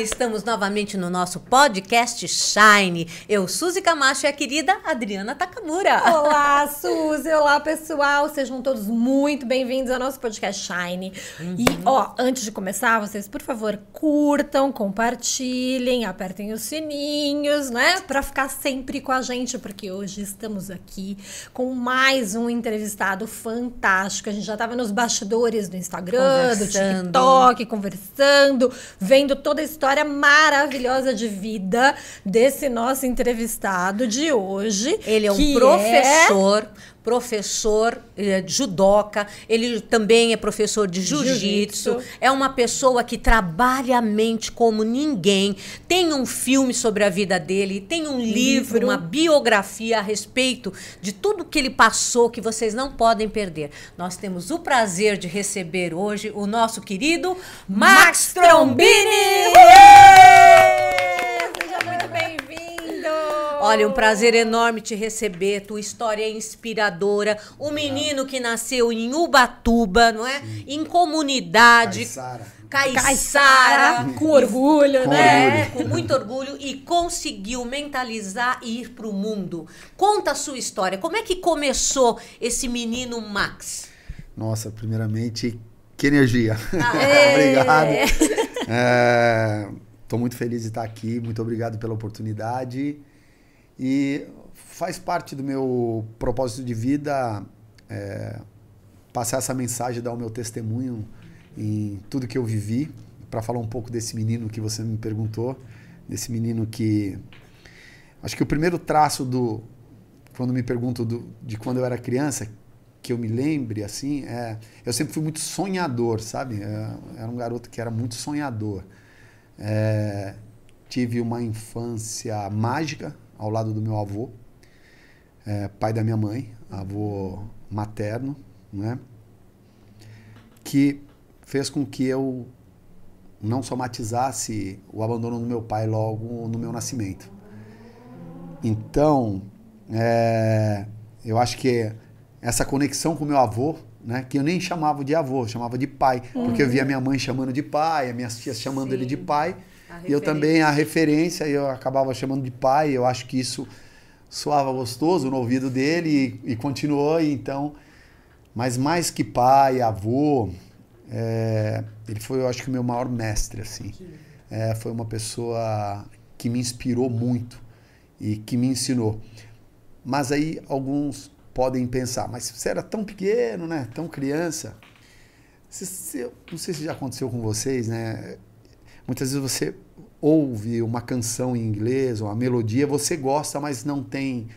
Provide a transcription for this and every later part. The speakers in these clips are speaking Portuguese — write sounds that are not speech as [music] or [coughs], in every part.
Estamos novamente no nosso podcast Shine. Eu, Suzy Camacho e a querida Adriana Takamura. Olá, [laughs] Suzy. Olá, pessoal. Sejam todos muito bem-vindos ao nosso podcast Shine. Uhum. E, ó, antes de começar, vocês, por favor, curtam, compartilhem, apertem os sininhos, né? Pra ficar sempre com a gente, porque hoje estamos aqui com mais um entrevistado fantástico. A gente já tava nos bastidores do Instagram, do TikTok, conversando, vendo toda a história maravilhosa de vida desse nosso entrevistado de hoje. Ele é um professor. É professor é, judoca, ele também é professor de jiu-jitsu, jiu é uma pessoa que trabalha a mente como ninguém, tem um filme sobre a vida dele, tem um livro, livro uma biografia a respeito de tudo que ele passou que vocês não podem perder. Nós temos o prazer de receber hoje o nosso querido Max Trombini! Seja muito bem-vindo! Olha, um prazer enorme te receber. Tua história é inspiradora. Um menino que nasceu em Ubatuba, não é? Sim. Em comunidade. Caiçara. Caiçara, com orgulho, com né? Orgulho. Com muito orgulho e conseguiu mentalizar e ir para o mundo. Conta a sua história. Como é que começou esse menino Max? Nossa, primeiramente, que energia. Ah, [laughs] obrigado. Estou é, muito feliz de estar aqui. Muito obrigado pela oportunidade. E faz parte do meu propósito de vida é, passar essa mensagem, dar o meu testemunho em tudo que eu vivi, para falar um pouco desse menino que você me perguntou, desse menino que. Acho que o primeiro traço do. Quando me pergunto do, de quando eu era criança, que eu me lembre, assim, é, eu sempre fui muito sonhador, sabe? É, era um garoto que era muito sonhador. É, tive uma infância mágica, ao lado do meu avô, é, pai da minha mãe, avô materno, né? que fez com que eu não somatizasse o abandono do meu pai logo no meu nascimento. Então, é, eu acho que essa conexão com meu avô, né, que eu nem chamava de avô, chamava de pai, uhum. porque eu via minha mãe chamando de pai, as minhas tias chamando Sim. ele de pai, e eu também, a referência, eu acabava chamando de pai, eu acho que isso soava gostoso no ouvido dele e, e continuou, e então... Mas mais que pai, avô, é, ele foi, eu acho que o meu maior mestre, assim. É, foi uma pessoa que me inspirou muito e que me ensinou. Mas aí alguns podem pensar, mas você era tão pequeno, né? Tão criança. Se, se, não sei se já aconteceu com vocês, né? Muitas vezes você ouve uma canção em inglês, uma melodia, você gosta, mas não tem,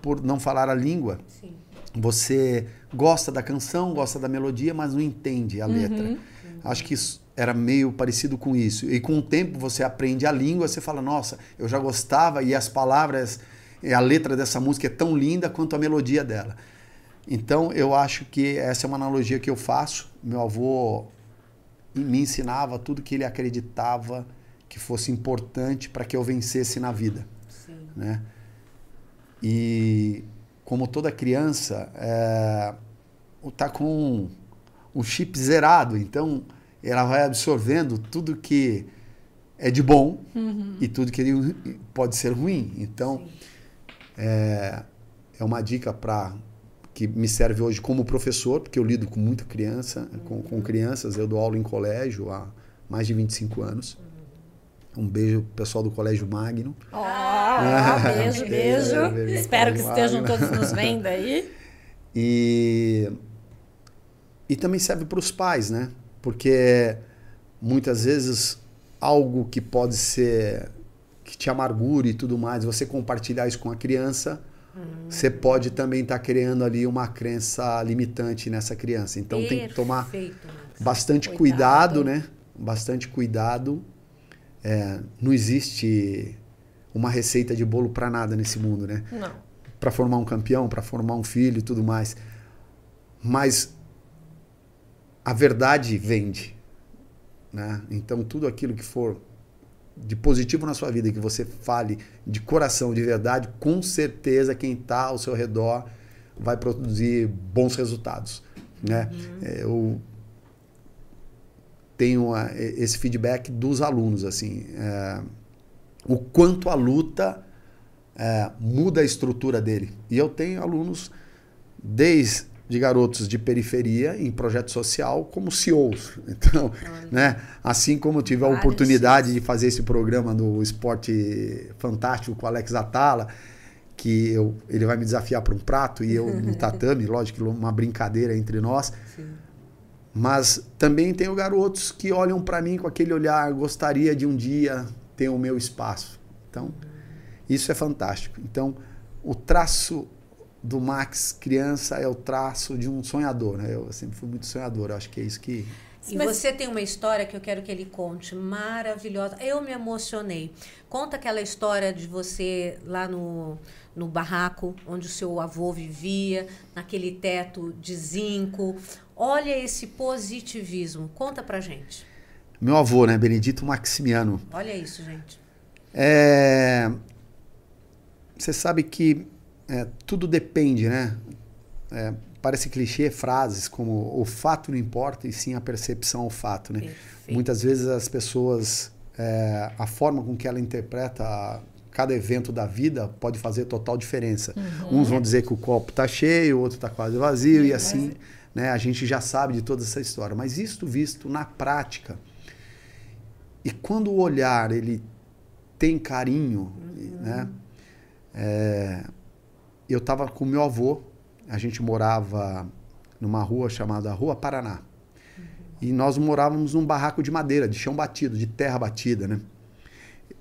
por não falar a língua, Sim. você gosta da canção, gosta da melodia, mas não entende a letra. Uhum. Acho que isso era meio parecido com isso. E com o tempo você aprende a língua, você fala, nossa, eu já gostava e as palavras, a letra dessa música é tão linda quanto a melodia dela. Então eu acho que essa é uma analogia que eu faço. Meu avô me ensinava tudo que ele acreditava que fosse importante para que eu vencesse na vida. Sim. Né? E como toda criança, é, tá com um, um chip zerado, então ela vai absorvendo tudo que é de bom uhum. e tudo que pode ser ruim. Então, é, é uma dica para que me serve hoje como professor, porque eu lido com muita criança, uhum. com, com crianças, eu dou aula em colégio há mais de 25 anos. Uhum. Um beijo pessoal do Colégio Magno. Oh, oh beijo, [laughs] beijo. beijo. Espero que estejam todos nos vendo aí. [laughs] E, e também serve para os pais, né? Porque muitas vezes algo que pode ser que te amargure e tudo mais, você compartilhar isso com a criança, hum. você pode também estar tá criando ali uma crença limitante nessa criança. Então Perfeito, tem que tomar bastante cuidado, né? Bastante cuidado é, não existe uma receita de bolo para nada nesse mundo, né? Não. Para formar um campeão, para formar um filho e tudo mais. Mas a verdade vende, né? Então tudo aquilo que for de positivo na sua vida que você fale de coração, de verdade, com certeza quem está ao seu redor vai produzir bons resultados, né? Uhum. É, eu tenho a, esse feedback dos alunos, assim, é, o quanto a luta é, muda a estrutura dele. E eu tenho alunos desde de garotos de periferia em projeto social como CEOs. [laughs] Então, né, assim como eu tive a oportunidade de fazer esse programa no Esporte Fantástico com o Alex Atala, que eu, ele vai me desafiar para um prato e eu no [laughs] tatame, lógico, uma brincadeira entre nós. Sim. Mas também tenho garotos que olham para mim com aquele olhar, gostaria de um dia ter o meu espaço. Então, isso é fantástico. Então, o traço do Max criança é o traço de um sonhador, né? Eu sempre fui muito sonhador, eu acho que é isso que e Mas... você tem uma história que eu quero que ele conte, maravilhosa. Eu me emocionei. Conta aquela história de você lá no, no barraco onde o seu avô vivia, naquele teto de zinco. Olha esse positivismo. Conta pra gente. Meu avô, né? Benedito Maximiano. Olha isso, gente. É... Você sabe que é, tudo depende, né? É, parece clichê frases como o fato não importa e sim a percepção ao fato, né? Perfeito. Muitas vezes as pessoas, é, a forma com que ela interpreta cada evento da vida pode fazer total diferença. Uhum. Uns vão dizer que o copo está cheio, o outro está quase vazio e assim, né? A gente já sabe de toda essa história. Mas isto visto na prática e quando o olhar ele tem carinho, uhum. né? É, eu estava com meu avô, a gente morava numa rua chamada Rua Paraná. Uhum. E nós morávamos num barraco de madeira, de chão batido, de terra batida, né?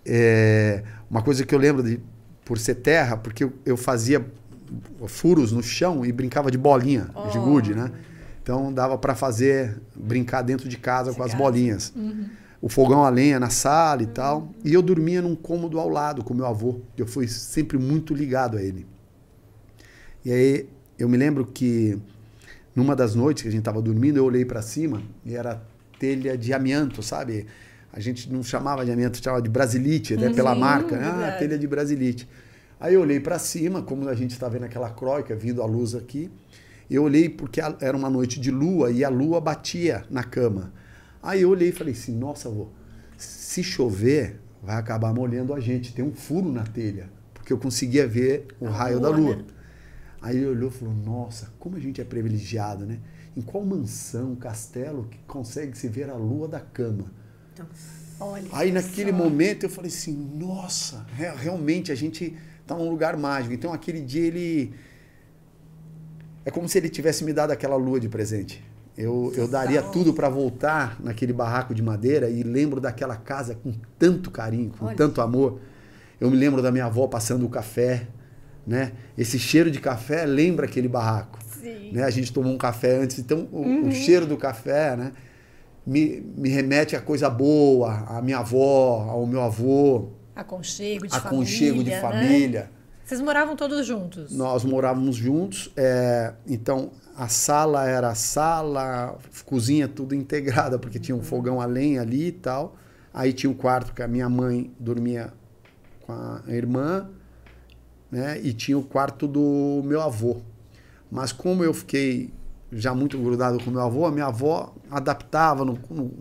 É, uma coisa que eu lembro de, por ser terra, porque eu, eu fazia furos no chão e brincava de bolinha, oh. de gude, né? Então dava para fazer, brincar dentro de casa com as bolinhas. Uhum. O fogão a lenha na sala e uhum. tal. E eu dormia num cômodo ao lado com meu avô. Eu fui sempre muito ligado a ele. E aí eu me lembro que numa das noites que a gente estava dormindo, eu olhei para cima e era telha de amianto, sabe? A gente não chamava de amianto, chamava de brasilite, né? Pela uhum, marca, né? Ah, telha de brasilite. Aí eu olhei para cima, como a gente está vendo aquela croica vindo a luz aqui. Eu olhei porque era uma noite de lua e a lua batia na cama. Aí eu olhei e falei assim: nossa, avô, se chover, vai acabar molhando a gente. Tem um furo na telha. Porque eu conseguia ver o a raio lua, da lua. Né? Aí ele olhou e falou: Nossa, como a gente é privilegiado, né? Em qual mansão, castelo que consegue se ver a lua da cama? Então, olha Aí naquele só. momento eu falei assim: Nossa, realmente a gente está num lugar mágico. Então aquele dia ele. É como se ele tivesse me dado aquela lua de presente. Eu, eu daria tudo para voltar naquele barraco de madeira e lembro daquela casa com tanto carinho, com Olha. tanto amor. Eu me lembro da minha avó passando o café, né? Esse cheiro de café lembra aquele barraco. Sim. Né? A gente tomou um café antes, então o, uhum. o cheiro do café, né? Me, me remete a coisa boa, a minha avó, ao meu avô. Aconchego de aconchego família. de família. Né? Vocês moravam todos juntos? Nós morávamos juntos. É, então, a sala era a sala, cozinha tudo integrada, porque tinha um uhum. fogão a lenha ali e tal. Aí tinha o um quarto que a minha mãe dormia com a irmã né? E tinha o quarto do meu avô. Mas como eu fiquei já muito grudado com meu avô, a minha avó adaptava no, no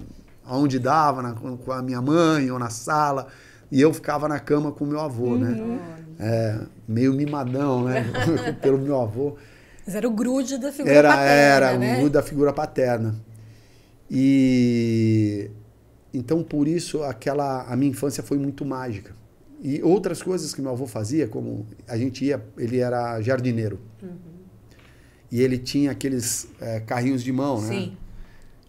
aonde dava, na, com a minha mãe ou na sala, e eu ficava na cama com meu avô, né? uhum. né? É, meio mimadão, né? [laughs] Pelo meu avô. Mas era o grude da figura era, paterna, Era, né? o grude da figura paterna. E então por isso aquela a minha infância foi muito mágica. E outras coisas que meu avô fazia, como a gente ia, ele era jardineiro. Uhum. E ele tinha aqueles é, carrinhos de mão, né?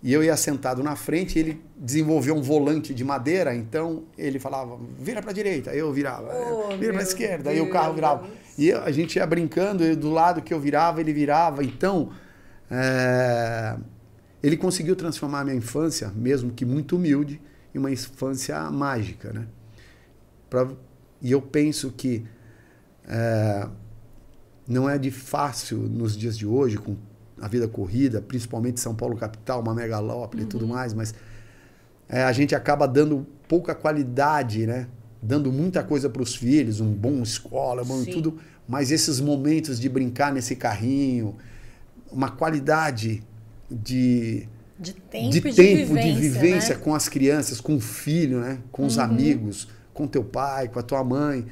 E eu ia sentado na frente, ele desenvolveu um volante de madeira, então ele falava, vira para a direita, eu virava, oh, vira para a esquerda, aí o carro virava. E a gente ia brincando, e do lado que eu virava, ele virava. Então, é, ele conseguiu transformar a minha infância, mesmo que muito humilde, em uma infância mágica, né? Pra, e eu penso que é, não é de fácil nos dias de hoje, com a vida corrida, principalmente São Paulo capital, uma megalópole uhum. e tudo uhum. mais, mas é, a gente acaba dando pouca qualidade, né? Dando muita coisa para os filhos, um bom escola, bom Sim. tudo, mas esses momentos de brincar nesse carrinho, uma qualidade de De tempo, de, de tempo vivência, de vivência né? com as crianças, com o filho, né? com os amigos, com teu pai, com a tua mãe.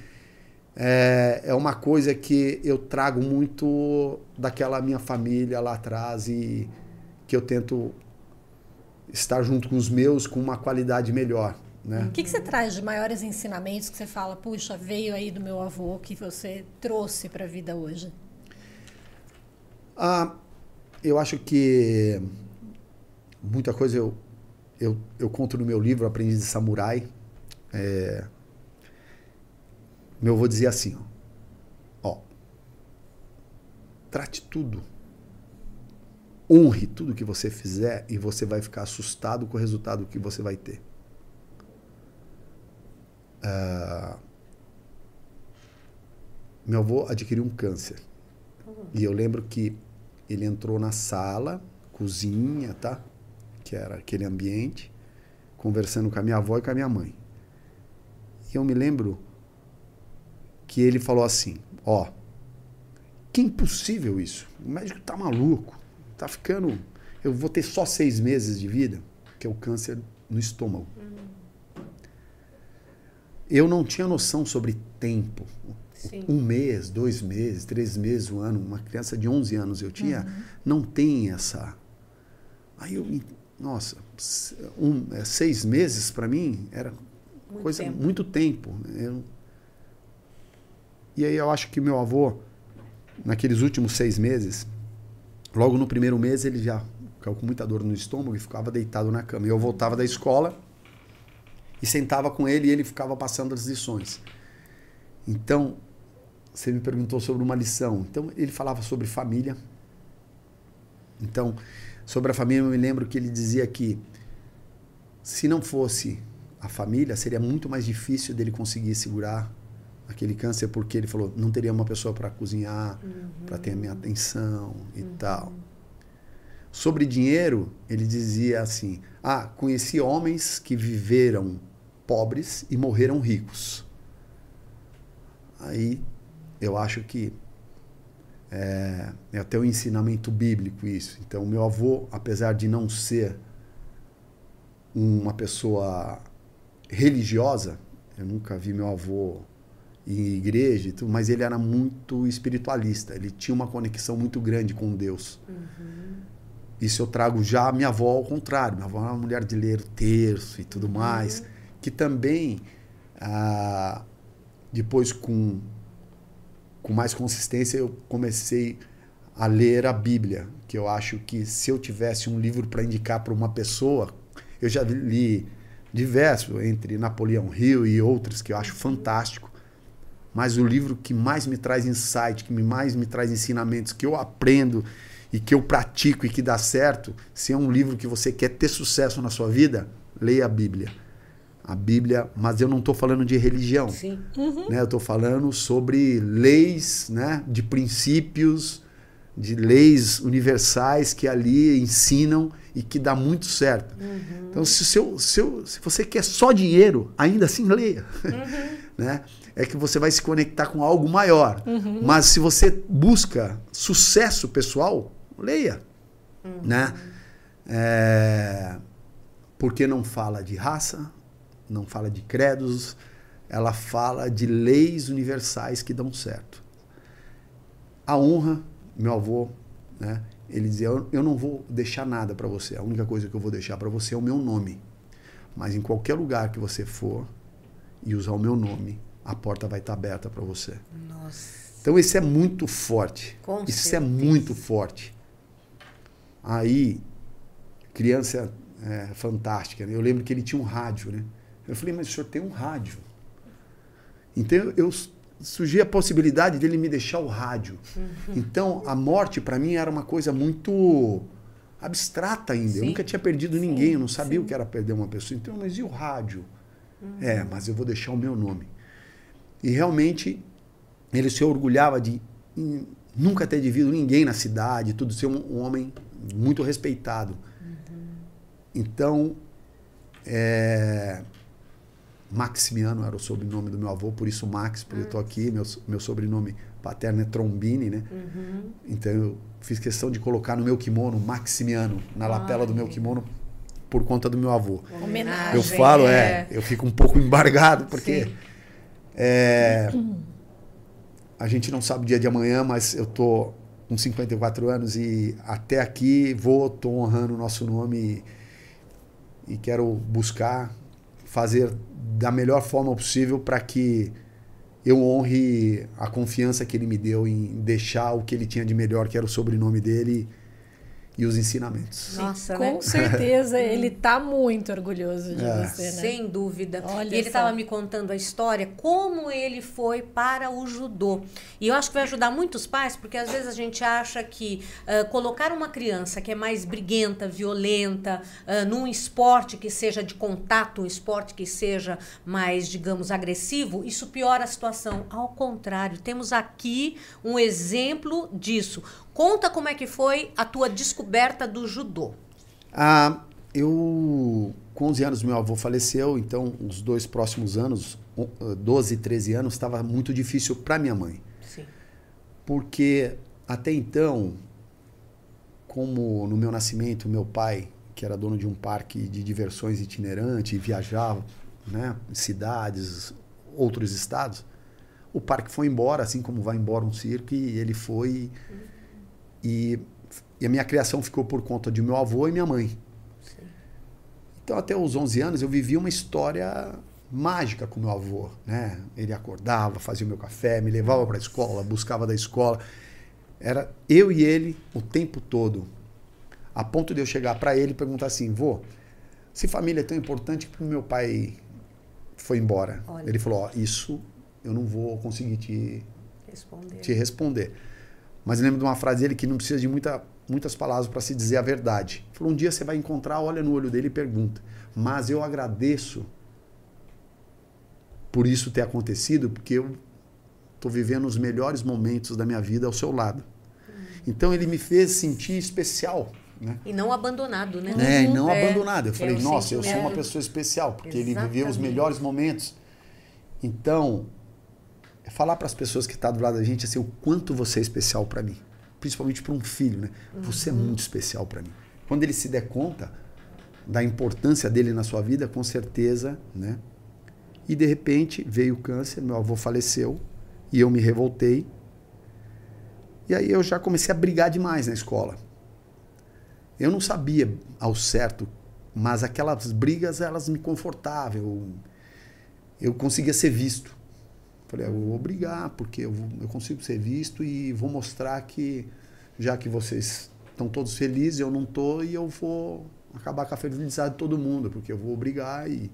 É, é uma coisa que eu trago muito daquela minha família lá atrás e que eu tento estar junto com os meus com uma qualidade melhor. Né? O que, que você traz de maiores ensinamentos que você fala, puxa, veio aí do meu avô que você trouxe para a vida hoje? Ah, eu acho que muita coisa eu, eu, eu conto no meu livro Aprendiz de Samurai. É, meu avô dizia assim, ó, ó, trate tudo, honre tudo que você fizer e você vai ficar assustado com o resultado que você vai ter. Ah, meu avô adquiriu um câncer. E eu lembro que ele entrou na sala, cozinha, tá? Que era aquele ambiente, conversando com a minha avó e com a minha mãe. E eu me lembro que ele falou assim: Ó, que impossível isso. O médico tá maluco. Tá ficando. Eu vou ter só seis meses de vida, que é o câncer no estômago. Eu não tinha noção sobre tempo. Sim. Um mês, dois meses, três meses, um ano. Uma criança de 11 anos eu tinha, não tem essa. Aí eu. Nossa, um, é, seis meses para mim era Muito coisa tempo. muito tempo. Eu- e aí eu acho que meu avô, naqueles últimos seis meses, logo no primeiro mês ele já ficava com muita dor no estômago e ficava deitado na cama. E eu voltava da escola e sentava com ele e ele ficava passando as lições. Então, você me perguntou sobre uma lição. Então, ele falava sobre família. Então, sobre a família, eu me lembro que ele dizia que se não fosse a família, seria muito mais difícil dele conseguir segurar aquele câncer, porque ele falou, não teria uma pessoa para cozinhar, para ter a minha atenção e tal. Sobre dinheiro, ele dizia assim: Ah, conheci homens que viveram pobres e morreram ricos. Aí eu acho que é, é até o ensinamento bíblico isso. Então, meu avô, apesar de não ser uma pessoa religiosa, eu nunca vi meu avô em igreja, mas ele era muito espiritualista. Ele tinha uma conexão muito grande com Deus. Isso eu trago já a minha avó ao contrário. Minha avó era uma mulher de ler o terço e tudo mais, que também ah, depois com com mais consistência eu comecei a ler a Bíblia, que eu acho que se eu tivesse um livro para indicar para uma pessoa, eu já li diversos entre Napoleão Hill e outros que eu acho fantástico, mas o livro que mais me traz insight, que me- mais me traz ensinamentos, que eu aprendo e que eu pratico e que dá certo, se é um livro que você quer ter sucesso na sua vida, leia a Bíblia. A Bíblia, mas eu não estou falando de religião Sim. né? Eu estou falando sobre leis, né? De princípios, de leis universais que ali ensinam e que dá muito certo. Então, se, seu, seu, se você quer só dinheiro, ainda assim leia, [laughs] né? É que você vai se conectar com algo maior. Mas se você busca sucesso pessoal, leia, né? É, porque não fala de raça, não fala de credos, ela fala de leis universais que dão certo. A honra, meu avô, né, ele dizia: eu, eu não vou deixar nada para você, a única coisa que eu vou deixar para você é o meu nome. Mas em qualquer lugar que você for e usar o meu nome, a porta vai estar aberta para você. Nossa. Então isso é muito forte. Com isso certeza. é muito forte. Aí, criança é, fantástica. né? Eu lembro que ele tinha um rádio, né? Eu falei, mas o senhor tem um rádio. Então eu, eu surgi a possibilidade dele me deixar o rádio. Então a morte para mim era uma coisa muito abstrata ainda. Eu Sim. nunca tinha perdido ninguém, eu não sabia o que era perder uma pessoa. Então, mas e o rádio? É, mas eu vou deixar o meu nome. E realmente ele se orgulhava de nunca ter vivido ninguém na cidade, tudo ser um, um homem muito respeitado. Então, é, Maximiano era o sobrenome do meu avô, por isso Max, porque eu estou aqui, meu, meu sobrenome paterno é Trombini, né? Uhum. Então eu fiz questão de colocar no meu kimono Maximiano, na lapela do meu kimono, por conta do meu avô. Homenagem. Eu falo, é. é. eu fico um pouco embargado, porque é, a gente não sabe o dia de amanhã, mas eu tô com 54 anos e até aqui vou, tô honrando o nosso nome e, e quero buscar fazer da melhor forma possível para que eu honre a confiança que ele me deu em deixar o que ele tinha de melhor, que era o sobrenome dele e os ensinamentos. Nossa, Com né? [laughs] certeza ele tá muito orgulhoso de É. você, né? Sem dúvida. Olha e ele estava me contando a história, como ele foi para o judô. E eu acho que vai ajudar muitos pais, porque às vezes a gente acha que ah, colocar uma criança que é mais briguenta, violenta, ah, num esporte que seja de contato, um esporte que seja mais, digamos, agressivo, isso piora a situação. Ao contrário, temos aqui um exemplo disso. Conta como é que foi a tua descoberta do judô. Ah, eu, com 11 anos, meu avô faleceu, então os dois próximos anos, on- eh, 12 e 13 anos, estava muito difícil para minha mãe. Sim. Porque até então, como no meu nascimento, meu pai, que era dono de um parque de diversões itinerante viajava né, em cidades, outros estados, o parque foi embora, assim como vai embora um circo, e ele foi. E, e a minha criação ficou por conta de meu avô e minha mãe. Então, até os 11 anos, eu vivi uma história mágica com meu avô, né? Ele acordava, fazia o meu café, me levava para a escola, buscava da escola. Era eu e ele o tempo todo. A ponto de eu chegar para ele e perguntar assim: vô, se família é tão importante que meu pai foi embora. Olha. Ele falou: ó, isso eu não vou conseguir te, Responder. te responder. Mas eu lembro de uma frase dele que não precisa de muita, muitas palavras para se dizer a verdade. Ele falou: um dia você vai encontrar, olha no olho dele e pergunta. Mas eu agradeço por isso ter acontecido, porque eu estou vivendo os melhores momentos da minha vida ao seu lado. Então ele me fez sentir especial. Né? E não abandonado, né? É, e não É, abandonado. Eu falei, é nossa, eu sou uma sentimento. pessoa especial, porque ele viveu os Exatamente. melhores momentos. Então, é falar para as pessoas que estão do lado da gente assim, o quanto você é especial para mim. Principalmente para um filho, né? Você é Uhum. muito especial para mim. Quando ele se der conta da importância dele na sua vida, com certeza, né? E de repente veio o câncer, meu avô faleceu e eu me revoltei. E aí eu já comecei a brigar demais na escola. Eu não sabia ao certo, mas aquelas brigas elas me confortavam. Eu, eu conseguia ser visto. Falei, eu vou brigar porque eu, vou- eu consigo ser visto e vou mostrar que já que vocês estão todos felizes, eu não tô e eu vou acabar com a felicidade de todo mundo, porque eu vou brigar e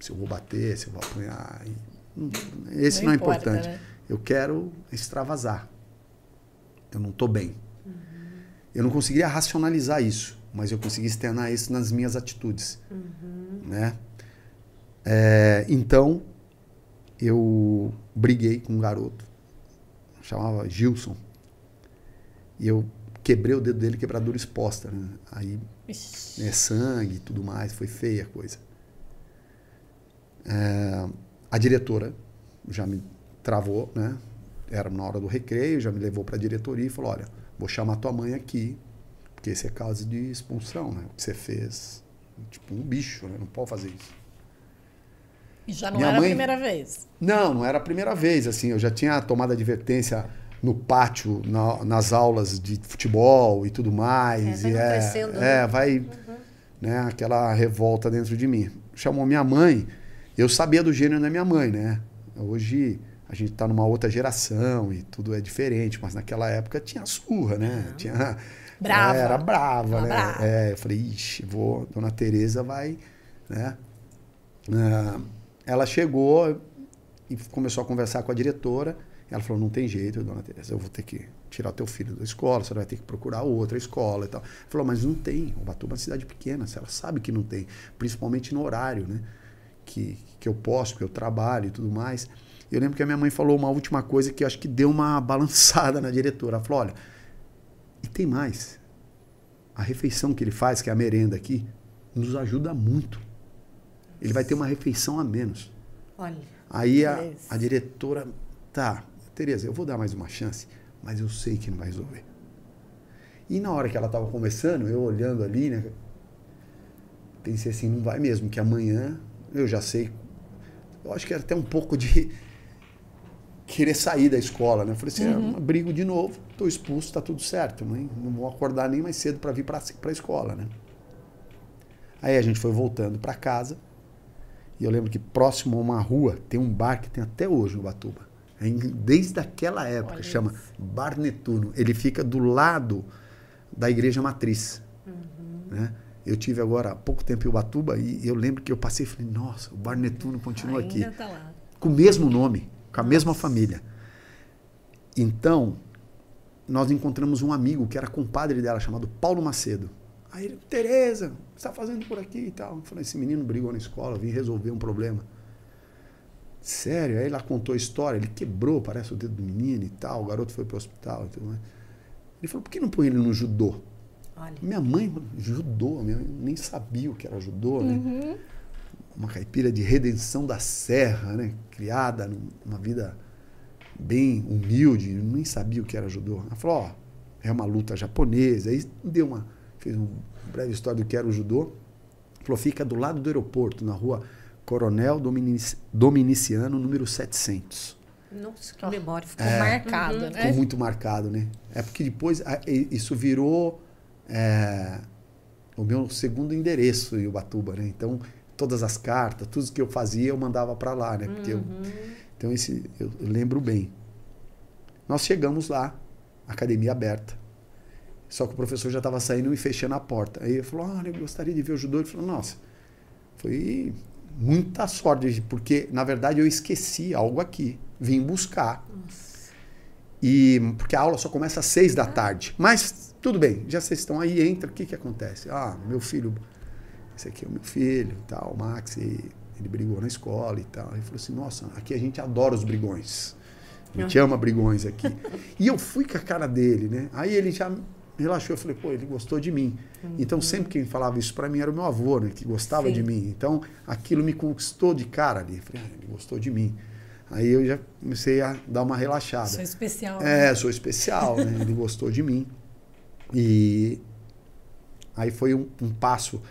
se eu vou bater, se eu vou apanhar, e- não- esse Não não, é importa, importante. né? Eu quero extravasar. Eu não estou bem. Eu não conseguiria racionalizar isso, mas eu consegui externar isso nas minhas atitudes, né? É, então eu briguei com um garoto, chamava Gilson, e eu quebrei o dedo dele, quebradura exposta, né? Aí é sangue e tudo mais, foi feia a coisa. É, a diretora já me travou, né? Era na hora do recreio, já me levou para a diretoria e falou: olha, vou chamar tua mãe aqui, porque esse é caso de expulsão, né? O que você fez, tipo um bicho, né? Não pode fazer isso. E já não Minha era mãe- a primeira vez. Não, não era a primeira vez, assim, eu já tinha tomado advertência no pátio, na- nas aulas de futebol e tudo mais. É, vai e é, é, né? vai, né, aquela revolta dentro de mim. Chamou minha mãe, eu sabia do gênero da minha mãe, né? Hoje a gente tá numa outra geração e tudo é diferente, mas naquela época tinha surra, né? Tinha [laughs] Brava. Era brava, Ela né? brava. É, eu falei, ixi, vou, dona Tereza vai, né? Ah, ela chegou e começou a conversar com a diretora. Ela falou: não tem jeito, dona Teresa, eu vou ter que tirar teu filho da escola, você vai ter que procurar outra escola e tal. Ela falou: mas não tem. Ubatuba é uma cidade pequena, ela sabe que não tem, principalmente no horário, né? Que, que eu posso, que eu trabalho e tudo mais. Eu lembro que a minha mãe falou uma última coisa que acho que deu uma [laughs] balançada na diretora. Ela falou: olha, e tem mais. A refeição que ele faz, que é a merenda aqui, nos ajuda muito. Ele vai ter uma refeição a menos. Olha. Aí a, a diretora, tá, Tereza, eu vou dar mais uma chance, mas eu sei que não vai resolver. E na hora que ela estava começando, eu olhando ali, né? Pensei assim, não vai mesmo, que amanhã eu já sei. Eu acho que era até um pouco de [laughs] querer sair da escola, né? Eu falei assim, uhum. brigo de novo, estou expulso, está tudo certo, mãe. Não vou acordar nem mais cedo para vir para a escola, né? Aí a gente foi voltando para casa. E eu lembro que próximo a uma rua tem um bar que tem até hoje no Batuba. Desde aquela época, Olha chama isso. Bar Netuno. Ele fica do lado da igreja matriz. Uhum. Né? Eu tive agora há pouco tempo em Ubatuba e eu lembro que eu passei e falei, nossa, o Bar Netuno continua Ainda aqui. Tá lá. Com o mesmo nome com a mesma família. Então, nós encontramos um amigo que era compadre dela, chamado Paulo Macedo. Aí ele, Tereza, o que você está fazendo por aqui e tal? Eu falei, esse menino brigou na escola, vim resolver um problema. Sério? Aí ela contou a história, ele quebrou, parece, o dedo do menino e tal, o garoto foi para o hospital e tudo mais. Ele falou, por que não põe ele no judô? Olha. Minha mãe, judô, minha mãe nem sabia o que era judô, né? Uhum uma caipira de redenção da serra, né? criada numa vida bem humilde, nem sabia o que era judô. Ela falou, ó, é uma luta japonesa. Aí deu uma, fez uma breve história do que era o judô. Falou, fica do lado do aeroporto, na rua Coronel Dominici, Dominiciano, número 700. Nossa, que memória. Ficou é, marcado, uhum. né? Ficou muito marcado, né? É porque depois isso virou é, o meu segundo endereço em Ubatuba, né? Então, todas as cartas, tudo que eu fazia eu mandava para lá, né? Porque uhum. eu, então esse eu, lembro bem. Nós chegamos lá, academia aberta. Só que o professor já estava saindo e fechando a porta. Aí ele falou: "Ah, eu gostaria de ver o judô". Ele falou: "Nossa, foi muita sorte, porque na verdade eu esqueci algo aqui, vim buscar. Nossa. E porque a aula só começa às seis da tarde. Mas tudo bem, já vocês estão aí, entra, o que que acontece? Ah, meu filho esse aqui é o meu filho, tal, o Max, e ele brigou na escola e tal. Ele falou assim, nossa, aqui a gente adora os brigões. A gente ama brigões aqui. e eu fui com a cara dele, né? Aí ele já relaxou, eu falei, pô, ele gostou de mim. Uhum. Então sempre quem falava isso para mim era o meu avô, né? Que gostava Sim. de mim. Então aquilo me conquistou de cara ali. Eu falei, ah, ele gostou de mim. Aí eu já comecei a dar uma relaxada. Sou especial. É, né? sou especial, né? Ele gostou de mim. E aí foi um, um passo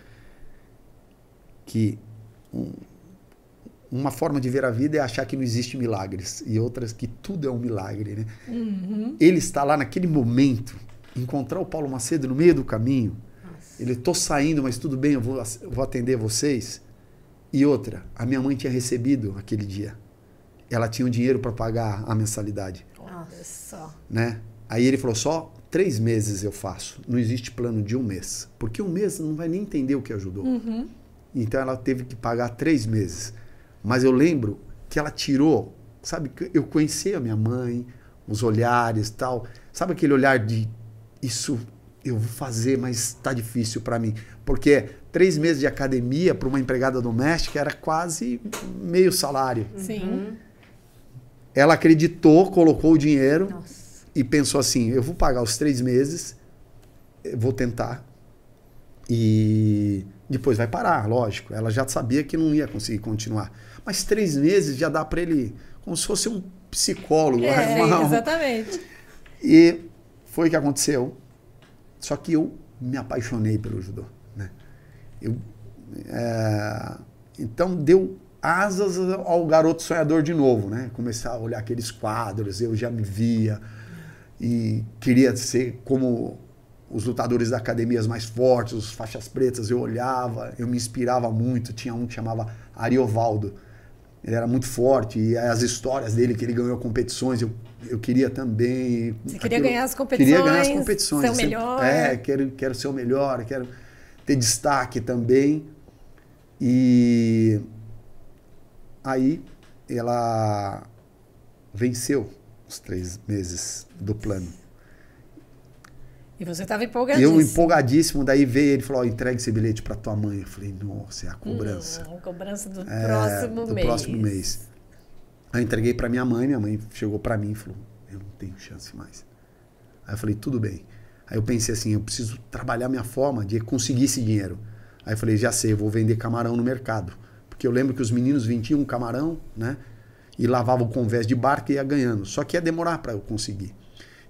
que um, uma forma de ver a vida é achar que não existe milagres e outras que tudo é um milagre, né? Uhum. Ele está lá naquele momento, encontrar o Paulo Macedo no meio do caminho. Nossa. Ele tô saindo, mas tudo bem, eu vou, eu vou atender vocês. E outra, a minha mãe tinha recebido aquele dia. Ela tinha o dinheiro para pagar a mensalidade. Só. Né? Aí ele falou: só três meses eu faço. Não existe plano de um mês. Porque um mês não vai nem entender o que ajudou. Uhum. Então ela teve que pagar três meses. Mas eu lembro que ela tirou, sabe? Eu conhecia a minha mãe, os olhares tal. Sabe aquele olhar de isso eu vou fazer, mas está difícil para mim. Porque três meses de academia para uma empregada doméstica era quase meio salário. Sim. Uhum. Ela acreditou, colocou o dinheiro Nossa. e pensou assim: eu vou pagar os três meses, vou tentar. E depois vai parar, lógico. Ela já sabia que não ia conseguir continuar. Mas três meses já dá para ele, como se fosse um psicólogo. É, [laughs] uma... exatamente. E foi o que aconteceu. Só que eu me apaixonei pelo judô. Né? Eu, é... Então deu asas ao garoto sonhador de novo, né? Começar a olhar aqueles quadros, eu já me via e queria ser como os lutadores da academias mais fortes, os faixas pretas, eu olhava, eu me inspirava muito. Tinha um que chamava Ariovaldo. Ele era muito forte e as histórias dele que ele ganhou competições, eu, eu queria também. Você queria aquilo, ganhar as competições? Queria ganhar as competições. Ser o melhor. É, quero, quero ser o melhor, quero ter destaque também. E aí ela venceu os três meses do plano. E você estava empolgadíssimo. Eu empolgadíssimo, daí veio ele e falou: oh, entregue esse bilhete para tua mãe. Eu falei: nossa, é a cobrança. Hum, a cobrança do é, próximo do mês. próximo mês. Aí eu entreguei para minha mãe, minha mãe chegou para mim e falou: eu não tenho chance mais. Aí eu falei: tudo bem. Aí eu pensei assim: eu preciso trabalhar minha forma de conseguir esse dinheiro. Aí eu falei: já sei, eu vou vender camarão no mercado. Porque eu lembro que os meninos vendiam camarão, né? e lavava o convés de barco e ia ganhando. Só que ia demorar para eu conseguir.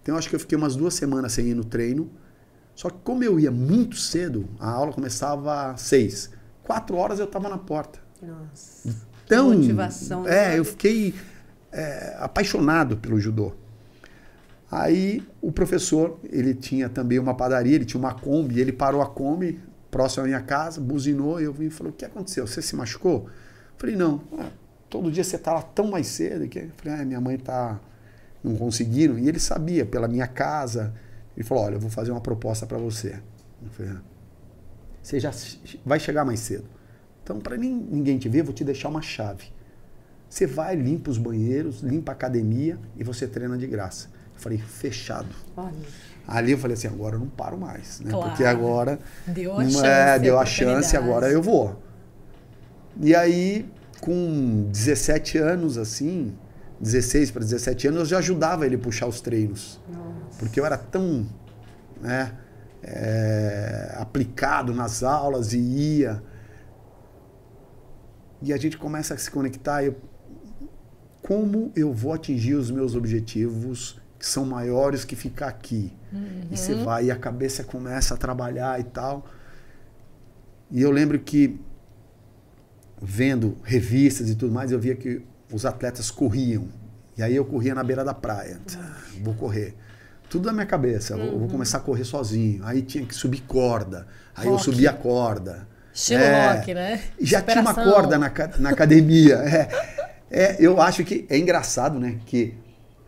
Então eu acho que eu fiquei umas duas semanas sem ir no treino. Só que como eu ia muito cedo, a aula começava às seis. Quatro horas eu estava na porta. Nossa. Então, motivação, é, eu fiquei é, apaixonado pelo judô. Aí o professor, ele tinha também uma padaria, ele tinha uma Kombi, ele parou a Kombi próximo à minha casa, buzinou, e eu vim e falou, o que aconteceu? Você se machucou? Eu falei, não, ah, todo dia você tá lá tão mais cedo. Que... Eu falei, ah, minha mãe tá... não conseguiram. E ele sabia, pela minha casa, ele falou, olha, eu vou fazer uma proposta para você. Eu falei, ah, você já vai chegar mais cedo. Então, para ninguém te ver, vou te deixar uma chave. Você vai, limpa os banheiros, limpa a academia e você treina de graça. Eu falei, fechado. Olha. Ali eu falei assim, agora eu não paro mais, né? Claro. Porque agora Deu a é, chance, deu a a chance, agora eu vou. E aí, com 17 anos assim, 16 para 17 anos, eu já ajudava ele a puxar os treinos. Nossa. Porque eu era tão né, é, aplicado nas aulas e ia. E a gente começa a se conectar. Eu, como eu vou atingir os meus objetivos que são maiores que ficar aqui? E você vai e a cabeça começa a trabalhar e tal. E eu lembro que, vendo revistas e tudo mais, eu via que os atletas corriam. E aí eu corria na beira da praia. Vou correr. Tudo na minha cabeça. Eu vou começar a correr sozinho. Aí tinha que subir corda. Aí eu Rock. subia a corda. Estilo É. rock, né? Já tinha uma Superação. corda na, na academia. É. É, eu acho que é engraçado, né? Que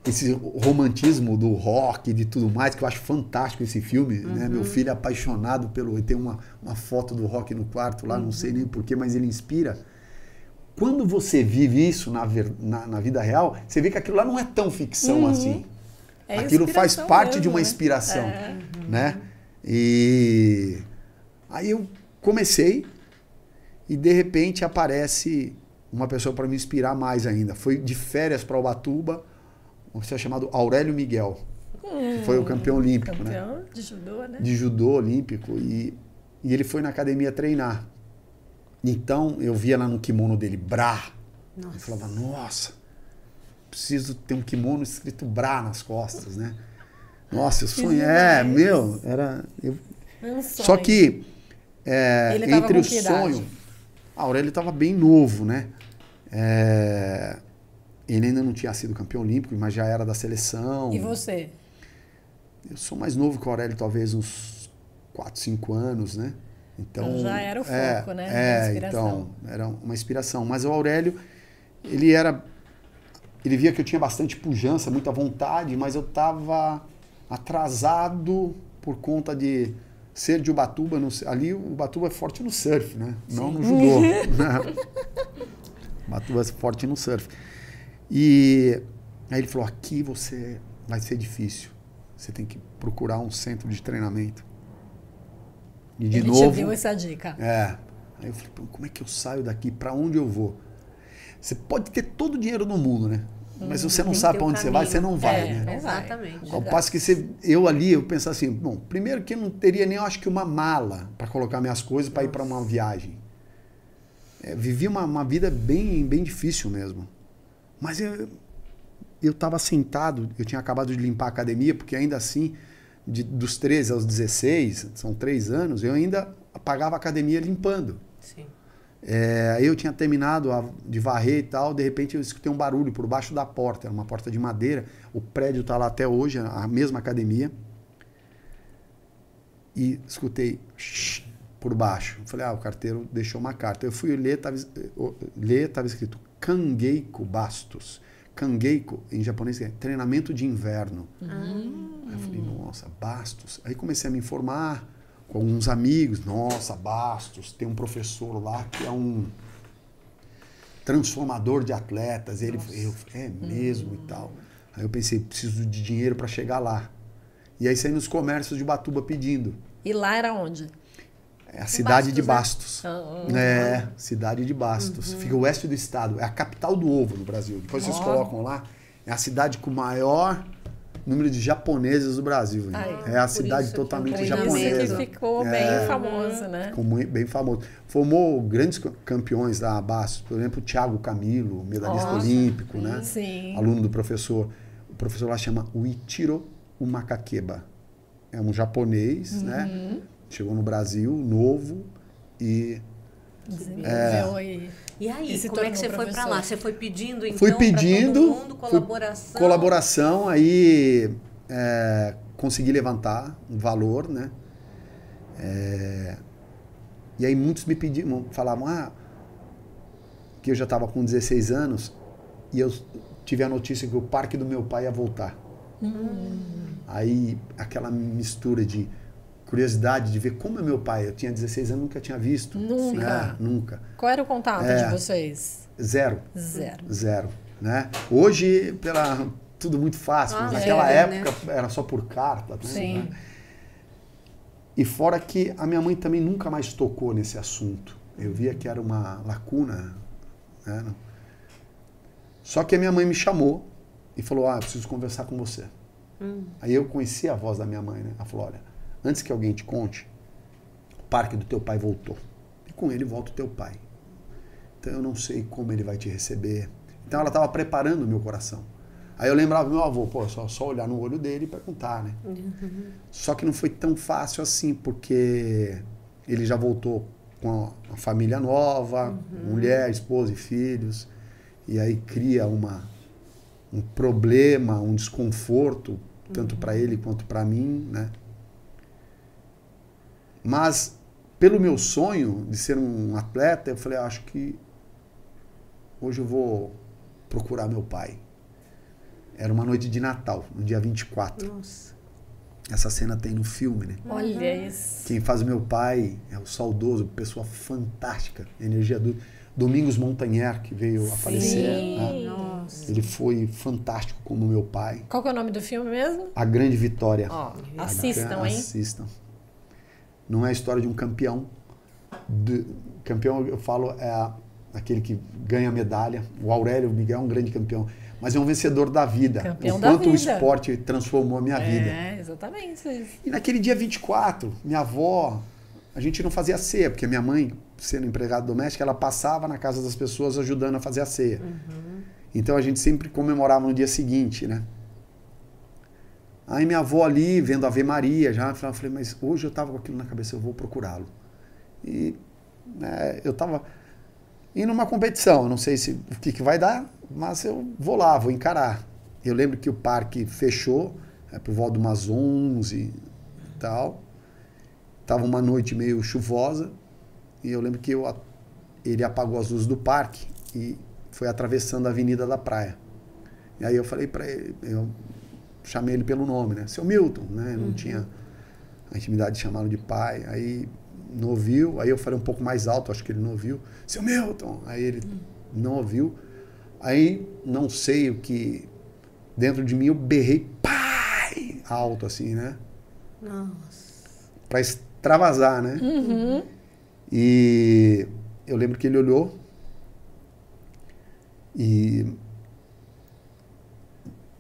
esse romantismo do rock e de tudo mais, que eu acho fantástico esse filme. Né? Meu filho é apaixonado pelo. Tem uma, uma foto do rock no quarto lá, não sei nem porquê, mas ele inspira. Quando você vive isso na, na, na vida real, você vê que aquilo lá não é tão ficção assim. É aquilo faz parte mesmo, de uma né? inspiração, É. né? E aí eu comecei e de repente aparece uma pessoa para me inspirar mais ainda. Foi de férias para Ubatuba, um senhor chamado Aurélio Miguel, que foi o campeão olímpico, né? Campeão de judô, né? de judô olímpico e, e ele foi na academia treinar. Então eu via lá no kimono dele Bra. Eu Nossa. falava, nossa, preciso ter um kimono escrito Bra nas costas, né? Nossa, eu sonhei. É, meu, era. eu- um. Só que é, entre o sonho. A Aurélio estava bem novo, né? É, ele ainda não tinha sido campeão olímpico, mas já era da seleção. E você? Eu sou mais novo que o Aurélio, talvez uns 4, 5 anos, né? Então, Então já era o é, foco, né? É, Da inspiração. então, era uma inspiração. Mas o Aurélio, ele era. Ele via que eu tinha bastante pujança, muita vontade, mas eu estava atrasado por conta de ser de Ubatuba. no- ali, o Ubatuba é forte no surf, né? Não no judô. [laughs] né? Ubatuba é forte no surf. E aí ele falou: aqui você vai ser difícil. Você tem que procurar um centro de treinamento. E de Ele novo. te deu essa dica. É. Aí eu falei, "Pô, como é que eu saio daqui? Pra onde eu vou? Você pode ter todo o dinheiro do mundo, né? Mas se você não sabe um onde você vai, caminho. você não vai, É, né? Exatamente. Ao passo que você, eu ali, eu pensava assim, bom, primeiro que eu não teria nem, eu acho que uma mala para colocar minhas coisas para ir para uma viagem. É, vivi uma, uma vida bem, bem difícil mesmo. Mas eu eu estava sentado, eu tinha acabado de limpar a academia, porque ainda assim, de- dos 13 aos 16, são três anos, eu ainda pagava a academia limpando. Sim. É, aí eu tinha terminado a- de varrer e tal, de repente eu escutei um barulho por baixo da porta, era uma porta de madeira, o prédio está lá até hoje, a mesma academia. E escutei "Shh", por baixo. Falei, ah, o carteiro deixou uma carta. Eu fui ler, estava ler, tava escrito Kangeiko Bastos. Kangeiko, em japonês, é treinamento de inverno. Aí eu falei, nossa, Bastos. Aí comecei a me informar com alguns amigos. Nossa, Bastos, tem um professor lá que é um transformador de atletas. Ele, eu é mesmo e tal. Aí eu pensei, preciso de dinheiro para chegar lá. E aí saí nos comércios de Batuba pedindo. E lá era onde? É a cidade de Bastos, Bastos. Ah, É, cidade de Bastos. Fica oeste do estado. É a capital do ovo no Brasil. Depois vocês Ó. colocam lá. É a cidade com maior número de japoneses do Brasil. né? Ai, é a cidade totalmente japonesa. que ficou É. bem famoso, né? Ficou muito, bem famoso. Formou grandes ca- campeões da Bastos, por exemplo, o Thiago Camilo, medalhista Nossa, olímpico, né? Sim. Aluno do professor. O professor lá chama Uichiro Umakakeba. É um japonês, Uhum. né? Chegou no Brasil, novo, e Desenvolveu aí. E aí, E como é que você foi para lá? Você foi pedindo então fui pra pedindo todo mundo fui- colaboração? colaboração, aí é, consegui levantar um valor, né? É, e aí muitos me pediam, falavam, ah, que eu já estava com 16 anos e eu tive a notícia que o parque do meu pai ia voltar. Aí aquela mistura de curiosidade de ver como é meu pai. Eu tinha 16 anos, nunca tinha visto. Nunca. né? Nunca. Qual era o contato É. de vocês? Zero. Zero. Zero, né? Hoje, pela tudo muito fácil, mas Ah, naquela é, né? época era só por carta. né? Sim. E fora que a minha mãe também nunca mais tocou nesse assunto. Eu via que era uma lacuna. Né? Só que a minha mãe me chamou e falou: Ah, eu preciso conversar com você. Aí eu conheci a voz da minha mãe, né? Ela falou: Olha, antes que alguém te conte, o parque do teu pai voltou. E com ele volta o teu pai. Então eu não sei como ele vai te receber. Então ela estava preparando o meu coração. Aí eu lembrava do meu avô, pô, só, só olhar no olho dele e perguntar, né? Só que não foi tão fácil assim, porque ele já voltou com a família nova, mulher, esposa e filhos, e aí cria uma, um problema, um desconforto, tanto para ele quanto para mim, né? Mas pelo meu sonho de ser um atleta, eu falei, acho que hoje eu vou procurar meu pai. Era uma noite de Natal, no dia 24. Nossa. Essa cena tem no filme, né? Olha isso. Quem faz o meu pai é o saudoso, pessoa fantástica, energia do Domingos Montanher, que veio a falecer. né? Nossa. Ele foi fantástico como meu pai. Qual que é o nome do filme mesmo? A Grande Vitória. Ó, A assistam, gra- hein? Assistam. Não é a história de um campeão. De- campeão, eu falo, é aquele que ganha medalha. O Aurélio Miguel é um grande campeão. Mas é um vencedor da vida. Campeão o quanto o esporte transformou a minha vida. É, exatamente isso. E naquele dia 24, minha avó, a gente não fazia ceia, porque minha mãe, sendo empregada doméstica, ela passava na casa das pessoas ajudando a fazer a ceia. Então a gente sempre comemorava no dia seguinte, né? Aí minha avó ali, vendo a Ave Maria, já, eu falei, mas hoje eu estava com aquilo na cabeça, eu vou procurá-lo. E né, eu estava indo numa competição, eu não sei se, o que, que vai dar, mas eu vou lá, vou encarar. Eu lembro que o parque fechou, é, por volta de umas 11 e tal. Tava uma noite meio chuvosa, e eu lembro que eu, ele apagou as luzes do parque e foi atravessando a avenida da praia. E aí eu falei para ele, eu chamei ele pelo nome, né? Seu Milton, né? Não tinha a intimidade de chamá-lo de pai. Aí não ouviu, aí eu falei um pouco mais alto, acho que ele não ouviu. Seu Milton! Aí ele não ouviu. Aí não sei o que. Dentro de mim eu berrei pai! Alto assim, né? Nossa. Pra extravasar, né? E eu lembro que ele olhou e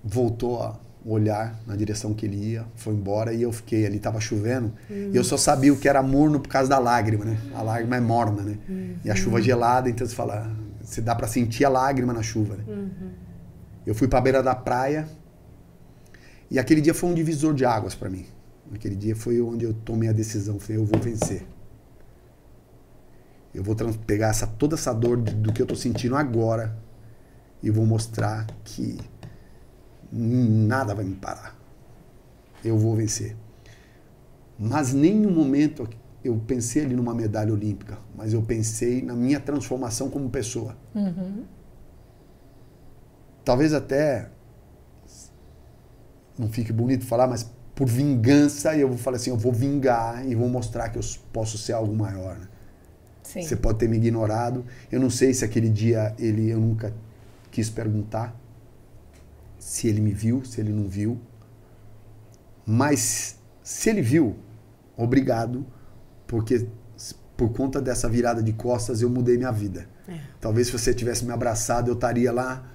voltou a olhar na direção que ele ia, foi embora e eu fiquei ali, tava chovendo, e eu só sabia o que era morno por causa da lágrima, né? A lágrima é morna, né? E a chuva gelada, então você fala, você dá pra sentir a lágrima na chuva, né? Eu fui pra beira da praia e aquele dia foi um divisor de águas pra mim. Aquele dia foi onde eu tomei a decisão, falei, eu vou vencer. Eu vou pegar essa, toda essa dor do que eu tô sentindo agora e vou mostrar que nada vai me parar. Eu vou vencer. Mas nenhum momento eu pensei ali numa medalha olímpica, mas eu pensei na minha transformação como pessoa. Talvez até não fique bonito falar, mas por vingança eu vou falar assim, eu vou vingar e vou mostrar que eu posso ser algo maior. né? Você pode ter me ignorado. Eu não sei se aquele dia ele eu nunca quis perguntar se ele me viu, se ele não viu. Mas se ele viu, obrigado, porque por conta dessa virada de costas eu mudei minha vida. É. Talvez se você tivesse me abraçado, eu estaria lá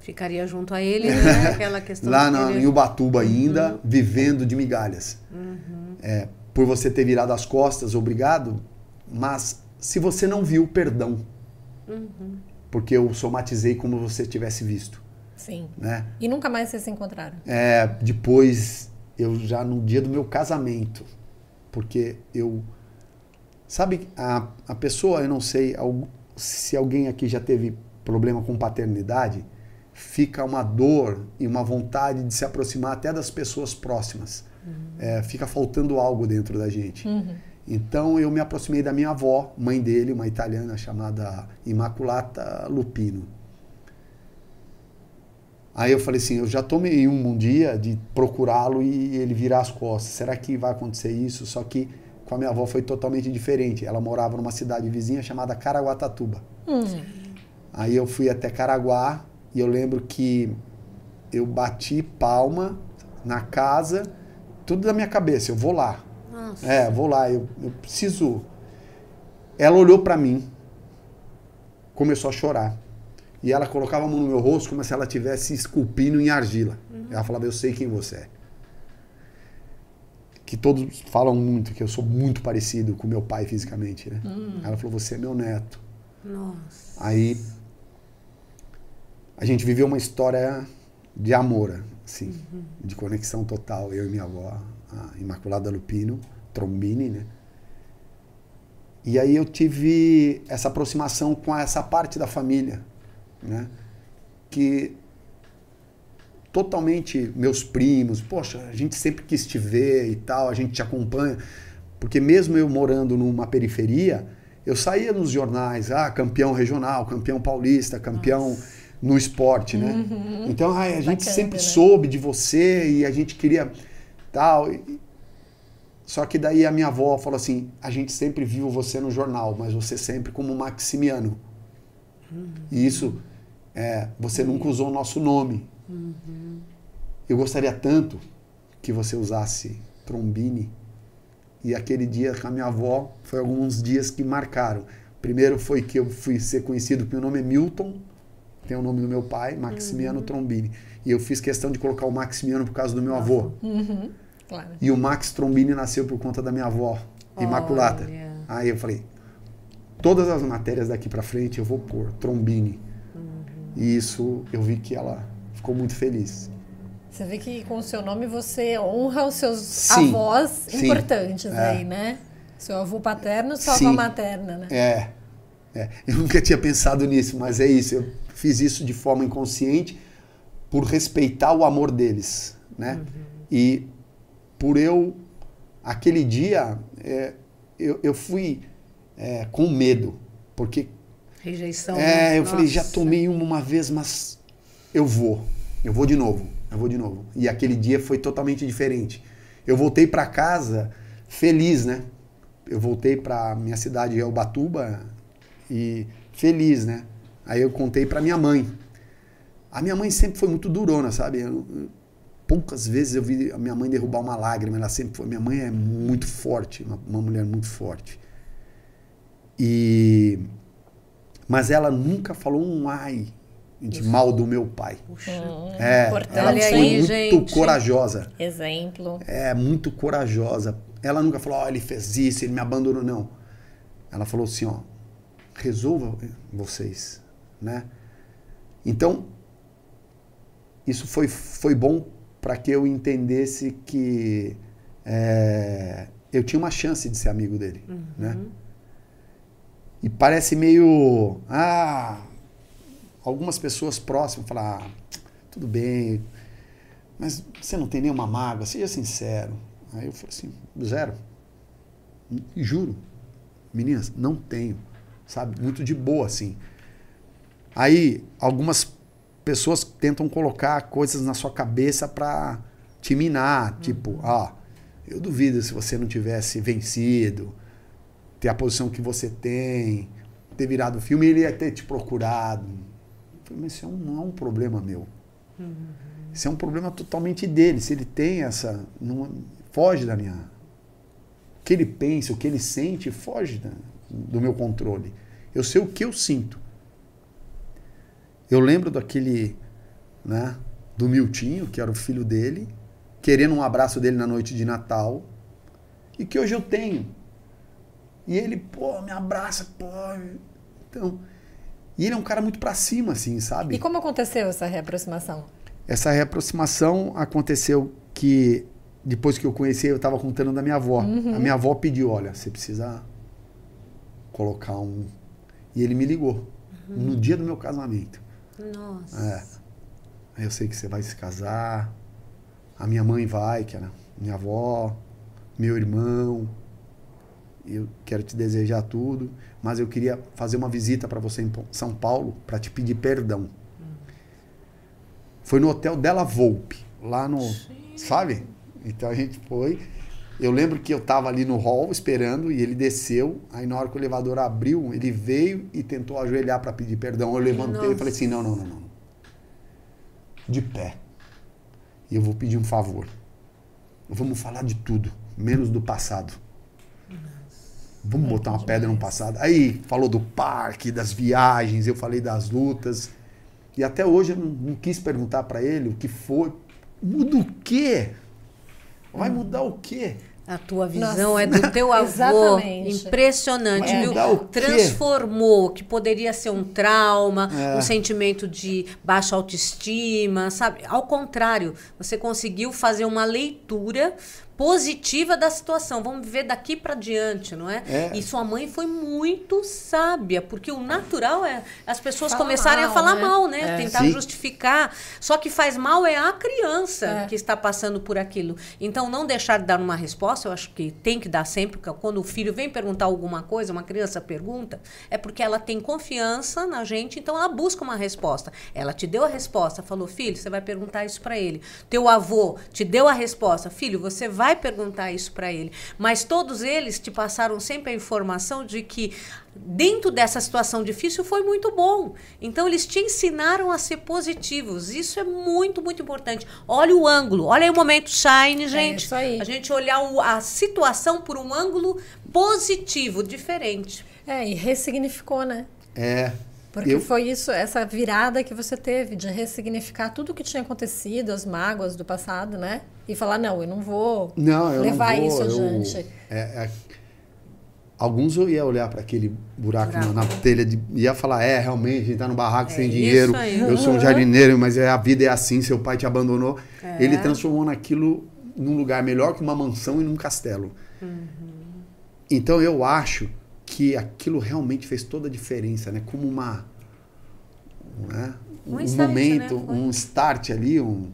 Ficaria junto a ele, [laughs] né? Aquela questão Lá na, querer- em Ubatuba ainda, vivendo de migalhas. É, por você ter virado as costas, obrigado. Mas se você não viu, perdão. Porque eu somatizei como você tivesse visto. Sim. Né? E nunca mais vocês se encontraram. É, depois, eu já no dia do meu casamento, porque eu. Sabe, a, a pessoa, eu não sei se alguém aqui já teve problema com paternidade, fica uma dor e uma vontade de se aproximar até das pessoas próximas. É, fica faltando algo dentro da gente. Então eu me aproximei da minha avó, mãe dele, uma italiana chamada Immaculata Lupino. Aí eu falei assim, eu já tomei um, um dia de procurá-lo e ele virar as costas. Será que vai acontecer isso? Só que com a minha avó foi totalmente diferente. Ela morava numa cidade vizinha chamada Caraguatatuba. Aí eu fui até Caraguá e eu lembro que eu bati palma na casa, tudo da minha cabeça, eu vou lá. Nossa. É, vou lá, eu, eu preciso. Ela olhou pra mim, começou a chorar. E ela colocava a mão no meu rosto como se ela estivesse esculpindo em argila. Ela falava, eu sei quem você é. Que todos falam muito, que eu sou muito parecido com meu pai fisicamente, né? Ela falou, você é meu neto. Nossa. Aí a gente viveu uma história de amor, assim, de conexão total, eu e minha avó, a Imaculada Lupino, Trombini, né? E aí eu tive essa aproximação com essa parte da família, né? Que totalmente meus primos, poxa, a gente sempre quis te ver e tal, a gente te acompanha, porque mesmo eu morando numa periferia, eu saía nos jornais, ah, campeão regional, campeão paulista, campeão no esporte, né? Então, ai, a gente Bacana, sempre né? soube de você e a gente queria tal. e- Só que daí a minha avó falou assim: a gente sempre viu você no jornal, mas você sempre como Maximiano. E isso, é, você nunca usou o nosso nome. Eu gostaria tanto que você usasse Trombini. E aquele dia com a minha avó foi alguns dias que marcaram. Primeiro foi que eu fui ser conhecido, que meu nome é Milton, tem o nome do meu pai, Maximiano Trombini. E eu fiz questão de colocar o Maximiano por causa do meu avô. Claro. E o Max Trombini nasceu por conta da minha avó, Imaculata. Olha. Aí eu falei, todas as matérias daqui pra frente eu vou pôr Trombini. E isso eu vi que ela ficou muito feliz. Você vê que com o seu nome você honra os seus Sim, avós sim. importantes É. aí, né? Seu avô paterno, sua Sim. avó materna, né? É, é. Eu nunca tinha pensado nisso, mas é isso. Eu fiz isso de forma inconsciente por respeitar o amor deles, né? E por eu, aquele dia, é, eu, eu fui é, com medo, porque Rejeição. é, né? eu falei, já Nossa. tomei uma uma vez, mas eu vou. Eu vou de novo. Eu vou de novo. E aquele dia foi totalmente diferente. Eu voltei para casa feliz, né? Eu voltei para minha cidade, Ubatuba, e feliz, né? Aí eu contei para minha mãe. A minha mãe sempre foi muito durona, sabe? Eu- eu- poucas vezes eu vi a minha mãe derrubar uma lágrima. Ela sempre foi. Minha mãe é muito forte, uma, uma mulher muito forte. E mas ela nunca falou um ai de mal do meu pai. Puxa. É, Importante. ela foi aí, muito gente. corajosa. Exemplo. É, muito corajosa. Ela nunca falou, ó, ele fez isso, ele me abandonou, não. Ela falou assim, ó, resolva vocês, né? Então, isso foi, foi bom para que eu entendesse que é, eu tinha uma chance de ser amigo dele, né? E parece meio, ah, algumas pessoas próximas falam, ah, tudo bem, mas você não tem nenhuma mágoa, seja sincero. Aí eu falei assim, zero. Juro, meninas, não tenho, sabe? Muito de boa, assim. Aí, algumas pessoas tentam colocar coisas na sua cabeça pra te minar. Tipo, ah, eu duvido se você não tivesse vencido, ter a posição que você tem, ter virado filme, ele ia ter te procurado. Eu falei, mas isso é não é um problema meu. Isso é um problema totalmente dele. Se ele tem essa. Não, foge da minha. O que ele pensa, o que ele sente, foge da- do meu controle. Eu sei o que eu sinto. Eu lembro daquele né? Do Miltinho, que era o filho dele, querendo um abraço dele na noite de Natal, e que hoje eu tenho. E ele, pô, me abraça, pô. Então, e ele é um cara muito pra cima, assim, sabe? E como aconteceu essa reaproximação? Essa reaproximação aconteceu que depois que eu conheci, eu estava contando da minha avó. Uhum. A minha avó pediu, olha, você precisa colocar um. E ele me ligou no dia do meu casamento. Nossa. É. Aí eu sei que você vai se casar. A minha mãe vai, que era minha avó, meu irmão. Eu quero te desejar tudo, mas eu queria fazer uma visita para você em São Paulo para te pedir perdão. Foi no hotel Della Volpe, lá no, sabe? Então a gente foi. Eu lembro que eu tava ali no hall esperando e ele desceu. Aí na hora que o elevador abriu, ele veio e tentou ajoelhar para pedir perdão. Eu levantei e falei assim: não, não, não, não. De pé. E eu vou pedir um favor. Vamos falar de tudo, menos do passado. Vamos botar uma pedra no passado. Aí falou do parque, das viagens, eu falei das lutas. E até hoje eu não, não quis perguntar para ele o que foi. Muda o quê? Vai mudar o quê? A tua visão Nossa. é do teu [laughs] avô. Exatamente. Impressionante, Vai viu? mudar o quê? Transformou o que poderia ser um trauma, É. um sentimento de baixa autoestima, sabe? Ao contrário, você conseguiu fazer uma leitura positiva da situação. Vamos ver daqui para diante, não é? É. E sua mãe foi muito sábia, porque o natural é as pessoas Fala começarem mal, a falar né? mal, né? É. Tentar Sim. justificar. Só que faz mal é a criança É. que está passando por aquilo. Então, não deixar de dar uma resposta, eu acho que tem que dar sempre, porque quando o filho vem perguntar alguma coisa, uma criança pergunta, é porque ela tem confiança na gente, então ela busca uma resposta. Ela te deu a resposta, falou, filho, você vai perguntar isso para ele. Teu avô te deu a resposta, filho, você vai perguntar isso para ele. Mas todos eles te passaram sempre a informação de que dentro dessa situação difícil foi muito bom. Então eles te ensinaram a ser positivos. Isso é muito, muito importante. Olha o ângulo, olha aí o momento shine, gente. isso aí. A gente olhar o- a situação por um ângulo positivo, diferente. É, e ressignificou, né? É. Porque eu, foi isso, essa virada que você teve de ressignificar tudo o que tinha acontecido, as mágoas do passado, né? E falar, não, eu não vou não, eu levar não vou, isso eu- adiante. é- é- alguns eu ia olhar para aquele buraco na, Buraco. na telha de, ia falar, é, realmente, a gente tá no barraco É sem dinheiro. Eu sou um jardineiro, mas é, a vida é assim, seu pai te abandonou. Ele transformou naquilo num lugar melhor que uma mansão e num castelo. Então eu acho que aquilo realmente fez toda a diferença, né? Como uma né? Um um, start, momento, né? Um start ali, um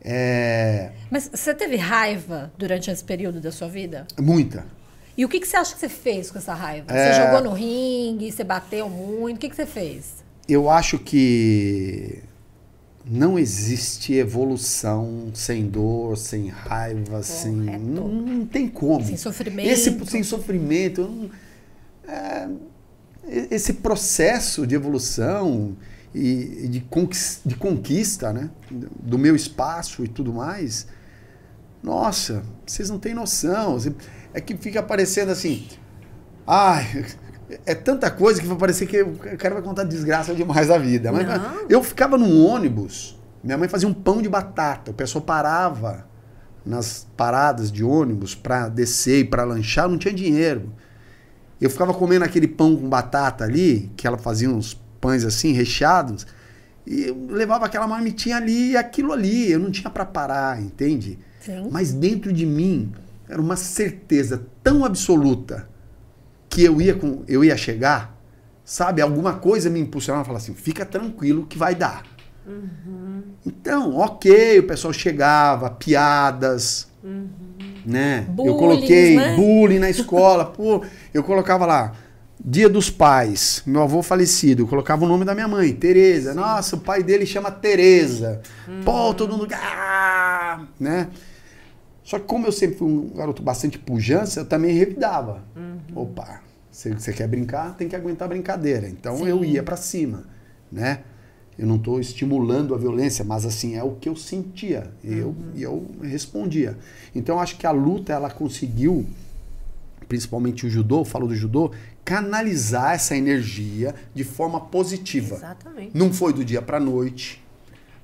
é, Mas você teve raiva durante esse período da sua vida? muita. E o que, que você acha que você fez com essa raiva? É. Você jogou no ringue, você bateu muito, o que, que você fez? Eu acho que não existe evolução sem dor, sem raiva, sem. Não, não tem como. Sem sofrimento. Esse, sem sofrimento. não- é, esse processo de evolução e e de, conquis- de conquista né, do meu espaço e tudo mais, nossa, vocês não têm noção. É que fica parecendo assim. Ai, é tanta coisa que vai parecer que o cara vai contar desgraça demais da vida. Mas Não. eu ficava num ônibus, minha mãe fazia um pão de batata, o pessoal parava nas paradas de ônibus para descer e para lanchar, não tinha dinheiro. Eu ficava comendo aquele pão com batata ali, que ela fazia uns pães assim, recheados, e eu levava aquela marmitinha ali e aquilo ali, eu não tinha para parar, entende? Sim. Mas dentro de mim era uma certeza tão absoluta que eu ia, com, eu ia chegar, sabe? Alguma coisa me impulsionava a falar assim: fica tranquilo que vai dar. Então, ok, o pessoal chegava, piadas, né? eu Bullying, coloquei né? bullying na escola, [laughs] pô, eu colocava lá. Dia dos pais, meu avô falecido, eu colocava o nome da minha mãe, Tereza. Nossa, o pai dele chama Tereza. Pô, todo mundo. Ah! Né? Só que como eu sempre fui um garoto bastante pujança, eu também revidava. Opa, se você quer brincar, tem que aguentar a brincadeira. Então eu ia pra cima, né? Eu não estou estimulando a violência, mas assim é o que eu sentia. E eu, e eu respondia. Então acho que a luta ela conseguiu, principalmente o judô, falo do judô, canalizar essa energia de forma positiva. Exatamente. Não foi do dia para noite,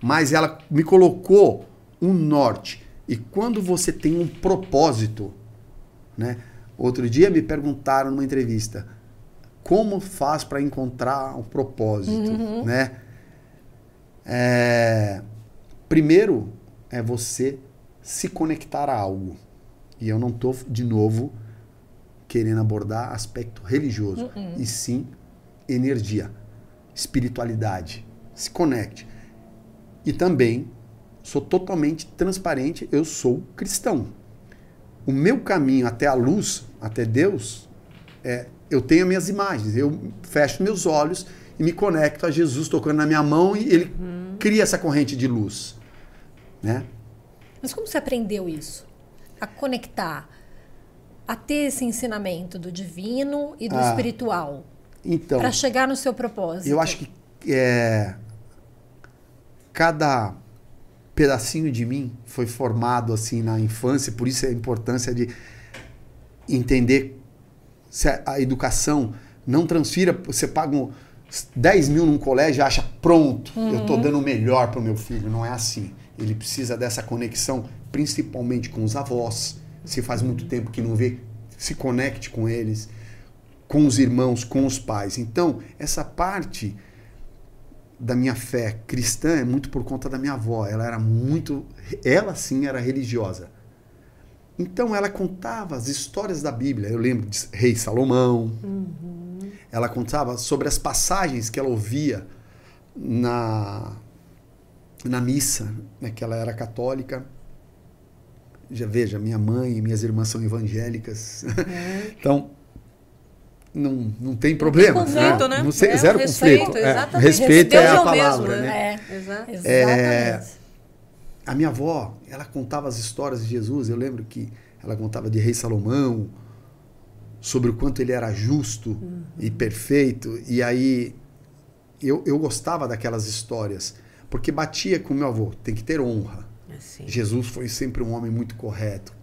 mas ela me colocou um norte. E quando você tem um propósito, né? Outro dia me perguntaram numa entrevista, como faz para encontrar um propósito, uhum. né? É, primeiro é você se conectar a algo. E eu não estou, de novo, querendo abordar aspecto religioso, uhum. e sim energia, espiritualidade. Se conecte. E também sou totalmente transparente, eu sou cristão. O meu caminho até a luz, até Deus, é eu tenho minhas imagens, eu fecho meus olhos e me conecto a Jesus tocando na minha mão e ele uhum. cria essa corrente de luz, né? Mas como você aprendeu isso? A conectar, a ter esse ensinamento do divino e do ah, espiritual. Então. Para chegar no seu propósito. Eu acho que é, cada pedacinho de mim foi formado assim na infância, por isso a importância de entender se a educação não transfira, você paga 10 mil num colégio acha pronto, uhum. eu estou dando o melhor para o meu filho. Não é assim. Ele precisa dessa conexão, principalmente com os avós. Se faz muito tempo que não vê, se conecte com eles, com os irmãos, com os pais. Então, essa parte da minha fé cristã é muito por conta da minha avó. Ela era muito. Ela sim era religiosa. Então ela contava as histórias da Bíblia. Eu lembro de Rei Salomão. Uhum. Ela contava sobre as passagens que ela ouvia na, na missa, né, que ela era católica. Já veja, minha mãe e minhas irmãs são evangélicas. É. [laughs] então, não, não tem problema. Não tem conflito, né? né? Não sei, é, zero respeito, conflito. É, respeito é a palavra, mesmo, né? É, exatamente. É, a minha avó, ela contava as histórias de Jesus. Eu lembro que ela contava de Rei Salomão, sobre o quanto ele era justo uhum. e perfeito. E aí eu, eu gostava daquelas histórias, porque batia com meu avô. Tem que ter honra. Assim. Jesus foi sempre um homem muito correto.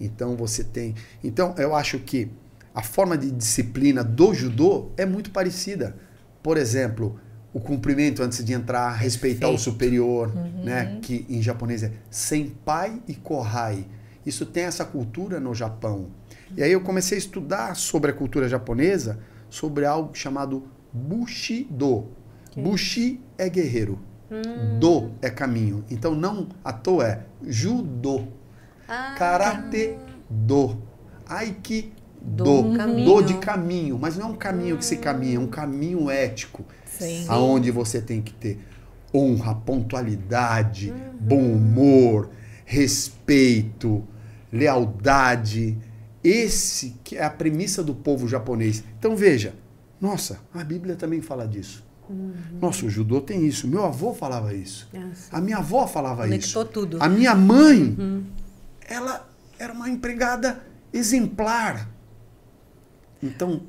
Então você tem. Então eu acho que a forma de disciplina do judô é muito parecida. Por exemplo, o cumprimento antes de entrar, respeitar o superior, uhum. né? que em japonês é senpai e kohai. Isso tem essa cultura no Japão. E aí eu comecei a estudar sobre a cultura japonesa, sobre algo chamado Bushido. Que Bushi é guerreiro. Hum. Do é caminho. Então não à toa é Judo. Ah. Karate do. Aiki do, do, de caminho, mas não é um caminho que se caminha, é um caminho ético, Sim. aonde você tem que ter honra, pontualidade, uhum. bom humor, respeito, lealdade. Esse que é a premissa do povo japonês. Então veja, nossa, a Bíblia também fala disso. Uhum. Nossa, o judô tem isso. Meu avô falava isso. É a minha avó falava Conectou isso. tudo. A minha mãe, uhum. ela era uma empregada exemplar. Então,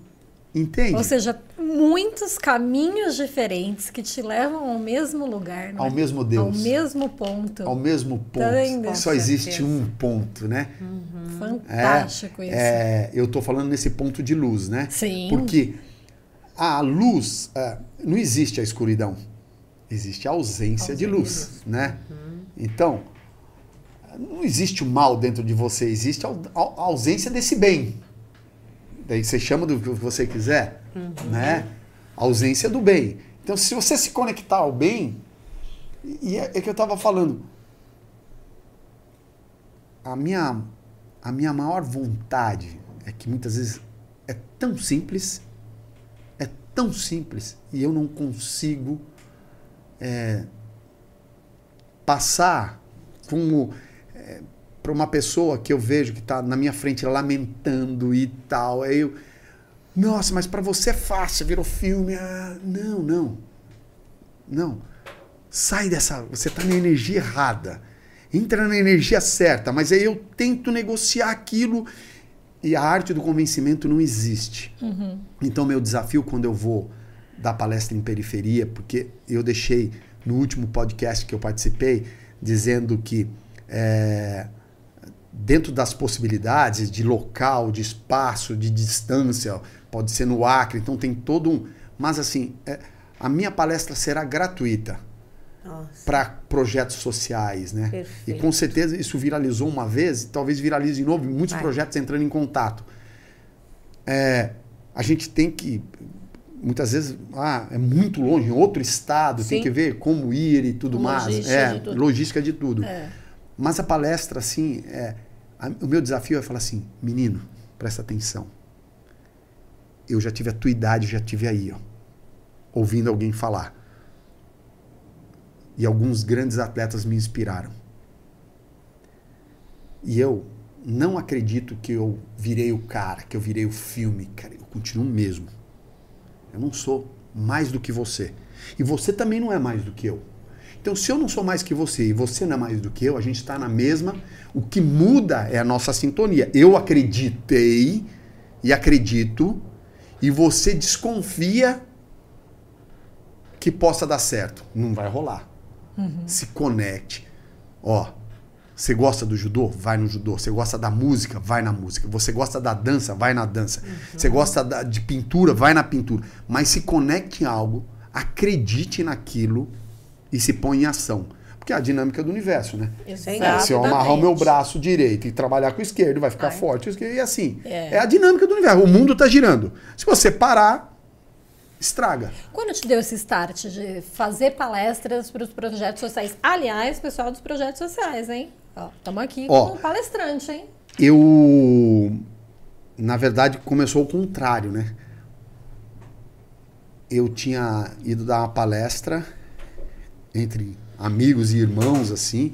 entende? Ou seja, muitos caminhos diferentes que te levam ao mesmo lugar, né? Ao mesmo Deus. Ao mesmo ponto. Ao mesmo ponto. Tá Só existe um ponto, né? Uhum. Fantástico é, isso. É, eu estou falando nesse ponto de luz, né? Sim. Porque a luz, é, não existe a escuridão. Existe a ausência, ausência de luz, né? Uhum. Então, não existe o mal dentro de você, existe a, a ausência desse bem. Daí você chama do que você quiser, uhum. né? A ausência do bem. Então, se você se conectar ao bem, e é, é que eu estava falando, a minha, a minha maior vontade é que muitas vezes é tão simples, é tão simples, e eu não consigo é, passar como para uma pessoa que eu vejo que está na minha frente lamentando e tal. Aí eu, nossa, mas para você é fácil, virou filme. Ah, não, não. Não. Sai dessa. Você está na energia errada. Entra na energia certa. Mas aí eu tento negociar aquilo e a arte do convencimento não existe. Uhum. Então, meu desafio quando eu vou dar palestra em periferia, porque eu deixei no último podcast que eu participei dizendo que é, dentro das possibilidades de local, de espaço, de distância, pode ser no Acre, então tem todo um. Mas assim, é, a minha palestra será gratuita. para projetos sociais, né? Perfeito. E com certeza isso viralizou uma vez, talvez viralize de novo, muitos Vai. projetos entrando em contato. É, a gente tem que muitas vezes ah, é muito longe, em outro estado, tem Sim. que ver como ir e tudo mais. Logística É, de tudo. logística de tudo. É. Mas a palestra, assim, é, o meu desafio é falar assim, menino, presta atenção. Eu já tive a tua idade, já tive aí, ó, ouvindo alguém falar. E alguns grandes atletas me inspiraram. E eu não acredito que eu virei o cara, que eu virei o filme, cara. Eu continuo mesmo. Eu não sou mais do que você. E você também não é mais do que eu. Então, se eu não sou mais que você e você não é mais do que eu, a gente está na mesma. O que muda é a nossa sintonia. Eu acreditei e acredito, e você desconfia que possa dar certo. Não vai rolar. Se conecte. Ó, você gosta do judô? Vai no judô. Você gosta da música? Vai na música. Você gosta da dança? Vai na dança. Você gosta da- de pintura? Vai na pintura. Mas se conecte em algo, acredite naquilo e se põe em ação. Porque é a dinâmica do universo, né? Exatamente. Se eu amarrar o meu braço direito e trabalhar com o esquerdo, vai ficar Vai. forte. E assim, É. é. a dinâmica do universo. O mundo está girando. Se você parar, estraga. Quando te deu esse start de fazer palestras para os projetos sociais? Aliás, pessoal dos projetos sociais, hein? Estamos aqui Ó. com um palestrante, hein? Eu, na verdade, começou o contrário, né? Eu tinha ido dar uma palestra entre amigos e irmãos, assim,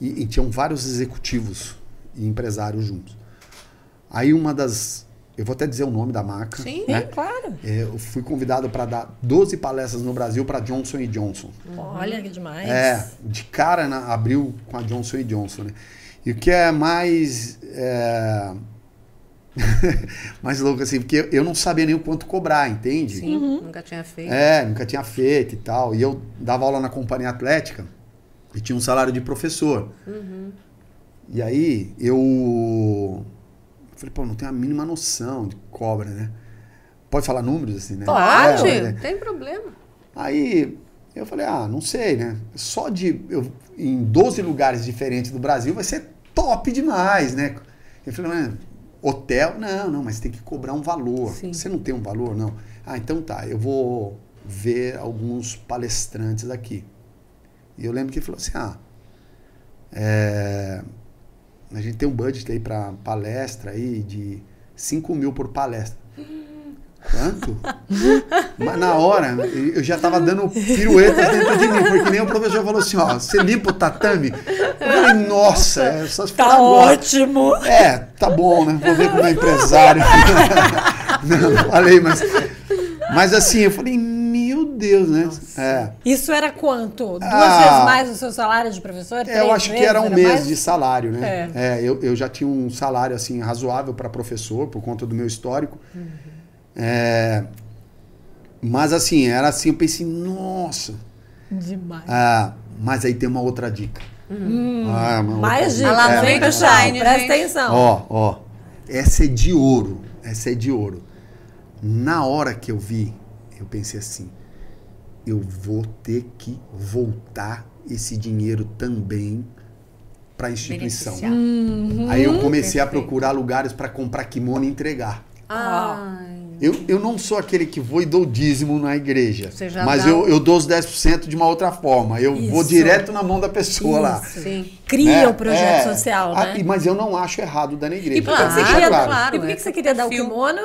e, e tinham vários executivos e empresários juntos. Aí uma das. Eu vou até dizer o nome da marca. Sim. né? Claro. É, Eu fui convidado para dar 12 palestras no Brasil para Johnson Johnson. Olha que demais. É, de cara na- abriu com a Johnson Johnson, né? E o que é mais é, [laughs] mais louco assim, porque eu não sabia nem o quanto cobrar, entende? Sim, Uhum. nunca tinha feito. É, nunca tinha feito e tal. E eu dava aula na companhia atlética e tinha um salário de professor. E aí eu falei, pô, não tenho a mínima noção de cobra, né? Pode falar números assim, né? Pode, É, não é. tem problema. Aí eu falei, ah, não sei, né? Só de eu em 12 lugares diferentes do Brasil vai ser top demais, né? Eu falei, mas hotel? Não, não, mas tem que cobrar um valor. Sim. Você não tem um valor, não? Ah, então tá, eu vou ver alguns palestrantes aqui. E eu lembro que ele falou assim, ah, é, a gente tem um budget aí para palestra aí de 5 mil por palestra. Quanto? Mas na hora, eu já tava dando piruetas dentro de mim, porque nem o professor falou assim, ó, você limpa o tatame? Eu falei, nossa, é for Tá agora. ótimo. É, tá bom, né? Vou ver com o meu empresário. [laughs] não, não falei, mas. Mas assim, eu falei, meu Deus, né? É. Isso era quanto? Duas Ah. vezes mais o seu salário de professor? É, Três eu acho que era um mês mais? de salário, né? É. É, eu, eu já tinha um salário assim razoável para professor por conta do meu histórico. É, mas assim, era assim, eu pensei, nossa. Demais. Ah, mas aí tem uma outra dica. Ah, uma outra mais dica. dicas, Lá hein, vem pessoal? Shine, Presta gente. atenção. Ó, ó. Essa é de ouro. Essa é de ouro. Na hora que eu vi, eu pensei assim: eu vou ter que voltar esse dinheiro também para a instituição. Uhum. Aí eu comecei a Perfeito. procurar lugares para comprar kimono e entregar. Ai, Eu, eu não sou aquele que vou e dou dízimo na igreja. Você já mas dá eu, o- eu dou os 10% de uma outra forma. Eu vou Isso. direto na mão da pessoa lá. Isso. sim. Cria né? o projeto É. social, Ah, né? e- mas eu não acho errado dar na igreja. E por que, que você Claro, queria, claro, e por que é que você queria dar o kimono?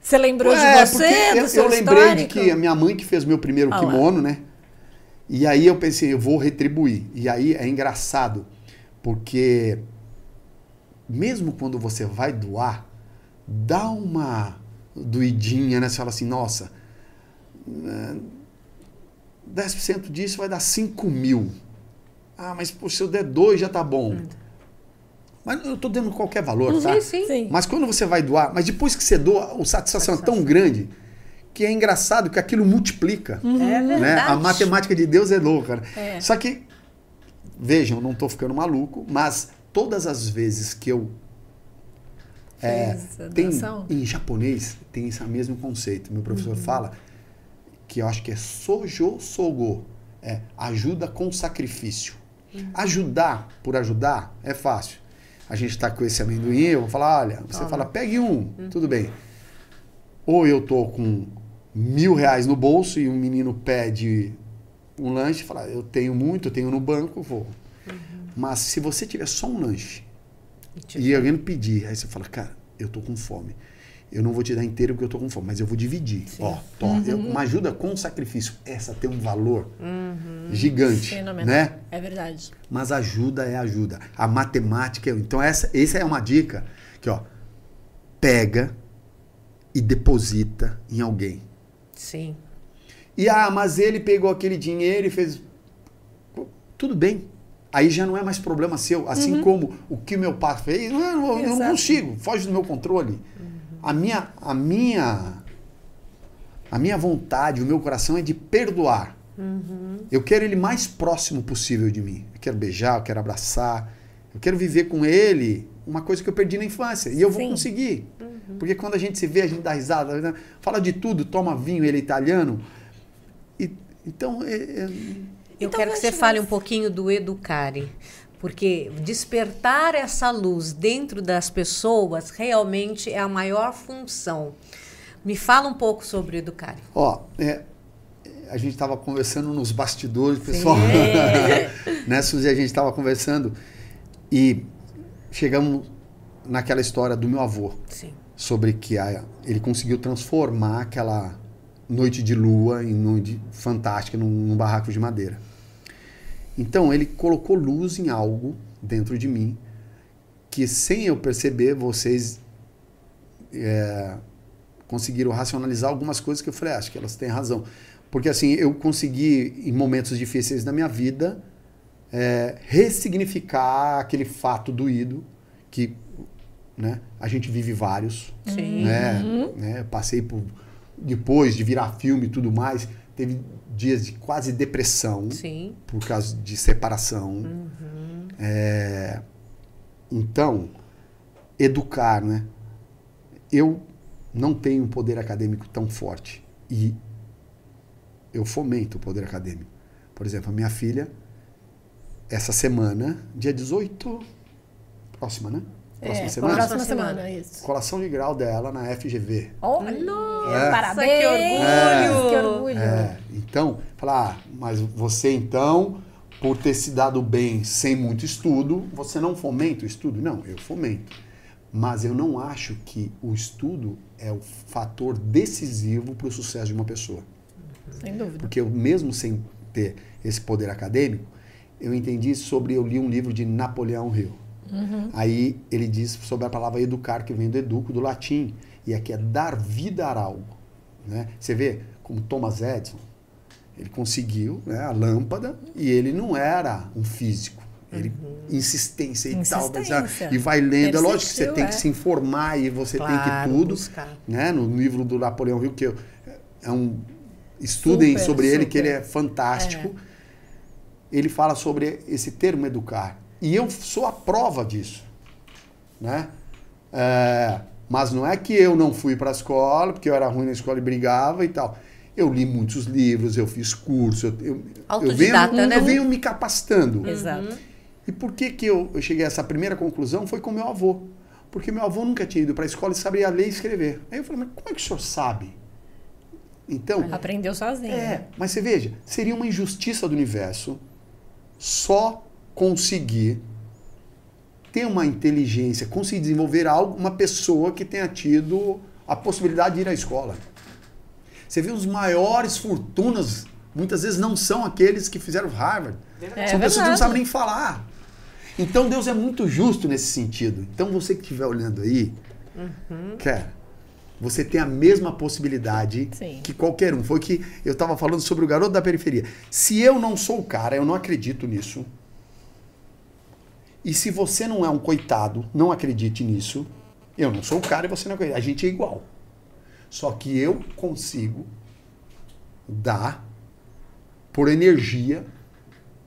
Você lembrou É, de você, eu, do seu eu lembrei de histórico? que a minha mãe que fez meu primeiro Ah lá. kimono, né? E aí eu pensei, eu vou retribuir. E aí é engraçado, porque mesmo quando você vai doar, dá uma doidinha, né? Você fala assim, nossa, eh, 10% disso vai dar 5 mil. Ah, mas pô, se eu der 2 já tá bom. Mas eu tô dando qualquer valor, tá? Sim, sim. Sim. Mas quando você vai doar, mas depois que você doa, a satisfação é tão grande que é engraçado que aquilo multiplica. É Né? verdade. A matemática de Deus é louca. né? É. Só que, vejam, não estou ficando maluco, mas todas as vezes que eu. É, tem, em japonês tem esse mesmo conceito. Meu professor fala que eu acho que é sojo sogo, É ajuda com sacrifício. Ajudar por ajudar é fácil. A gente está com esse amendoim, eu vou falar, olha, você Toma. fala, pegue um, tudo bem. Ou eu tô com mil reais no bolso e um menino pede um lanche, fala, eu tenho muito, eu tenho no banco, vou. Mas se você tiver só um lanche e alguém pedir, aí você fala, cara, eu tô com fome. Eu não vou te dar inteiro porque eu tô com fome, mas eu vou dividir. Ó, tó, eu- uma ajuda com sacrifício. Essa tem um valor gigante, Fenomenal. né? É verdade. Mas ajuda é ajuda. A matemática é. Então, essa, essa é uma dica que, ó, pega e deposita em alguém. Sim. E ah, mas ele pegou aquele dinheiro e fez. Tudo bem. Aí já não é mais problema seu. Assim como o que meu pai fez, eu não- eu não consigo, foge do meu controle. A minha, a minha, a minha vontade, o meu coração é de perdoar. Eu quero ele mais próximo possível de mim. Eu quero beijar, eu quero abraçar. Eu quero viver com ele uma coisa que eu perdi na infância. E eu vou Sim. conseguir. Porque quando a gente se vê, a gente dá risada, né? fala de tudo, toma vinho, ele é italiano. E, então, é- é- Eu Então, quero que você acho fale um pouquinho do Educare. Porque despertar essa luz dentro das pessoas realmente é a maior função. Me fala um pouco sobre o Educare. Ó, é, a gente estava conversando nos bastidores, pessoal. [laughs] né, Suzy? A gente estava conversando e chegamos naquela história do meu avô, Sim. sobre que a- ele conseguiu transformar aquela noite de lua em noite fantástica num, num barraco de madeira. Então, ele colocou luz em algo dentro de mim que, sem eu perceber, vocês é, conseguiram racionalizar algumas coisas que eu falei, "Ah, acho que elas têm razão. Porque assim, eu consegui, em momentos difíceis da minha vida, é, ressignificar aquele fato doído que né, a gente vive vários. Sim. Né, né, passei por. Depois de virar filme e tudo mais, teve dias de quase depressão Sim. por causa de separação. É, então, educar, né? Eu não tenho um poder acadêmico tão forte e eu fomento o poder acadêmico. Por exemplo, a minha filha, essa semana, dia 18, próxima, né? Próxima é, semana, Próxima semana, isso. colação de grau dela na FGV. Olha, É. parabéns! que orgulho! Que orgulho! É, então, falar, ah, mas você então, por ter se dado bem sem muito estudo, você não fomenta o estudo? Não, eu fomento. Mas eu não acho que o estudo é o fator decisivo para o sucesso de uma pessoa. Sem dúvida. Porque eu, mesmo sem ter esse poder acadêmico, eu entendi sobre. Eu li um livro de Napoleão Hill. Aí ele diz sobre a palavra educar, que vem do educo, do latim. E aqui é dar vida a algo. Né? Você vê como Thomas Edison, ele conseguiu né, a lâmpada e ele não era um físico. Ele, Insistência e tal. mas, Insistência. E vai lendo. É lógico que você Persistiu, tem é. que se informar e você tem Claro, que tudo buscar. né, no livro do Napoleão Hill, que eu- é um. Estudem Super, sobre ele, super. que ele é fantástico. Ele fala sobre esse termo educar. E eu sou a prova disso. Né? É, mas não é que eu não fui para a escola, porque eu era ruim na escola e brigava e tal. Eu li muitos livros, eu fiz curso, eu, eu, eu, venho, né? eu venho me capacitando. Exato. E por que, que eu, eu cheguei a essa primeira conclusão? Foi com meu avô. Porque meu avô nunca tinha ido para a escola e sabia ler e escrever. Aí eu falei, mas como é que o senhor sabe? Então, Aprendeu sozinho. é, mas você veja, seria uma injustiça do universo só conseguir ter uma inteligência, conseguir desenvolver algo, uma pessoa que tenha tido a possibilidade de ir à escola. Você vê os maiores fortunas, muitas vezes não são aqueles que fizeram Harvard. É são pessoas que não sabem nem falar. Então Deus é muito justo nesse sentido. Então você que estiver olhando aí, cara, você tem a mesma possibilidade Sim. que qualquer um. Foi que eu estava falando sobre o garoto da periferia. Se eu não sou o cara, eu não acredito nisso. E se você não é um coitado, não acredite nisso. Eu não sou o cara e você não acredita. A gente é igual. Só que eu consigo dar por energia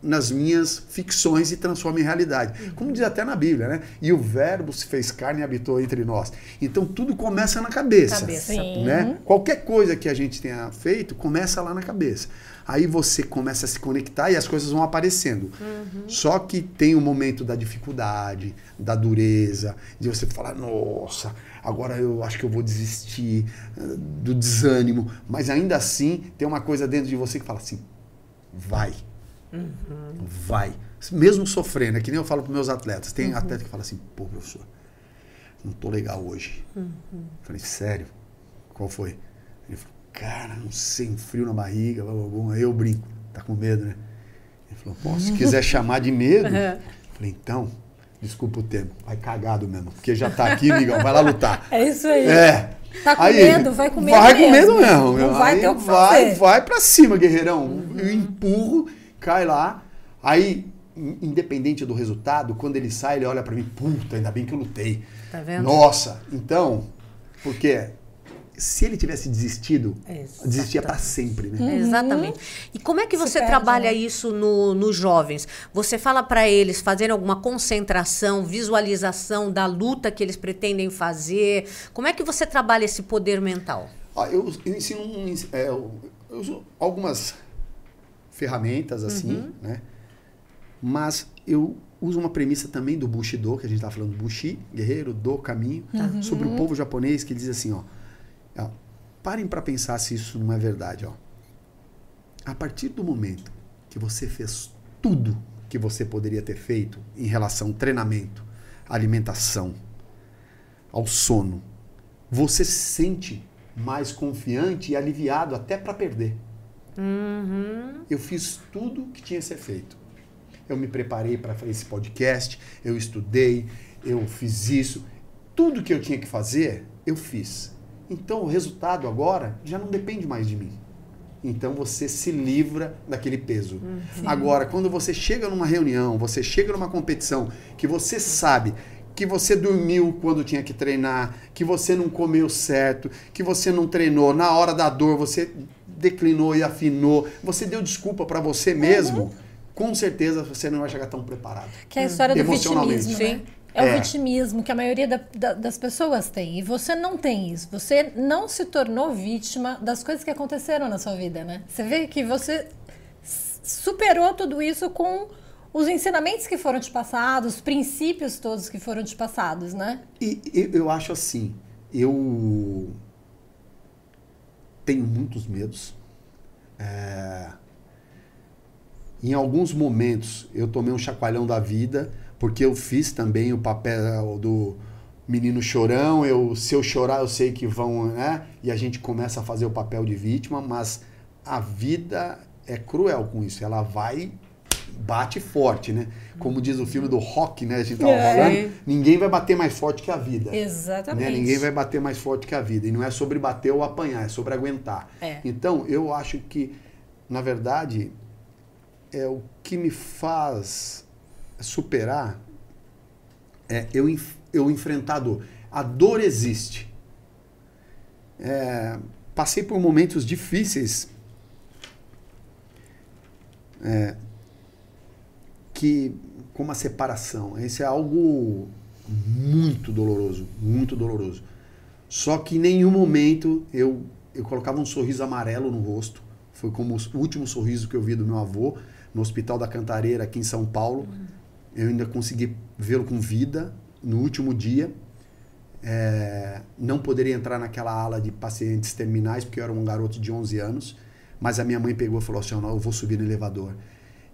nas minhas ficções e transformo em realidade. Como diz até na Bíblia, né? E o verbo se fez carne e habitou entre nós. Então tudo começa na cabeça. Cabeça. Né? Qualquer coisa que a gente tenha feito, começa lá na cabeça. Aí você começa a se conectar e as coisas vão aparecendo. Só que tem o momento da dificuldade, da dureza, de você falar, nossa, agora eu acho que eu vou desistir, eh, do desânimo. Mas ainda assim, tem uma coisa dentro de você que fala assim, vai. Vai. Mesmo sofrendo, é que nem eu falo para meus atletas. Tem atleta que fala assim, pô, professor, não tô legal hoje. Falei, sério? Qual foi? Cara, não sei, um frio na barriga, blá, blá, blá. Aí eu brinco, tá com medo, né? Ele falou, pô, se quiser [laughs] chamar de medo. Falei, então, desculpa o termo, vai cagado mesmo. Porque já tá aqui, Miguel, vai lá lutar. [laughs] É isso aí. É. Tá com Aí, medo, vai com medo Vai com mesmo. medo mesmo. meu. Não vai Aí ter o que vai, fazer. Uhum. vai pra cima, guerreirão. Eu empurro, cai lá. Aí, in- independente do resultado, quando ele sai, ele olha pra mim, puta, ainda bem que eu lutei. Tá vendo? Nossa, então, porque se ele tivesse desistido, Exatamente. desistia pra sempre, né? É, Exatamente. E como é que você perde, trabalha né? isso no- nos jovens? Você fala para eles fazerem alguma concentração, visualização da luta que eles pretendem fazer? Como é que você trabalha esse poder mental? Ó, eu, eu ensino um, é, eu, eu uso algumas ferramentas assim, né? Mas eu uso uma premissa também do Bushido, que a gente está falando Bushi, guerreiro, do caminho, sobre o povo japonês que diz assim, ó, ó parem para pensar se isso não é verdade, ó. A partir do momento que você fez tudo que você poderia ter feito em relação ao treinamento, alimentação, ao sono, você se sente mais confiante e aliviado até para perder. Eu fiz tudo que tinha que ser feito. Eu me preparei para esse podcast, eu estudei, eu fiz isso. Tudo que eu tinha que fazer, eu fiz. Então o resultado agora já não depende mais de mim. Então você se livra daquele peso. Agora, quando você chega numa reunião, você chega numa competição, que você sabe que você dormiu quando tinha que treinar, que você não comeu certo, que você não treinou, na hora da dor você declinou e afinou, você deu desculpa para você mesmo, com certeza você não vai chegar tão preparado. Que é a história do vitimismo, né? É o É. vitimismo que a maioria da- da- das pessoas tem. E você não tem isso. Você não se tornou vítima das coisas que aconteceram na sua vida, né? Você vê que você superou tudo isso com os ensinamentos que foram te passados, os princípios todos que foram te passados, né? E eu, eu acho assim, eu tenho muitos medos. É, Em alguns momentos eu tomei um chacoalhão da vida, porque eu fiz também o papel do menino chorão. Eu, se eu chorar, eu sei que vão, né? E a gente começa a fazer o papel de vítima, mas a vida é cruel com isso. Ela vai bate forte, né? Como diz o filme do Rock, né? A gente tava É. falando, ninguém vai bater mais forte que a vida. Exatamente. Né? Ninguém vai bater mais forte que a vida. E não é sobre bater ou apanhar, é sobre aguentar. É. Então, eu acho que, na verdade, é o que me faz superar é eu, eu enfrentar a dor. A dor existe. É, passei por momentos difíceis é, que como a separação. Esse é algo muito doloroso, muito doloroso. Só que em nenhum momento eu, eu colocava um sorriso amarelo no rosto. Foi como o último sorriso que eu vi do meu avô no Hospital da Cantareira, aqui em São Paulo. Eu ainda consegui vê-lo com vida no último dia. É, não poderia entrar naquela ala de pacientes terminais, porque eu era um garoto de 11 anos. Mas a minha mãe pegou e falou assim: "Não, eu vou subir no elevador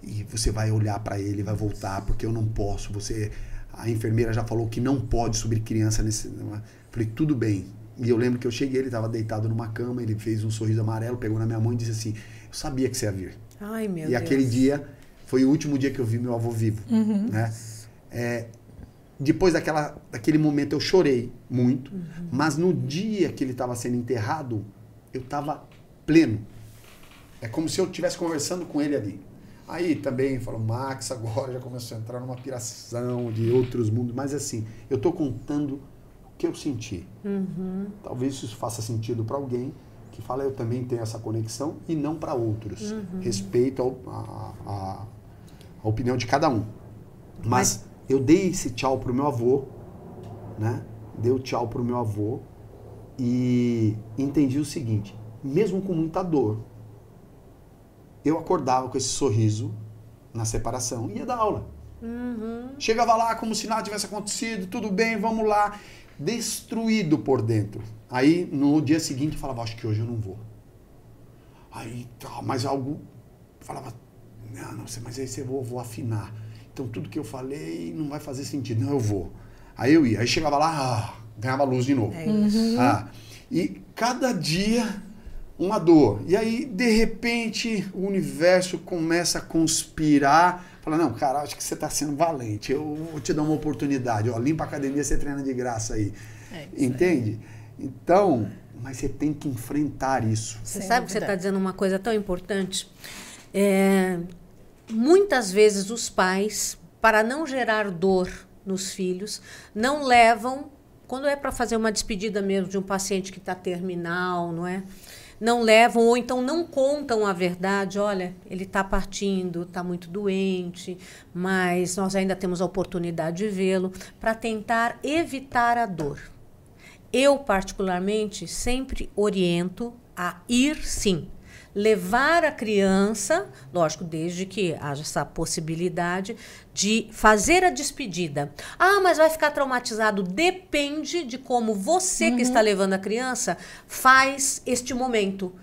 e você vai olhar para ele, vai voltar, porque eu não posso. Você, a enfermeira já falou que não pode subir criança nesse. Falei, tudo bem. E eu lembro que eu cheguei, ele estava deitado numa cama, ele fez um sorriso amarelo, pegou na minha mão e disse assim: Eu sabia que você ia vir. Ai, meu e Deus. aquele dia foi o último dia que eu vi meu avô vivo. Né? É, depois daquela, daquele momento eu chorei muito, mas no dia que ele estava sendo enterrado, eu estava pleno. É como se eu estivesse conversando com ele ali. Aí também falou, Max, agora já começou a entrar numa piração de outros mundos. Mas assim, eu estou contando o que eu senti. Talvez isso faça sentido para alguém que fala, eu também tenho essa conexão, e não para outros. Respeito ao, a, a- a opinião de cada um. Mas, Mas... eu dei esse tchau pro meu avô, né? Dei o tchau pro meu avô e entendi o seguinte: mesmo com muita dor, eu acordava com esse sorriso na separação e ia dar aula. Uhum. Chegava lá como se nada tivesse acontecido, tudo bem, vamos lá. Destruído por dentro. Aí no dia seguinte eu falava, acho que hoje eu não vou. Aí tal, mas algo falava, não, não sei, mas aí você vou, vou afinar. Então tudo que eu falei não vai fazer sentido. Não, eu vou. Aí eu ia. Aí chegava lá, ah, ganhava luz de novo. É uhum. Ah, e cada dia uma dor. E aí, de repente, o universo começa a conspirar. Fala, não, cara, acho que você está sendo valente. Eu vou te dar uma oportunidade. Ó, limpa a academia, você treina de graça aí. É Entende? Então, mas você tem que enfrentar isso. Você sabe que você está dizendo uma coisa tão importante? É, muitas vezes os pais, para não gerar dor nos filhos, não levam, quando é para fazer uma despedida mesmo de um paciente que está terminal, não é? Não levam ou então não contam a verdade. Olha, ele está partindo, está muito doente, mas nós ainda temos a oportunidade de vê-lo para tentar evitar a dor. Eu, particularmente, sempre oriento a ir sim levar a criança, lógico, desde que haja essa possibilidade de fazer a despedida. Ah, mas vai ficar traumatizado. Depende de como você uhum. que está levando a criança faz este momento.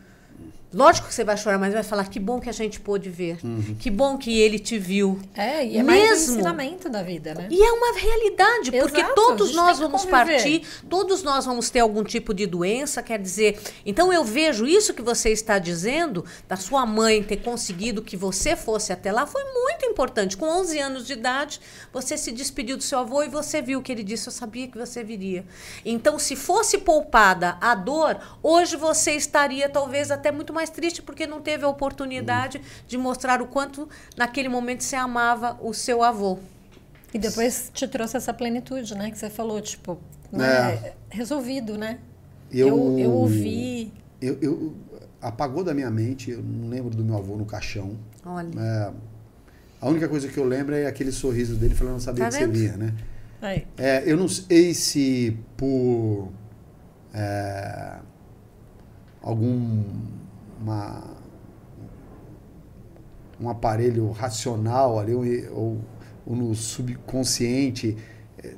Lógico que você vai chorar, mas vai falar que bom que a gente pôde ver. Uhum. Que bom que ele te viu. É, e é Mesmo. mais um ensinamento da vida, né? E é uma realidade, Exato, porque todos nós vamos partir, todos nós vamos ter algum tipo de doença, quer dizer, então eu vejo isso que você está dizendo, da sua mãe ter conseguido que você fosse até lá, foi muito importante. Com 11 anos de idade, você se despediu do seu avô e você viu que ele disse, eu sabia que você viria. Então, se fosse poupada a dor, hoje você estaria talvez até muito mais triste porque não teve a oportunidade de mostrar o quanto naquele momento você amava o seu avô. E depois te trouxe essa plenitude, né? Que você falou, tipo, né? é. resolvido, né? Eu, eu, eu ouvi. Eu, eu, apagou da minha mente, eu não lembro do meu avô no caixão. Olha. É, a única coisa que eu lembro é aquele sorriso dele falando, não sabia tá que vendo? você vinha, né? É, eu não sei se por é, algum uma, um aparelho racional ali, ou, ou no subconsciente, é,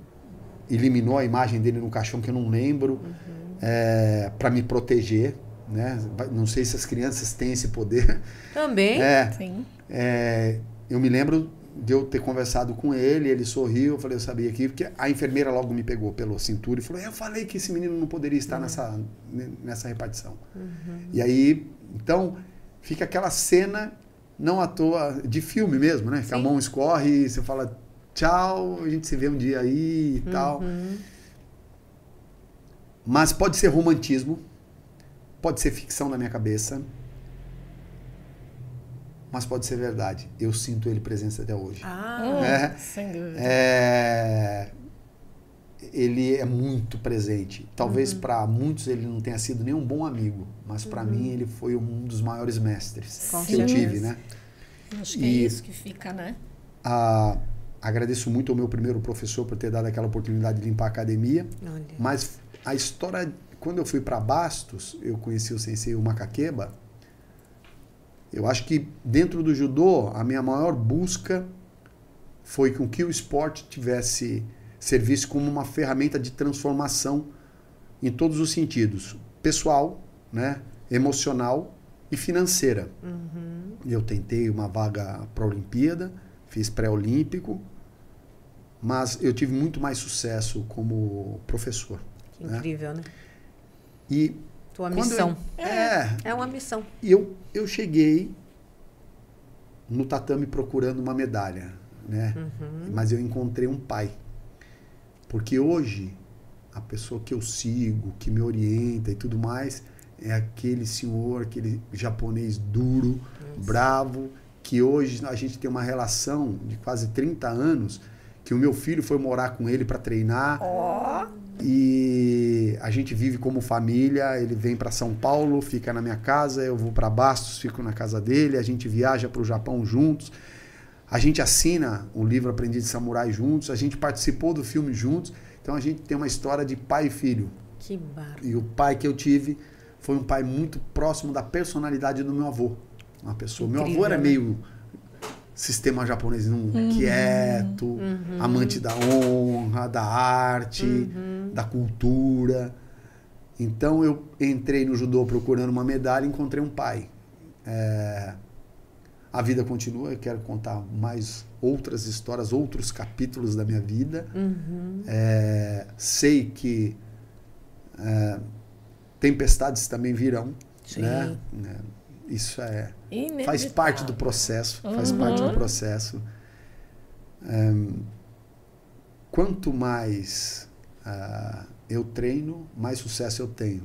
eliminou a imagem dele no caixão, que eu não lembro, uhum. é, para me proteger. Né? Não sei se as crianças têm esse poder. Também. [laughs] É, Sim. É, eu me lembro de eu ter conversado com ele, ele sorriu, eu falei, eu sabia que, porque a enfermeira logo me pegou pela cintura e falou, eu falei que esse menino não poderia estar uhum. nessa, nessa repartição. Uhum. E aí então, fica aquela cena, não à toa, de filme mesmo, né? Que a mão escorre e você fala tchau, a gente se vê um dia aí e uhum. tal. Mas pode ser romantismo, pode ser ficção na minha cabeça, mas pode ser verdade. Eu sinto ele presença até hoje. Ah, é, sem dúvida. É, ele é muito presente. Talvez uhum. para muitos ele não tenha sido nem um bom amigo, mas para uhum. mim ele foi um dos maiores mestres Com que certeza. eu tive, né? Acho que é e, é isso que fica, né? A, agradeço muito ao meu primeiro professor por ter dado aquela oportunidade de limpar a academia. Olha. Mas a história, quando eu fui para Bastos, eu conheci o sensei o Macaqueba. Eu acho que dentro do judô, a minha maior busca foi com que o esporte tivesse serviço como uma ferramenta de transformação em todos os sentidos, pessoal, né, emocional e financeira. Uhum. Eu tentei uma vaga para a Olimpíada, fiz pré-olímpico, mas eu tive muito mais sucesso como professor. Que né? incrível, né? E tua missão. Eu, é, é uma missão. E eu, eu cheguei no tatame procurando uma medalha, né? Uhum. Mas eu encontrei um pai porque hoje, a pessoa que eu sigo, que me orienta e tudo mais, é aquele senhor, aquele japonês duro, Isso. bravo, que hoje a gente tem uma relação de quase 30 anos, que o meu filho foi morar com ele para treinar. Oh. E a gente vive como família, ele vem para São Paulo, fica na minha casa, eu vou para Bastos, fico na casa dele, a gente viaja para o Japão juntos. A gente assina o livro Aprendiz de Samurai juntos, a gente participou do filme juntos, então a gente tem uma história de pai e filho. Que bárbaro. E o pai que eu tive foi um pai muito próximo da personalidade do meu avô. Uma pessoa. Incrível, meu avô era né? meio sistema japonês um quieto, Uhum. amante da honra, da arte, Uhum. da cultura. Então eu entrei no judô procurando uma medalha e encontrei um pai. É, a vida continua, eu quero contar mais outras histórias, outros capítulos da minha vida. Uhum. É, sei que é, tempestades também virão. Sim. Né? É, Isso é, Inevitável. faz parte do processo. Faz Uhum. parte do processo. É, quanto mais ah, eu treino, mais sucesso eu tenho.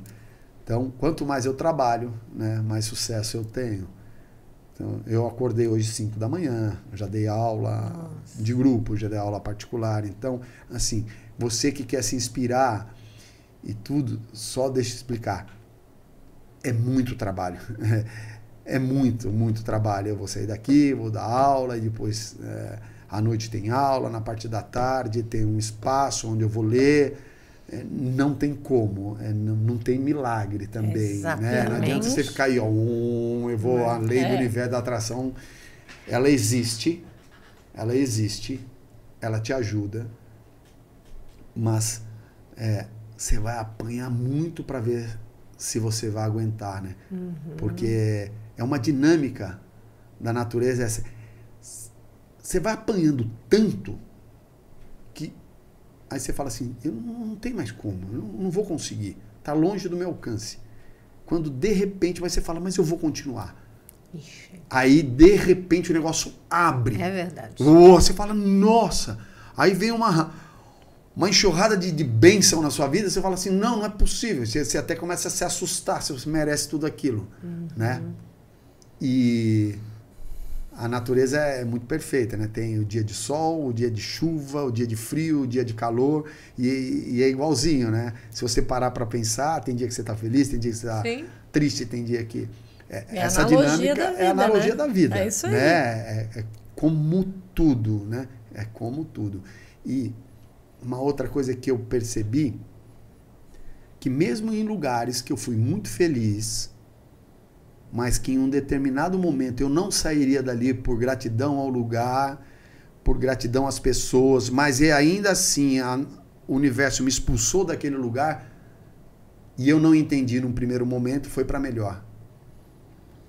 Então, quanto mais eu trabalho, né, mais sucesso eu tenho. Então, eu acordei hoje 5 da manhã, já dei aula de grupo, já dei aula particular. Então, assim, você que quer se inspirar e tudo, só deixa eu explicar. É muito trabalho. [laughs] É muito, muito trabalho. Eu vou sair daqui, vou dar aula, e depois é, à noite tem aula, na parte da tarde tem um espaço onde eu vou ler. É, não tem como, é, não, tem milagre também. Né? Não adianta você ficar aí, ó, um, eu vou, a lei do É. universo da atração, ela existe, ela existe, ela te ajuda, mas é, você vai apanhar muito para ver se você vai aguentar, né? Porque é uma dinâmica da natureza essa. Você vai apanhando tanto aí você fala assim, eu não, não tenho mais como, eu não, não vou conseguir, tá longe do meu alcance. Quando de repente você fala, mas eu vou continuar. Ixi, Aí de repente o negócio abre. é verdade. Oh, você fala, nossa! Aí vem uma, uma enxurrada de, de bênção na sua vida, você fala assim, não, não é possível. Você, você até começa a se assustar se você merece tudo aquilo. Né? E a natureza é muito perfeita, né? Tem o dia de sol, o dia de chuva, o dia de frio, o dia de calor, e, e é igualzinho, né? Se você parar para pensar, tem dia que você está feliz, tem dia que você está triste, tem dia que... é- É essa analogia dinâmica da é a vida, analogia né? da vida. É isso aí. Né? É, é como tudo, né? É como tudo. E uma outra coisa que eu percebi, que mesmo em lugares que eu fui muito feliz, mas que em um determinado momento eu não sairia dali por gratidão ao lugar, por gratidão às pessoas, mas e ainda assim a- o universo me expulsou daquele lugar e eu não entendi num primeiro momento, foi para melhor.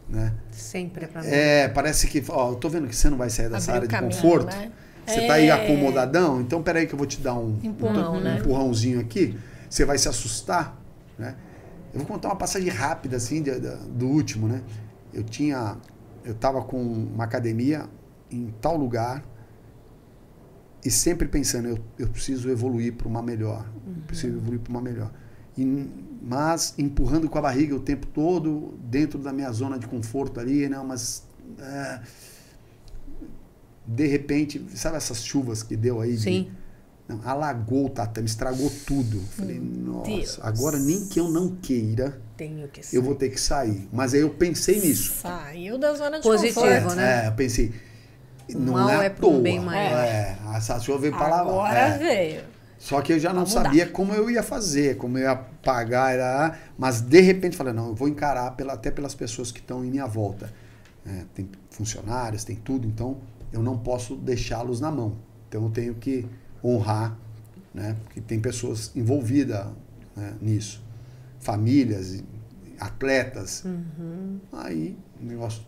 Né? Sempre é pra mim. É, parece que, ó, eu tô vendo que você não vai sair dessa Abrir área de caminho, conforto. né? Você tá aí É. acomodadão, então peraí que eu vou te dar um, Empurrão, um, né? empurrãozinho aqui. Você vai se assustar, né? Eu vou contar uma passagem rápida assim de- de- do último, né? Eu tinha, eu tava com uma academia em tal lugar e sempre pensando, eu, eu preciso evoluir para uma melhor, eu preciso evoluir para uma melhor. E, mas empurrando com a barriga o tempo todo dentro da minha zona de conforto ali, não, mas é, de repente, sabe essas chuvas que deu aí? de- Sim. Não, alagou o tatame, estragou tudo. Falei, nossa, Deus. agora nem que eu não queira, Tenho que ser. eu vou ter que sair. Mas aí eu pensei nisso. Saiu da zona de Positivo, conforto. né? É, eu pensei. Não mal é, é um toa. bem maior. É, essa chuva veio pra lavar. Agora É. veio. Só que eu já não Vamos mudar. sabia como eu ia fazer, como eu ia pagar, era, mas de repente falei, não, eu vou encarar pela, até pelas pessoas que estão em minha volta. É, tem funcionários, tem tudo, então eu não posso deixá-los na mão. Então eu tenho que honrar, né? Porque tem pessoas envolvidas né, nisso. Famílias, atletas. Aí o negócio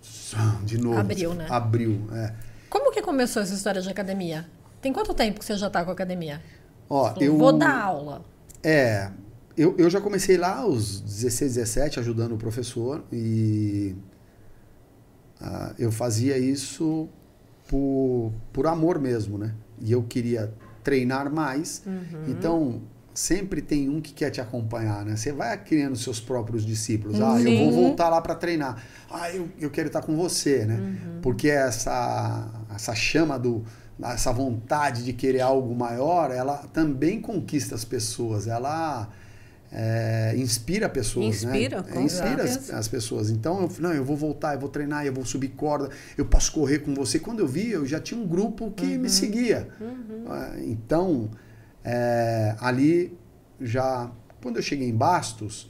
de novo. Uhum. Abriu, né? Abriu, é. Como que começou essa história de academia? Tem quanto tempo que você já tá com a academia? Ó, eu Vou dar aula. É, eu, eu já comecei lá aos 16, 17, ajudando o professor e ah, eu fazia isso por, por amor mesmo, né? E eu queria treinar mais, então sempre tem um que quer te acompanhar, né? Você vai criando seus próprios discípulos. Ah, eu vou voltar lá para treinar. Ah, eu, eu quero estar com você, né? Porque essa, essa chama do essa vontade de querer algo maior, ela também conquista as pessoas. Ela é, é, inspira pessoas, Inspira, né? com inspira as, as pessoas. Então, eu não, eu vou voltar, eu vou treinar, eu vou subir corda, eu posso correr com você. Quando eu vi, eu já tinha um grupo que me seguia. Ah, Então, é, ali já, quando eu cheguei em Bastos,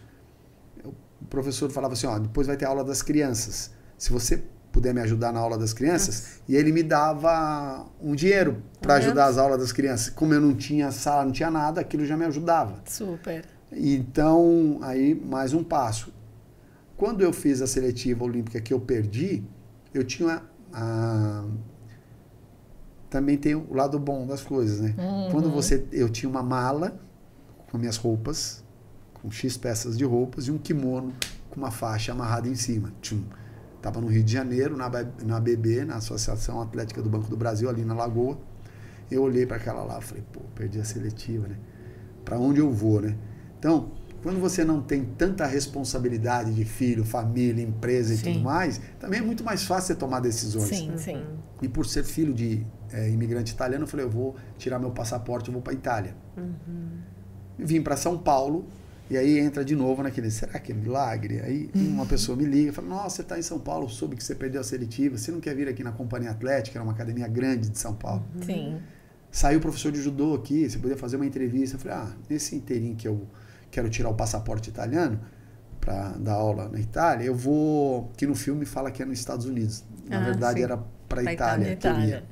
eu- o professor falava assim, ó, depois vai ter aula das crianças. Se você puder me ajudar na aula das crianças, e ele me dava um dinheiro para ajudar as aulas das crianças. Como eu não tinha sala, não tinha nada, aquilo já me ajudava. Super. Então, aí mais um passo. Quando eu fiz a seletiva olímpica que eu perdi, eu tinha a- também tem o lado bom das coisas, né? Quando você eu tinha uma mala com minhas roupas, com X peças de roupas e um kimono com uma faixa amarrada em cima. Tchum. Tava no Rio de Janeiro, na, na BB, na Associação Atlética do Banco do Brasil, ali na Lagoa. Eu olhei para aquela lá, falei, pô, perdi a seletiva, né? Para onde eu vou, né? Então, quando você não tem tanta responsabilidade de filho, família, empresa e Sim. tudo mais, também é muito mais fácil você tomar decisões. Sim, sim. E por ser filho de eh, imigrante italiano, eu falei, eu vou tirar meu passaporte, eu vou para Itália. Vim para São Paulo e aí entra de novo naquele, será que é milagre? Aí uma pessoa me liga, fala, nossa, você está em São Paulo, soube que você perdeu a seletiva, você não quer vir aqui na Companhia Atlética, era uma academia grande de São Paulo. Sim. Saiu o professor de judô aqui, você podia fazer uma entrevista. Eu falei, ah, nesse inteirinho que eu quero tirar o passaporte italiano para dar aula na Itália, eu vou. Que no filme fala que é nos Estados Unidos. Na Ah, verdade sim. era para Pra Itália, Itália.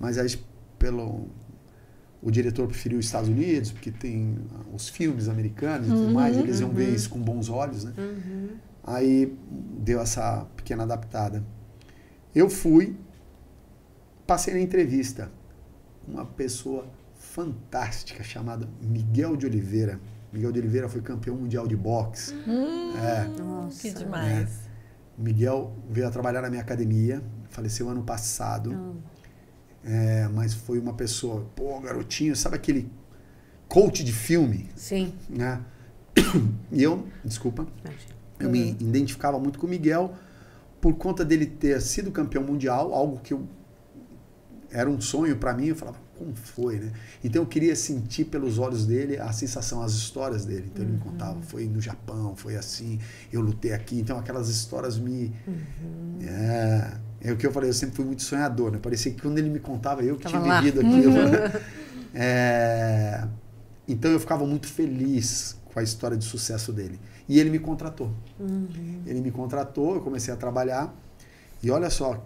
Mas aí pelo o diretor preferiu os Estados Unidos, porque tem ah, os filmes americanos e tudo mais, eles iam ver isso com bons olhos, né? Aí deu essa pequena adaptada. Eu fui, passei na entrevista. Uma pessoa fantástica chamada Miguel de Oliveira. Miguel de Oliveira foi campeão mundial de boxe. É. Nossa. Que demais. Miguel veio a trabalhar na minha academia, faleceu ano passado. É, mas foi uma pessoa, pô, garotinho, sabe aquele coach de filme, Sim. né? [coughs] E eu, desculpa, eu me identificava muito com o Miguel por conta dele ter sido campeão mundial, algo que eu era um sonho para mim, eu falava, como foi, né? Então eu queria sentir pelos olhos dele a sensação, as histórias dele. Então ele me contava, foi no Japão, foi assim, eu lutei aqui. Então aquelas histórias me. É, é o que eu falei, eu sempre fui muito sonhador, né? Parecia que quando ele me contava, eu que Tava tinha lá. vivido aquilo. [laughs] É, então eu ficava muito feliz com a história de sucesso dele. E ele me contratou. Ele me contratou, eu comecei a trabalhar. E olha só,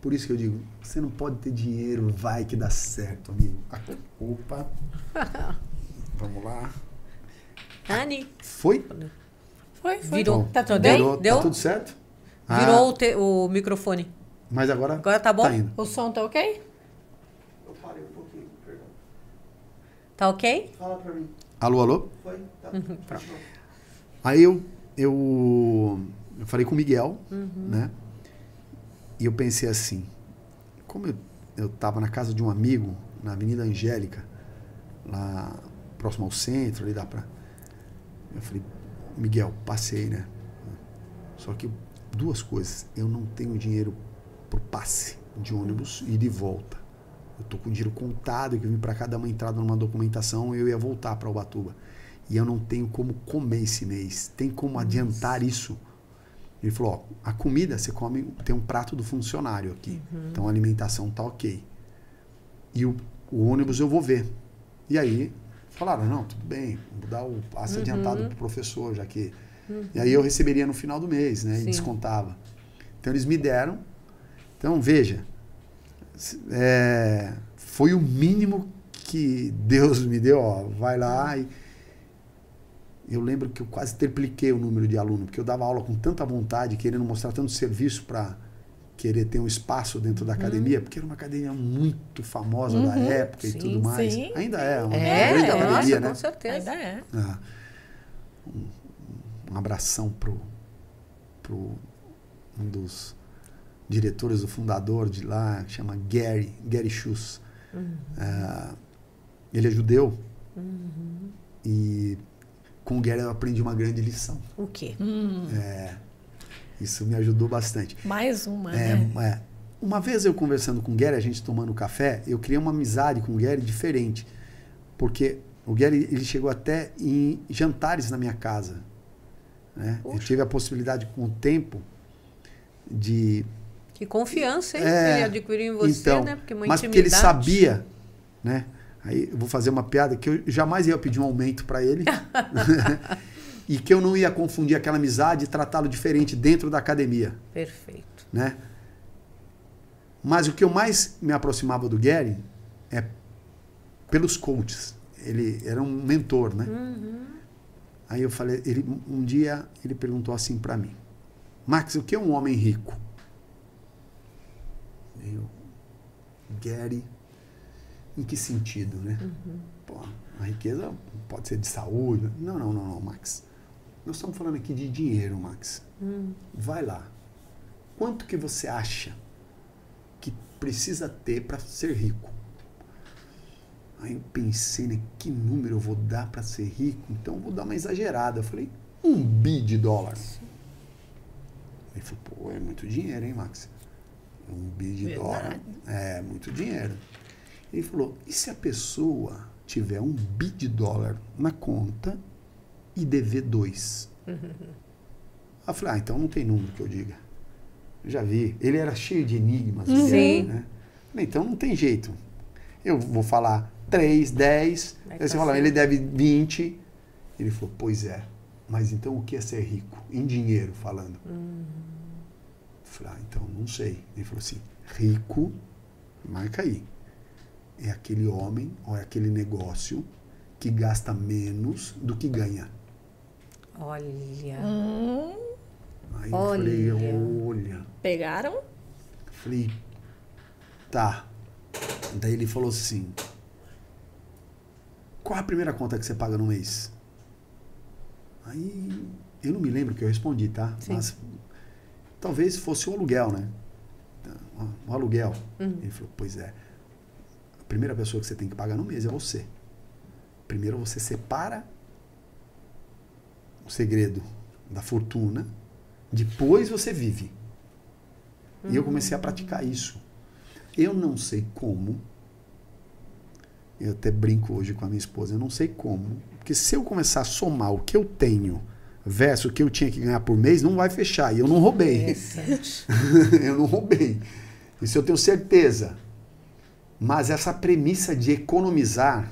por isso que eu digo, você não pode ter dinheiro, vai que dá certo, amigo. Opa. [laughs] Vamos lá. Anne, Foi? Foi, foi. Virou. Tá tudo bem? Virou, Deu? Tá tudo certo? virou Ah, o, te- o microfone. Mas agora, Agora tá bom? Tá indo. O som tá ok? Eu parei um pouquinho, perdão. Tá ok? Fala pra mim. Alô, alô? Foi? Tá. Uhum. Aí eu, eu, eu falei com o Miguel, né? E eu pensei assim, como eu, eu tava na casa de um amigo, na Avenida Angélica, lá próximo ao centro, ali dá pra... Eu falei, Miguel, passei, né? Só que duas coisas, eu não tenho dinheiro pro passe de ônibus e de volta. Eu tô com dinheiro contado, que eu vim para cá dar uma entrada numa documentação, eu ia voltar para Ubatuba. E eu não tenho como comer esse mês. Tem como adiantar isso? Ele falou, ó, a comida você come, tem um prato do funcionário aqui. Então a alimentação tá ok. E o, o ônibus eu vou ver. E aí falaram, não, tudo bem, vou dar o passe adiantado pro professor, já que. E aí eu receberia no final do mês, né? E Sim. descontava. Então eles me deram. Então, veja, é, foi o mínimo que Deus me deu, ó, vai lá e eu lembro que eu quase tripliquei o número de alunos, porque eu dava aula com tanta vontade, querendo mostrar tanto serviço para querer ter um espaço dentro da academia, porque era uma academia muito famosa da época e sim, tudo mais. sim. Ainda é uma É, grande nossa, academia, né? com certeza. Ainda é. Ah, um, um abração pro, pro um dos diretores, o fundador de lá, que chama Gary, Gary Schuss. Ah, ele é judeu e com o Gary eu aprendi uma grande lição. O quê? É, isso me ajudou bastante. Mais uma, É, né? é. Uma vez eu conversando com o Gary, a gente tomando café, eu criei uma amizade com o Gary diferente. Porque O Gary ele chegou até em jantares na minha casa. Né? Eu tive a possibilidade com o tempo de que confiança hein, É, que ele adquiriu em você, então, né? Porque uma mas porque ele intimidade. sabia, né? Aí eu vou fazer uma piada que eu jamais ia pedir um aumento para ele. [laughs] [laughs] e que eu não ia confundir aquela amizade e tratá-lo diferente dentro da academia, Perfeito. né? Mas o que eu mais me aproximava do Gary é pelos coaches. Ele era um mentor, né? Aí eu falei, ele um dia ele perguntou assim para mim: "Max, o que é um homem rico?" Eu, Gary, em que sentido, né? Pô, a riqueza pode ser de saúde. Não, não, não, não, Max. Nós estamos falando aqui de dinheiro, Max. Vai lá. Quanto que você acha que precisa ter para ser rico? Aí eu pensei, né? Que número eu vou dar para ser rico? Então eu vou dar uma exagerada. Eu falei, um bi de dólares. Ele falou, pô, é muito dinheiro, hein, Max? Um bi de Verdade. dólar. É muito dinheiro. Ele falou, e se a pessoa tiver um bi de dólar na conta e dever dois? Aí eu falei, ah, então não tem número que eu diga. Eu já vi. Ele era cheio de enigmas. Sim. Guilherme, Né? Falei, então não tem jeito. Eu vou falar 3, 10. Vai Aí você fala, certo. ele deve 20. Ele falou, pois é. Mas então o que é ser rico? Em dinheiro falando. Hum. Falei, ah, então não sei. Ele falou assim, rico, marca aí. É aquele homem ou é aquele negócio que gasta menos do que ganha. Olha. Hum, Aí eu falei, Olha. olha. pegaram? Falei, tá. Daí ele falou assim: Qual a primeira conta que você paga no mês? Aí eu não me lembro o que eu respondi, tá? Sim. Mas talvez fosse o aluguel, né? O aluguel. Uhum. Ele falou: Pois é. A primeira pessoa que você tem que pagar no mês é você. Primeiro você separa o segredo da fortuna, depois você vive. E eu comecei a praticar isso. Eu não sei como. Eu até brinco hoje com a minha esposa. Eu não sei como. Porque se eu começar a somar o que eu tenho versus o que eu tinha que ganhar por mês, não vai fechar. E eu não roubei. [laughs] Eu não roubei. Isso eu tenho certeza. Mas essa premissa de economizar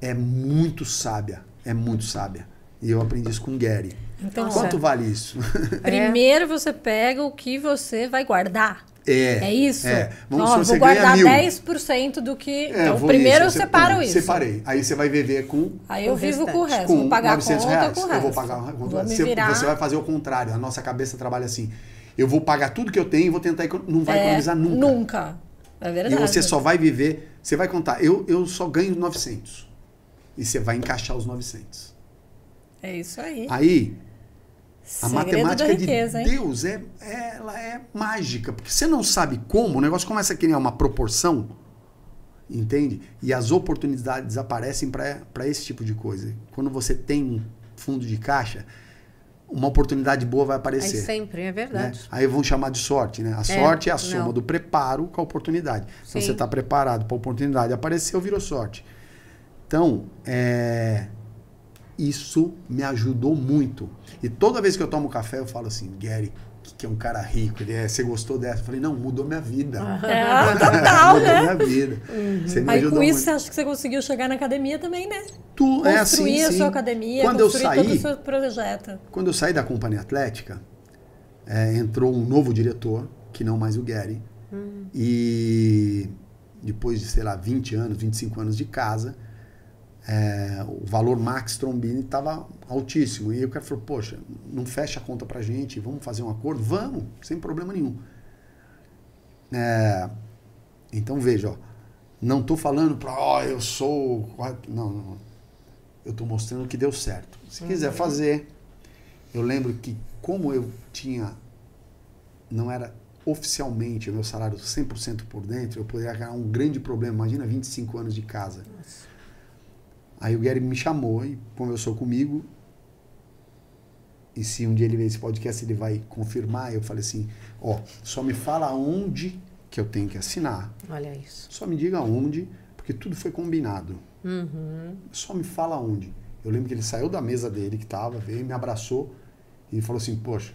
é muito sábia. É muito sábia. E eu aprendi isso com o Gary. Então. Quanto vale isso? [laughs] primeiro você pega o que você vai guardar. É. É isso? É. Vamos Ó, supor, vou guardar mil. 10% do que. É, então, vou primeiro eu nisso, separo isso. Separei. Aí você vai viver com, Aí eu O vivo com o resto. com vou pagar a 900 conta reais. com o eu resto. vou pagar a conta. Você, virar. você vai fazer o contrário. A nossa cabeça trabalha assim. Eu vou pagar tudo que eu tenho e vou tentar... Não vai É, economizar nunca. Nunca. É E verdade. você só vai viver... Você vai contar, eu, eu só ganho 900. E você vai encaixar os 900. É isso aí. Aí, a Segredo matemática de riqueza, hein? Deus é, é- ela é mágica. Porque você não sabe como, o negócio começa a criar uma proporção, entende? E as oportunidades aparecem para esse tipo de coisa. Quando você tem um fundo de caixa, uma oportunidade boa vai aparecer. sempre, é né? verdade. Aí vão chamar de sorte, né? A sorte é a soma não. do preparo com a oportunidade. Então Sim. você está preparado para a oportunidade. Apareceu, virou sorte. Então, é, isso me ajudou muito. E toda vez que eu tomo café, eu falo assim, Gary, que, é um cara rico, ele é, você gostou dessa? Eu falei, não, mudou minha vida. É, total, mudou né? minha vida. Você me Aí ajudou com isso muito. você acha que você conseguiu chegar na academia também, né? Tu, é assim, Construir a sim. sua academia, Quando eu construir todo o saí, seu projeto. Quando eu saí da companhia atlética, é, entrou um novo diretor, que não mais o Gary. E depois de, sei lá, 20 anos, 25 anos de casa, é, o valor Max Trombini estava altíssimo. E aí o cara falou, poxa, não fecha a conta pra gente, vamos fazer um acordo? Vamos, sem problema nenhum. É, então veja, ó, não estou falando para, ó, eu sou... Não, não. Eu estou mostrando que deu certo. Se quiser fazer, eu lembro que como eu tinha, não era oficialmente o meu salário 100% por dentro, eu poderia ganhar um grande problema. Imagina 25 anos de casa. Aí o Gary me chamou e conversou comigo. E se um dia ele ver esse podcast, ele vai confirmar. Eu falei assim: ó, só me fala onde que eu tenho que assinar. Olha isso. Só me diga onde, porque tudo foi combinado. Uhum. Só me fala onde. Eu lembro que ele saiu da mesa dele, que estava, veio, me abraçou e falou assim: Poxa,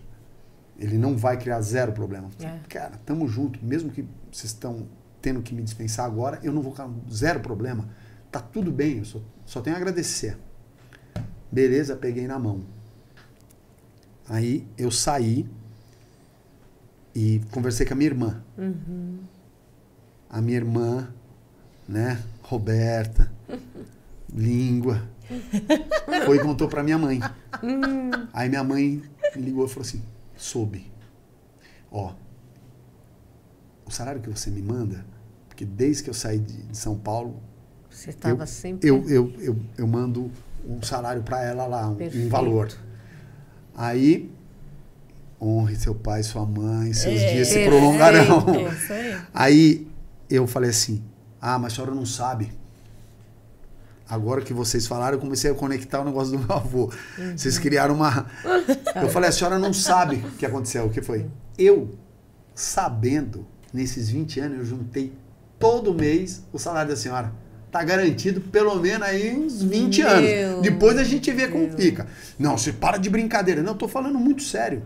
ele não vai criar zero problema. É. Cara, tamo junto, mesmo que vocês estão tendo que me dispensar agora, eu não vou criar zero problema. Tá tudo bem, eu só, só tenho a agradecer. Beleza, peguei na mão. Aí eu saí e conversei com a minha irmã. Uhum. A minha irmã, né, Roberta, [laughs] língua, foi e contou para minha mãe. Hum. Aí minha mãe ligou e falou assim: soube. Ó, o salário que você me manda, porque desde que eu saí de, de São Paulo. Você estava sempre. Eu, eu, eu, eu mando um salário para ela lá, um, um, valor. Aí, honre seu pai, sua mãe, seus é, dias se prolongarão. É, [laughs] aí eu falei assim: ah, mas a senhora não sabe. Agora que vocês falaram, eu comecei a conectar o negócio do meu avô. Uhum. Vocês criaram uma. [laughs] Eu falei, a senhora não sabe o que aconteceu. O que foi? Eu, sabendo, nesses 20 anos, eu juntei todo mês o salário da senhora tá garantido pelo menos aí uns 20 Meu anos. Depois a gente vê como fica. Não, você para de brincadeira. Não, tô falando muito sério.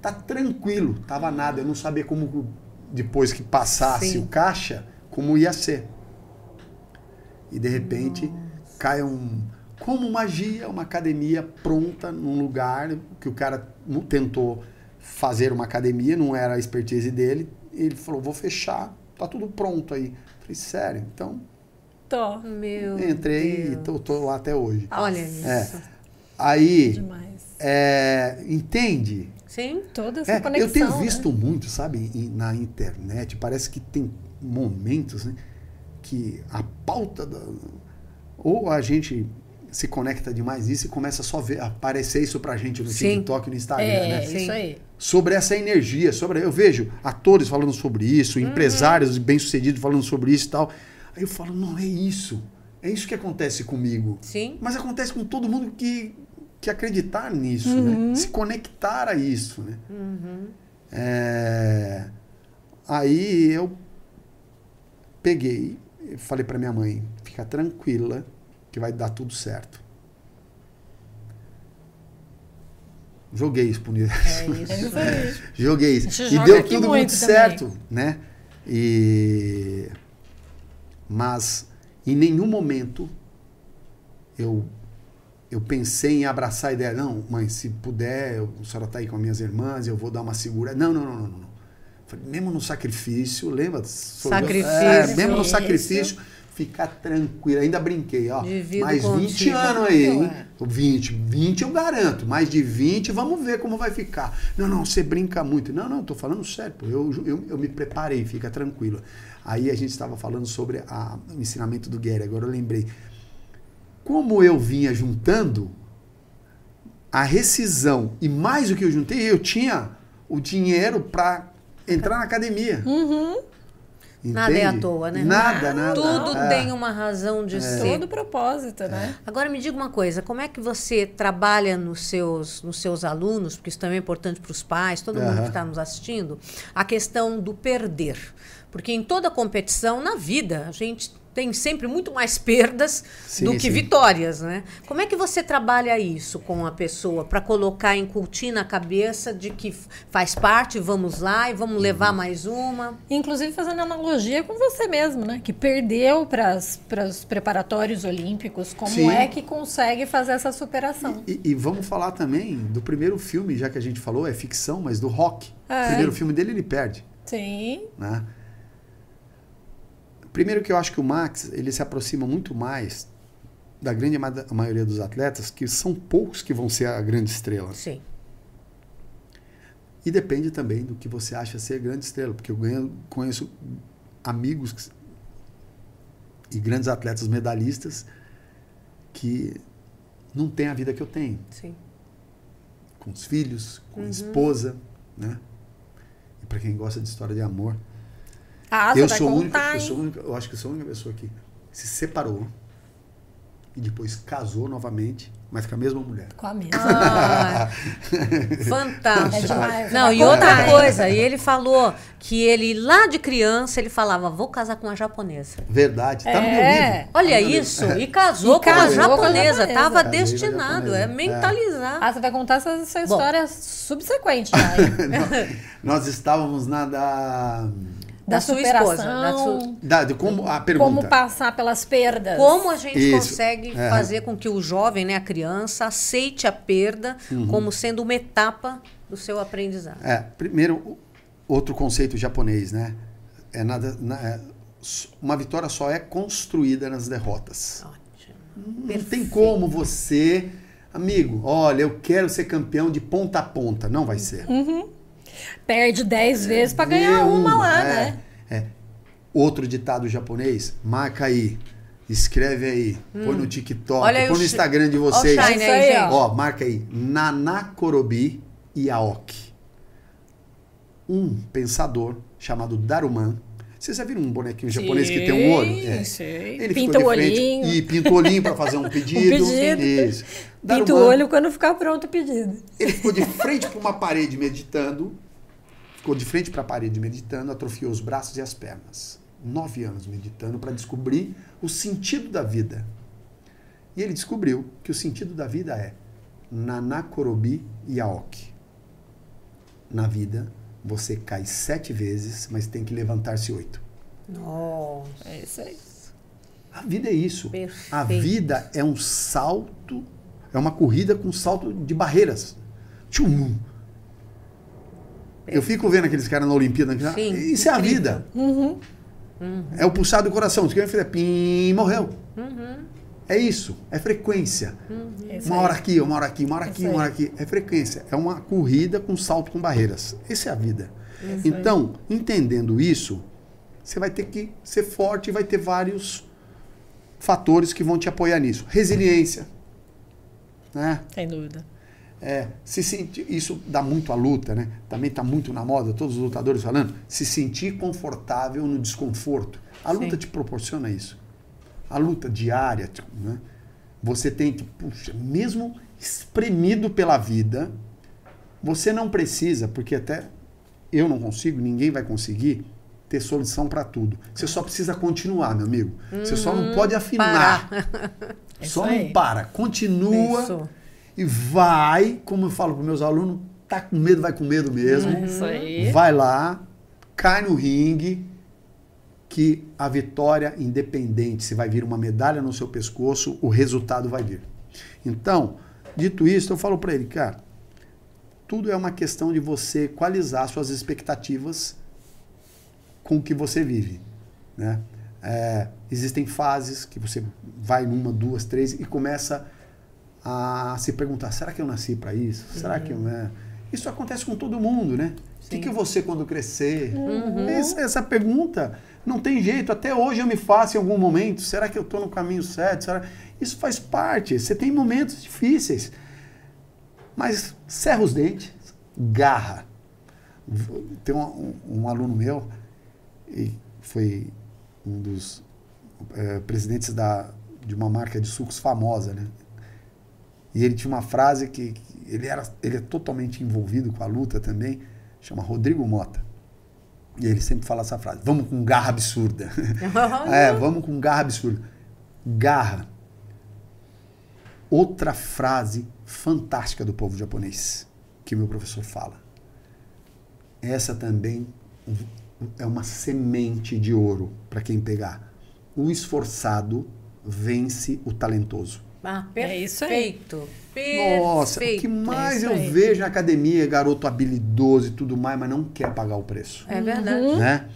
Tá tranquilo, tava nada. Eu não sabia como depois que passasse Sim. o caixa, como ia ser. E de repente Nossa. cai um como magia, uma academia pronta num lugar que o cara tentou fazer uma academia, não era a expertise dele. Ele falou: "Vou fechar, tá tudo pronto aí". falei: "Sério? Então Tô. Meu Entrei Deus. e tô, tô, lá até hoje. Olha é. isso. É. Aí, é, entende? Sim, toda essa é, conexão. Eu tenho né? visto muito, sabe, na internet, parece que tem momentos né, que a pauta da, ou a gente se conecta demais isso e começa só a ver, aparecer isso pra gente no Sim. TikTok, no Instagram, é, né? Isso aí. Sobre essa energia, sobre eu vejo atores falando sobre isso, uhum. empresários bem-sucedidos falando sobre isso e tal. Aí eu falo, não, é isso. É isso que acontece comigo. Sim. Mas acontece com todo mundo que, que acreditar nisso, né? uhum. né? Se conectar a isso, né? Uhum. É... Aí eu peguei, falei para minha mãe, fica tranquila que vai dar tudo certo. Joguei isso pro universo. É isso. [laughs] Joguei isso. E deu tudo muito, muito certo, né? E mas em nenhum momento eu eu pensei em abraçar a ideia, não, mãe, se puder, a senhora está aí com as minhas irmãs, eu vou dar uma segura. Não, não, não, não, não. Falei, mesmo no sacrifício, lembra? Sacrifício. É, mesmo no sacrifício, ficar tranquilo. Ainda brinquei, ó. Divido mais 20 contigo. anos aí, hein? É. 20, 20 eu garanto. Mais de 20, vamos ver como vai ficar. Não, não, você brinca muito. Não, não, tô falando sério, pô. Eu, eu, eu me preparei, fica tranquilo. Aí a gente estava falando sobre a, o ensinamento do Gary, agora eu lembrei. Como eu vinha juntando a rescisão e mais o que eu juntei, eu tinha o dinheiro para entrar na academia. Uhum. Nada é à toa, né? Nada, nada. Tudo é. tem uma razão de é. ser. Todo propósito, né? Agora me diga uma coisa, como é que você trabalha nos seus, nos seus alunos, porque isso também é importante para os pais, todo uhum. mundo que está nos assistindo, a questão do perder. Porque em toda competição, na vida, a gente tem sempre muito mais perdas sim, do que sim. vitórias, né? Como é que você trabalha isso com a pessoa para colocar, incutir na cabeça de que faz parte, vamos lá e vamos levar uhum. mais uma? Inclusive fazendo analogia com você mesmo, né? Que perdeu para os preparatórios olímpicos. Como sim. é que consegue fazer essa superação? E, e, e, vamos falar também do primeiro filme, já que a gente falou, é ficção, mas do Rock. É. O primeiro filme dele ele perde. Sim. Né? Primeiro que eu acho que o Max, ele se aproxima muito mais da grande maioria dos atletas, que são poucos que vão ser a grande estrela. Sim. E depende também do que você acha ser grande estrela, porque eu ganho, conheço amigos e grandes atletas medalhistas que não têm a vida que eu tenho. Sim. Com os filhos, com uhum. a esposa, né? E para quem gosta de história de amor, ah, eu sou contar, única, eu sou única, eu acho que eu sou a única pessoa que se separou e depois casou novamente, mas com a mesma mulher. Com a mesma. [laughs] Ah, fantástico. É demais, Não, e outra coisa, e ele falou que ele, lá de criança, ele falava, vou casar com uma japonesa. Verdade, tá no meu É. livro. Olha Tá isso, livro. e casou [laughs] E com uma com a japonesa, tava destinado, japonesa. é É. mentalizar. Ah, você vai contar essa, essa história subsequente já. hein? [laughs] Nós estávamos na da, Da, Da sua superação. esposa, da sua- da de como a pergunta. Como passar pelas perdas. Como a gente Isso. consegue É. fazer com que o jovem, né, a criança, aceite a perda Uhum. como sendo uma etapa do seu aprendizado? É, primeiro, outro conceito japonês, né? É nada, na- é, uma vitória só é construída nas derrotas. Ótimo. Não tem como você, amigo, olha, eu quero ser campeão de ponta a ponta. Não vai ser. Perde 10 vezes pra ganhar Nenhuma, uma lá, é, né? é. Outro ditado japonês, marca aí, escreve aí, põe no TikTok, Hum. Olha põe no Instagram de Olha o vocês. Shine Isso aí, gente. Ó, marca aí, Nanakorobi Yaoki. Um pensador chamado Daruman. Vocês já viram um bonequinho japonês que tem um olho? É. sei. Ele Pinta o de frente olhinho. E pinta o olhinho para fazer um [laughs] pedido. pedido. Isso. Pinta o olho quando ficar pronto o pedido. Ele ficou de [laughs] frente para uma parede meditando. Ficou de frente para a parede meditando, atrofiou os braços e as pernas. Nove anos meditando para descobrir o sentido da vida. E ele descobriu que o sentido da vida é Nanakorobi Yaoki. Na vida, você cai sete vezes, mas tem que levantar-se oito. Nossa. É isso aí. A vida é isso. Perfeito. A vida é um salto, é uma corrida com salto de barreiras. Tchum. Eu fico vendo aqueles caras na Olimpíada. Sim, isso é a vida. É o pulsar do coração. Se quem fizer pim, morreu. É isso. É frequência. É isso Uma aí. hora aqui, uma hora aqui, uma hora É aqui, isso uma hora aí. aqui. É frequência. É uma corrida com salto com barreiras. Essa é a vida. então, entendendo isso, você vai ter que ser forte e vai ter vários fatores que vão te apoiar nisso. Resiliência. Né? Sem dúvida. É, se sentir, isso dá muito à luta, né? Também está muito na moda, todos os lutadores falando, se sentir confortável no desconforto. A luta Sim. te proporciona isso. A luta diária, tipo, né? Você tem que, puxa, mesmo espremido pela vida, você não precisa, porque até eu não consigo, ninguém vai conseguir ter solução para tudo. Você só precisa continuar, meu amigo. Você só não pode afinar. É [laughs] Só não para. Continua Isso. e vai, como eu falo para meus alunos, tá com medo, vai com medo mesmo. É isso aí. Vai lá, cai no ringue, que a vitória, independente se vai vir uma medalha no seu pescoço, o resultado vai vir. Então, dito isso, eu falo para ele, cara, tudo é uma questão de você equalizar suas expectativas com o que você vive, né? É, existem fases que você vai numa, duas, três e começa a se perguntar: será que eu nasci para isso? Será que eu é? Isso acontece com todo mundo, né? O que, que ser quando crescer? Essa, essa pergunta não tem jeito. Até hoje eu me faço em algum momento. Será que eu estou no caminho certo? Será? Isso faz parte. Você tem momentos difíceis. Mas serra os dentes, garra. Tem um, um- um aluno meu, e foi um dos eh, presidentes da, de uma marca de sucos famosa, né? E ele tinha uma frase que, que ele, era, ele é totalmente envolvido com a luta também, chama Rodrigo Mota. E ele sempre fala essa frase: vamos com garra absurda. [laughs] é, vamos com garra absurda. Garra. Outra frase fantástica do povo japonês, que meu professor fala. Essa também é uma semente de ouro para quem pegar. O esforçado vence o talentoso. Ah, É isso aí. perfeito. Nossa, o Perfeito. que mais isso eu aí. vejo na academia é garoto habilidoso e tudo mais, mas não quer pagar o preço. É verdade. Né?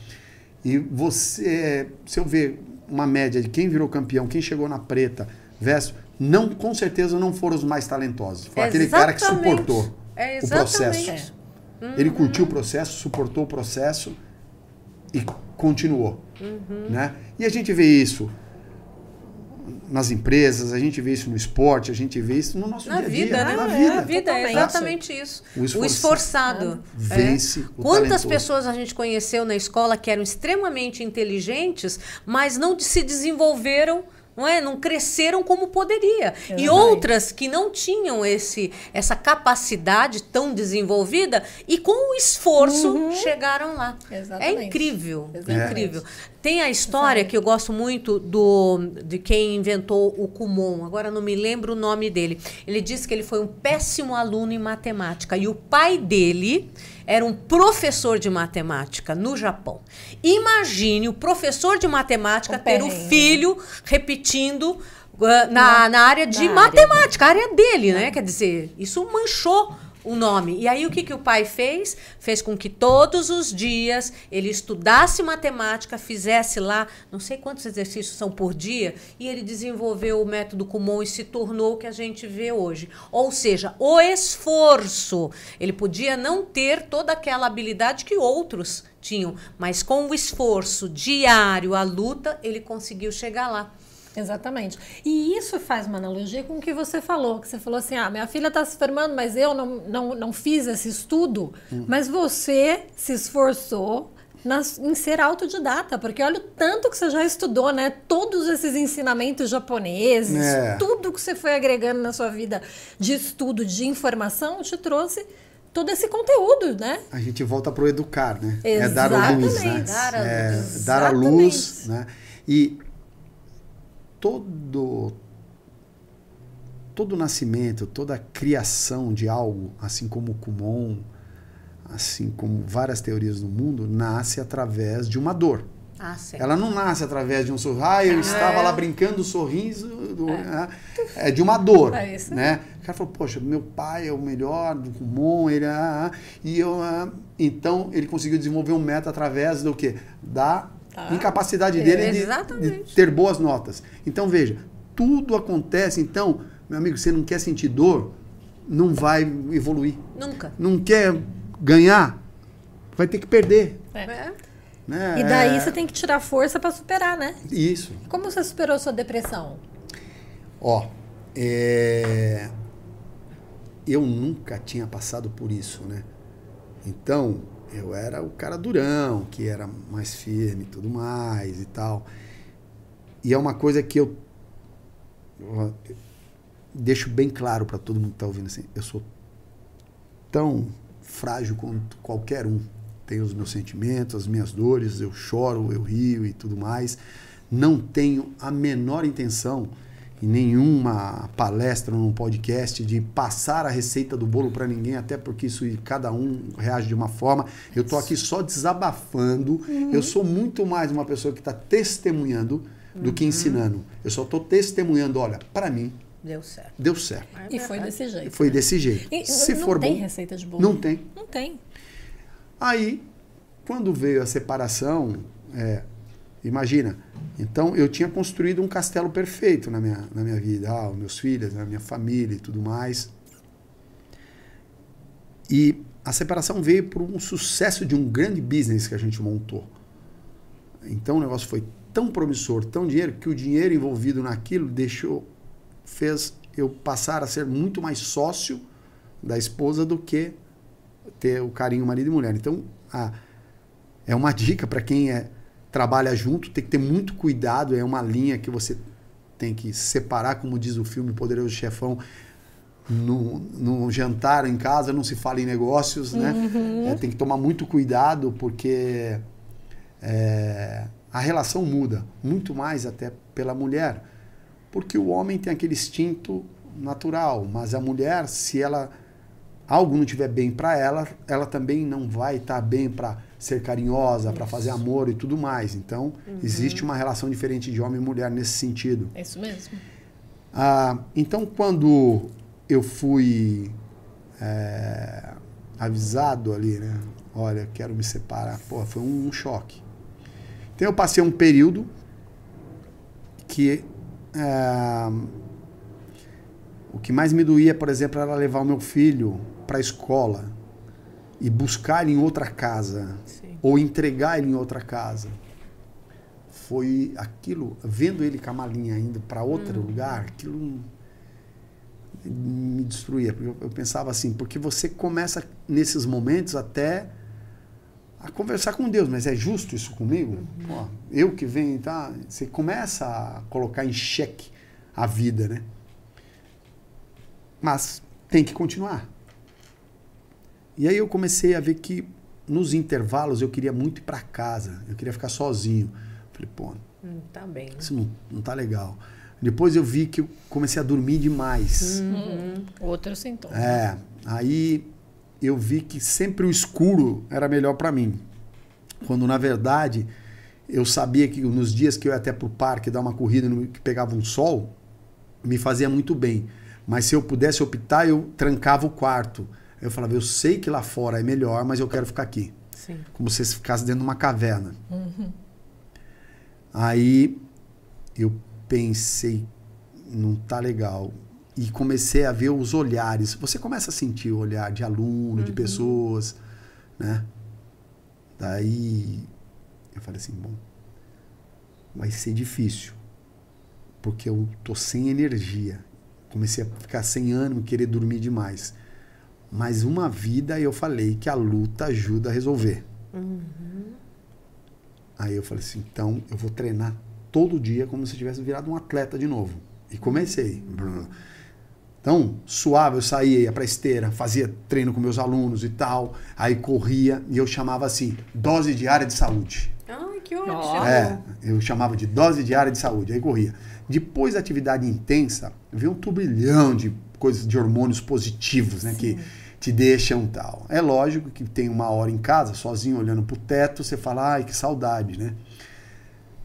E você, se eu ver uma média de quem virou campeão, quem chegou na preta, versus, não, com certeza não foram os mais talentosos. Foi aquele cara que Exatamente. suportou É o processo. exatamente. Ele curtiu o processo, suportou o processo e continuou. Uhum. Né? E a gente vê isso nas empresas, a gente vê isso no esporte, a gente vê isso no nosso Na dia a vida, dia. né? Na É, vida. a vida é exatamente isso. O O esforçado esforçado. vence É. o Quantas talentoso. pessoas a gente conheceu na escola que eram extremamente inteligentes, mas não se desenvolveram não é? Não cresceram como poderia. Exatamente. E outras que não tinham esse essa capacidade tão desenvolvida e com o esforço chegaram lá. Uhum. Exatamente. É incrível, Exatamente. incrível. Tem a história que eu gosto muito do de quem inventou o Kumon. Agora não me lembro o nome dele. Ele disse que ele foi um péssimo aluno em matemática e o pai dele era um professor de matemática no Japão. Imagine o professor de matemática Um ter o filho repetindo ah, na, na área de na área matemática, a área dele, né? Quer dizer, isso manchou o nome. E aí o que, que o pai fez? Fez com que todos os dias ele estudasse matemática, fizesse lá, não sei quantos exercícios são por dia, e ele desenvolveu o método Kumon e se tornou o que a gente vê hoje. Ou seja, o esforço. Ele podia não ter toda aquela habilidade que outros tinham, mas com o esforço diário, a luta, ele conseguiu chegar lá. Exatamente. E isso faz uma analogia com o que você falou, que você falou assim, ah, minha filha está se formando, mas eu não, não, não fiz esse estudo, Hum. mas você se esforçou nas- em ser autodidata, porque olha o tanto que você já estudou, né? Todos esses ensinamentos japoneses, É. tudo que você foi agregando na sua vida de estudo, de informação, te trouxe todo esse conteúdo, né? A gente volta para o educar, né? É dar a Exatamente. luz, né? Dar a É, dar a luz, Exatamente. né? E todo todo nascimento, toda criação de algo, assim como o Kumon, assim como várias teorias do mundo, nasce através de uma dor. Ah, certo. Ela não nasce através de um sorriso. Ah, eu estava lá brincando, sorriso. do- né? É de uma dor. É né? O cara falou, poxa, meu pai é o melhor do Kumon, ele ah, ah", e eu ah, então ele conseguiu desenvolver um método através do quê? Da Tá. incapacidade dele de- de, ter boas notas. Então veja, tudo acontece. Então, meu amigo, você não quer sentir dor, não vai evoluir. Nunca. Não quer ganhar, vai ter que perder. É. Né? E daí É você tem que tirar força para superar, né? Isso. Como você superou sua depressão? Ó, é, eu nunca tinha passado por isso, né? Então, eu era o cara durão, que era mais firme e tudo mais e tal. E é uma coisa que eu, eu deixo bem claro para todo mundo que tá ouvindo assim, eu sou tão frágil quanto qualquer um. Tenho os meus sentimentos, as minhas dores, eu choro, eu rio e tudo mais. Não tenho a menor intenção em nenhuma palestra ou num podcast de passar a receita do bolo para ninguém, até porque isso cada um reage de uma forma. Eu tô aqui só desabafando. Eu sou muito mais uma pessoa que está testemunhando do que ensinando. Eu só estou testemunhando, olha, para mim Deu certo. deu certo. E foi desse jeito. Foi desse jeito. E Se não for tem bom, receita de bolo. não tem. Não tem. Aí, quando veio a separação, é, imagina, então eu tinha construído um castelo perfeito na minha, na minha vida, ah, os meus filhos, a minha família e tudo mais. E a separação veio por um sucesso de um grande business que a gente montou. Então o negócio foi tão promissor, tão dinheiro, que o dinheiro envolvido naquilo deixou, fez eu passar a ser muito mais sócio da esposa do que ter o carinho marido e mulher. Então, a, é uma dica para quem é, trabalha junto, tem que ter muito cuidado, é uma linha que você tem que separar, como diz o filme Poderoso Chefão, no, no jantar em casa não se fala em negócios, né? É, tem que tomar muito cuidado porque é, a relação muda, muito mais até pela mulher, porque o homem tem aquele instinto natural, mas a mulher, se ela algo não estiver bem para ela, ela também não vai estar bem para ser carinhosa, para fazer amor e tudo mais. Então, existe uma relação diferente de homem e mulher nesse sentido. É isso mesmo. Ah, então, quando eu fui é, avisado ali, né? Olha, quero me separar. Pô, foi um, um choque. Então, eu passei um período que é, o que mais me doía, por exemplo, era levar o meu filho para a escola e buscar ele em outra casa Sim. ou entregar ele em outra casa. Foi aquilo, vendo ele com a malinha indo para outro lugar, aquilo me destruía. Porque eu, eu pensava assim, porque você começa nesses momentos até a conversar com Deus, mas é justo isso comigo? Uhum. Pô, eu que venho, tá? Você começa a colocar em xeque a vida, né? Mas tem que continuar. E aí eu comecei a ver que nos intervalos eu queria muito ir para casa, eu queria ficar sozinho. Falei, pô, Hum, tá bem. né? isso não, não tá legal. Depois eu vi que eu comecei a dormir demais. Hum, Outro sintoma. É, aí eu vi que sempre o escuro era melhor para mim. Quando na verdade eu sabia que nos dias que eu ia até pro parque dar uma corrida que pegava um sol, me fazia muito bem. Mas se eu pudesse optar, eu trancava o quarto. Eu falava, eu sei que lá fora é melhor, mas eu quero ficar aqui. Sim. Como se você ficasse dentro de uma caverna. Aí eu pensei, não tá legal. E comecei a ver os olhares. Você começa a sentir o olhar de aluno, de pessoas, né? Daí eu falei assim, bom, vai ser difícil. Porque eu tô sem energia. Comecei a ficar sem ânimo, querer dormir demais. Mas uma vida eu falei que a luta ajuda a resolver. Aí eu falei assim, então eu vou treinar todo dia como se eu tivesse virado um atleta de novo. E comecei. Então, suave, eu saía, ia pra esteira, fazia treino com meus alunos e tal, aí corria e eu chamava assim, dose diária de saúde. Ai, que ótimo. É, eu chamava de dose diária de saúde, aí corria. Depois da atividade intensa, veio um turbilhão de coisas, de hormônios positivos, né, que te deixam tal. É lógico que tem uma hora em casa, sozinho, olhando pro teto, você fala, ai, que saudade, né?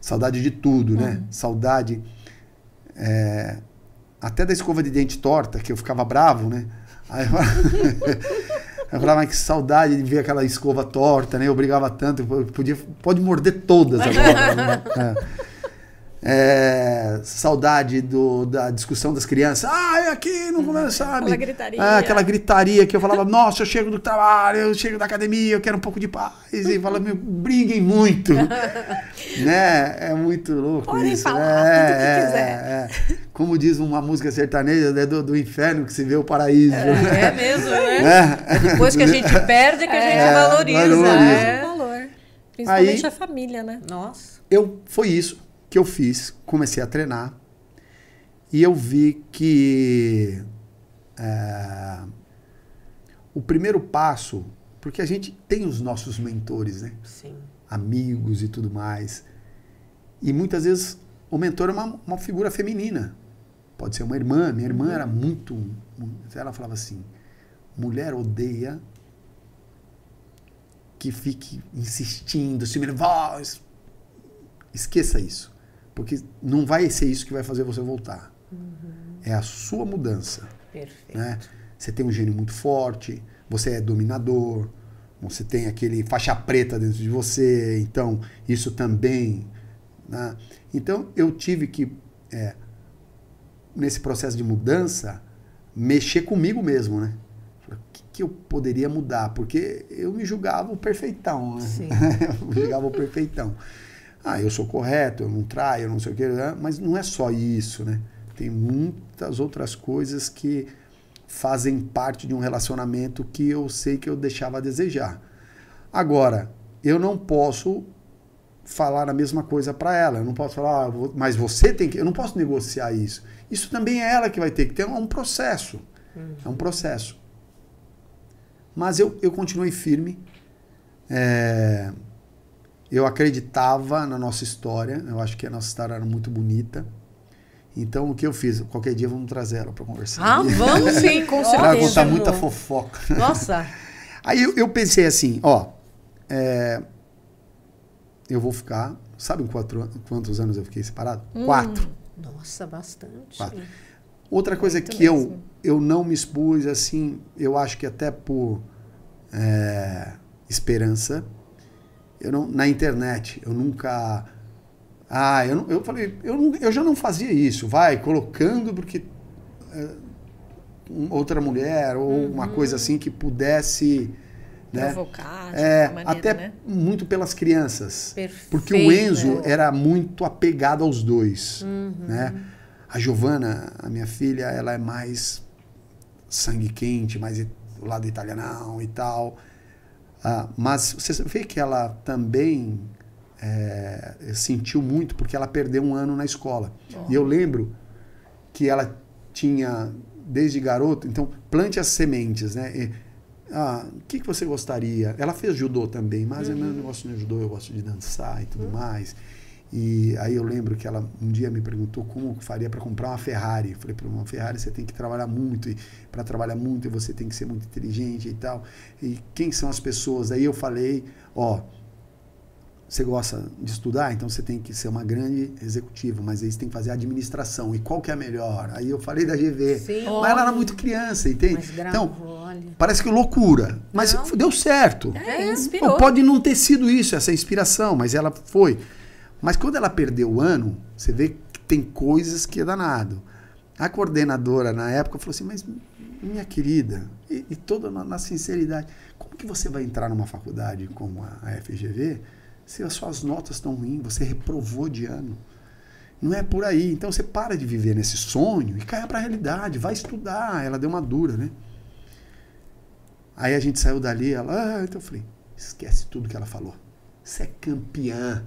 Saudade de tudo, né? Saudade é, até da escova de dente torta, que eu ficava bravo, né? Aí eu, [laughs] eu falava, "Ai, que saudade de ver aquela escova torta, né? Eu brigava tanto, eu podia, pode morder todas agora. né? [laughs] É. É, saudade do, da discussão das crianças. Ah, é aqui, não começa, sabe? Aquela gritaria. Ah, aquela gritaria que eu falava, nossa, eu chego do trabalho, eu chego da academia, eu quero um pouco de paz. E fala, meu, briguem muito. [laughs] né? É muito louco Podem isso. falar é, tudo que é, quiser. é, é. Como diz uma música sertaneja, né, do, do inferno que se vê o paraíso. É mesmo, né? É. Depois que a gente perde, é que a gente É, valoriza. valoriza. né? Um valor. Principalmente Aí- a família, né? Nossa. eu foi isso que eu fiz comecei a treinar e eu vi que é, o primeiro passo porque a gente tem os nossos mentores né? Sim. amigos e tudo mais. E muitas vezes o mentor é uma, uma figura feminina. Pode ser uma irmã minha irmã era muito ela falava assim mulher odeia que fique insistindo se voz esqueça isso porque não vai ser isso que vai fazer você voltar é a sua mudança Perfeito. né? Você tem um gênio muito forte, você é dominador, você tem aquele faixa preta dentro de você, então isso também. Né? Então eu tive que, é, nesse processo de mudança, mexer comigo mesmo, né? O que, que eu poderia mudar? Porque eu me julgava o perfeitão, né? Sim. [laughs] eu me julgava o perfeitão. Ah, eu sou correto, eu não traio, eu não sei o quê, né? mas não é só isso, né? Tem muitas outras coisas que fazem parte de um relacionamento que eu sei que eu deixava a desejar. Agora, eu não posso falar a mesma coisa para ela. Eu não posso falar, "Ah, mas você tem que. Eu não posso negociar isso. Isso também é ela que vai ter que ter. É um processo. É um processo. Mas eu, eu continuei firme. É, eu acreditava na nossa história. Eu acho que a nossa história era muito bonita. Então, o que eu fiz? Qualquer dia vamos trazer ela para conversar. Ah, [laughs] vamos sim, com Ela vai certeza. contar muita fofoca. Nossa. [laughs] Aí eu, eu pensei assim, ó, é, eu vou ficar, sabe quatro, quantos anos eu fiquei separado? Quatro. Nossa, bastante. Quatro. Outra coisa Muito que eu, eu não me expus, assim, eu acho que até por é, esperança, eu não, na internet, eu nunca... Ah, eu, não- eu falei, eu, não- eu já não fazia isso, vai, colocando porque é, outra mulher ou uma coisa assim que pudesse... Né? Provocar, É, maneira, até né? muito pelas crianças. Perfeito. Porque o Enzo era muito apegado aos dois. Uhum. Né? A Giovana, a minha filha, ela é mais sangue quente, mais do lado italianão e tal. Ah, mas você vê que ela também é, sentiu muito porque ela perdeu um ano na escola. Oh. E eu lembro que ela tinha, desde garoto, então plante as sementes, né? E, ah, o que, que você gostaria? Ela fez judô também, mas uhum. eu não gosto de judô, eu gosto de dançar e tudo uhum. mais. E aí eu lembro que ela um dia me perguntou como faria para comprar uma Ferrari. Eu falei, para uma Ferrari você tem que trabalhar muito e para trabalhar muito você tem que ser muito inteligente e tal. E quem são as pessoas? Aí eu falei, ó, você gosta de estudar, então você tem que ser uma grande executiva, mas aí você tem que fazer administração. E qual que é a melhor? Aí eu falei da GV. Sim, mas ela era muito criança, entende? então, olha. parece que loucura. Mas não. deu certo. É, inspirou. Pode não ter sido isso, essa inspiração, mas ela foi. Mas quando ela perdeu o ano, você vê que tem coisas que é danado. A coordenadora, na época, falou assim, mas minha querida, e, e toda na, na sinceridade, como que você vai entrar numa faculdade como a, a FGV se as suas notas estão ruins, você reprovou de ano. Não é por aí. Então você para de viver nesse sonho e caia para a realidade. Vai estudar. Ela deu uma dura, né? Aí a gente saiu dali, ela, ah, então eu falei, esquece tudo que ela falou. Você é campeã.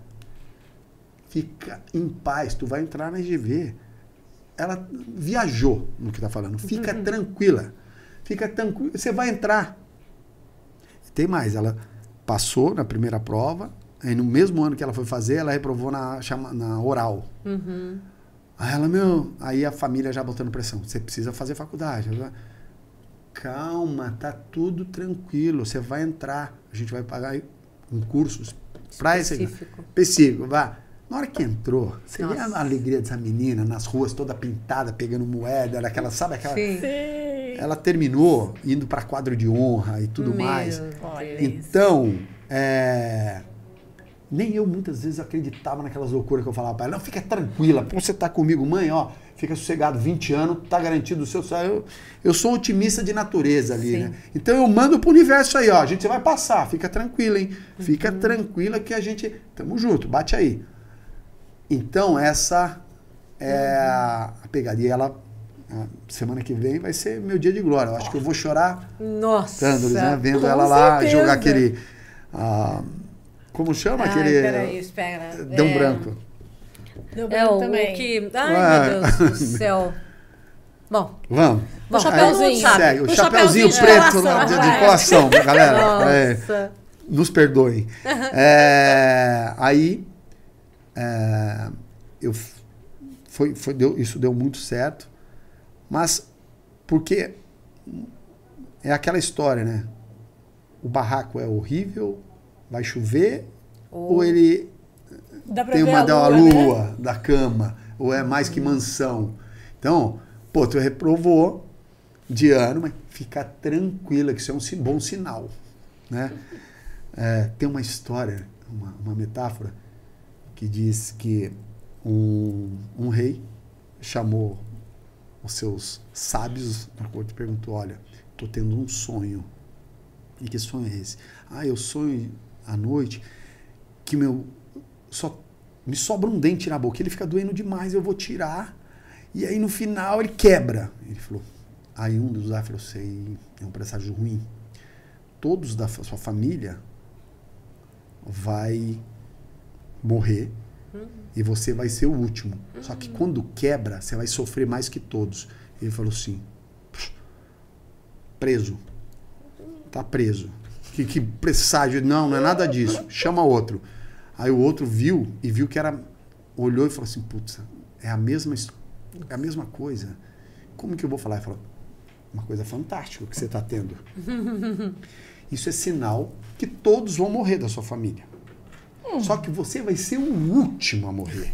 Fica em paz, tu vai entrar na GV. Ela viajou no que tá falando. Fica uhum. tranquila. Fica tranquila. Você vai entrar. Tem mais, ela passou na primeira prova, Aí no mesmo ano que ela foi fazer, ela reprovou na, na oral. Uhum. Aí ela, meu, aí a família já botando pressão. Você precisa fazer faculdade. Calma, tá tudo tranquilo. Você vai entrar. A gente vai pagar curso para esse específico. Vá. Na hora que entrou, você Nossa. vê a alegria dessa menina nas ruas, toda pintada, pegando moeda, aquela, sabe aquela. Sim. Ela terminou indo para quadro de honra e tudo Meu mais. Então, é, nem eu muitas vezes acreditava naquelas loucuras que eu falava para ela. Não, fica tranquila, você tá comigo, mãe, ó, fica sossegado, 20 anos, tá garantido o seu eu, eu sou otimista de natureza ali, Sim. né? Então eu mando pro universo aí, ó, a gente vai passar, fica tranquila, hein? Fica uhum. tranquila que a gente tamo junto, bate aí. Então essa é a, a pegada. E ela semana que vem vai ser meu dia de glória. Eu acho que eu vou chorar. Nossa. Tândoles, né? Vendo ela lá certeza. jogar aquele uh, como chama Ai, aquele. Peraí, espera. Dão é... branco. Deu branco é, o, também. O que... Ai, ah. meu Deus do céu. [laughs] Bom. Vamos. Bom, o chapéuzinho. Segue. O, o chapéuzinho, preto de, de, de colação, galera. É, nos perdoem. [laughs] É, aí, é, eu, foi, foi, deu, isso deu muito certo. Mas, porque é aquela história, né? O barraco é horrível, vai chover ou, ou ele tem uma, lua, lua né? da cama, ou é mais que mansão. Então, pô, tu reprovou de ano, mas fica tranquila que isso é um bom sinal. Né? É, tem uma história, uma, uma, metáfora, que diz que um, um rei chamou os seus sábios na corte e perguntou: Olha, estou tendo um sonho. E que sonho é esse? Ah, eu sonho à noite que meu só me sobra um dente na boca, ele fica doendo demais, eu vou tirar. E aí no final ele quebra. Ele falou. Aí um dos lá falou: "Sei, é um presságio ruim. Todos da sua família vai morrer uhum. e você vai ser o último. Uhum. Só que quando quebra, você vai sofrer mais que todos." Ele falou assim: "Preso. Tá preso que, que presságio. Não, não é nada disso. Chama outro. Aí o outro viu e viu que era. Olhou e falou assim: putz, é a mesma, é a mesma coisa. Como que eu vou falar? Ele falou: uma coisa fantástica que você está tendo. [laughs] Isso é sinal que todos vão morrer da sua família. Hum. Só que você vai ser o último a morrer.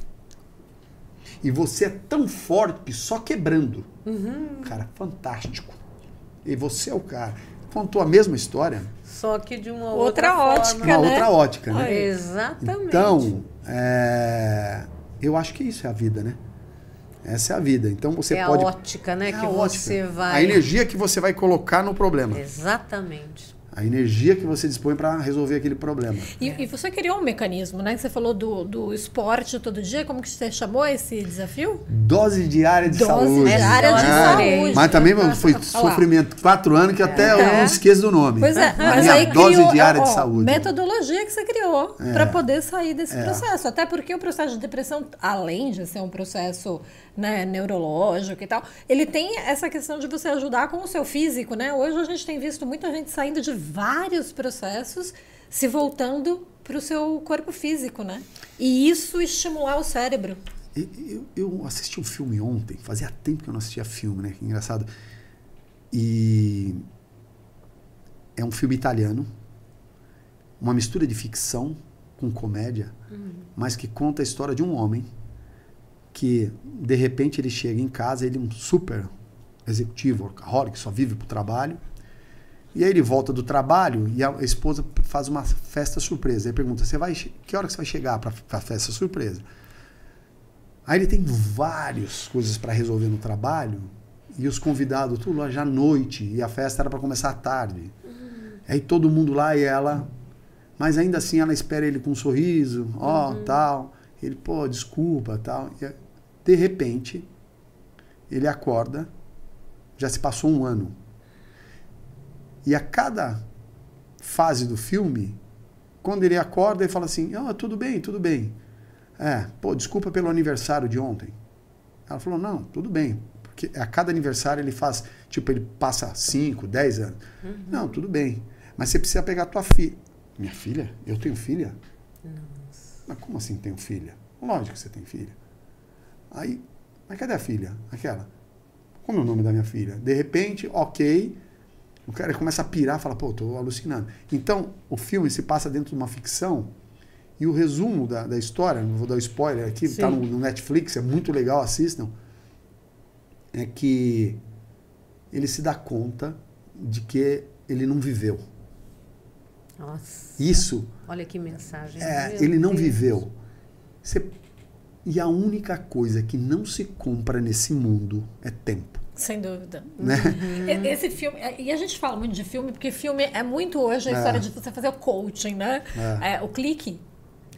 E você é tão forte que só quebrando. Uhum. Cara, fantástico. E você é o cara. Contou a mesma história só que de uma outra, outra ótica, forma. Uma né? outra ótica, né? Exatamente. Então, é, eu acho que isso é a vida, né? Essa é a vida. Então você é pode. É a ótica, né? É que você vai. A energia que você vai colocar no problema. Exatamente. A energia que você dispõe para resolver aquele problema. E, e, você criou um mecanismo, né? Você falou do, do esporte todo dia. Como que você chamou esse desafio? Dose diária de Dose saúde. diária de É, saúde. Mas também foi sofrimento. Quatro anos que até eu não esqueço do nome. Pois é, A mas minha aí dose criou diária ó, de saúde. É. metodologia que você criou para poder sair desse processo. Até porque o processo de depressão, além de ser um processo né, neurológico e tal, ele tem essa questão de você ajudar com o seu físico, né? Hoje a gente tem visto muita gente saindo de vários processos, se voltando para o seu corpo físico, né? E isso estimular o cérebro. Eu, eu assisti um filme ontem, fazia tempo que eu não assistia filme, né? Que engraçado. E é um filme italiano, uma mistura de ficção com comédia, mas que conta a história de um homem que de repente ele chega em casa, ele é um super executivo, workaholic, só vive pro trabalho. E aí ele volta do trabalho e a esposa faz uma festa surpresa. Ele pergunta: "Você vai que hora que você vai chegar para a festa surpresa?" Aí ele tem várias coisas para resolver no trabalho e os convidados tudo lá já à noite e a festa era para começar à tarde. Aí todo mundo lá e ela, mas ainda assim ela espera ele com um sorriso, ó, tal. Ele, pô, desculpa, tal. E, de repente, ele acorda, já se passou um ano. E a cada fase do filme, quando ele acorda, ele fala assim: Ah, tudo bem, tudo bem. É, pô, desculpa pelo aniversário de ontem. Ela falou: Não, tudo bem. Porque a cada aniversário ele faz, tipo, ele passa 5, 10 anos. Não, tudo bem. Mas você precisa pegar tua filha. Minha filha? Eu tenho filha? Mas como assim tenho filha? Lógico que você tem filha. Aí, mas cadê a filha? Aquela. Como é o nome da minha filha? De repente, ok. O cara começa a pirar, fala, pô, tô alucinando. Então, o filme se passa dentro de uma ficção e o resumo da, da história, não vou dar spoiler aqui, tá no, no Netflix, é muito legal, assistam. É que ele se dá conta de que ele não viveu. Nossa, Isso olha que mensagem. é, ele não Deus. viveu. Você- e a única coisa que não se compra nesse mundo é tempo. Sem dúvida. Né? E- Esse filme, e a gente fala muito de filme, porque filme é muito hoje a história de você fazer o coaching, né? É, o clique.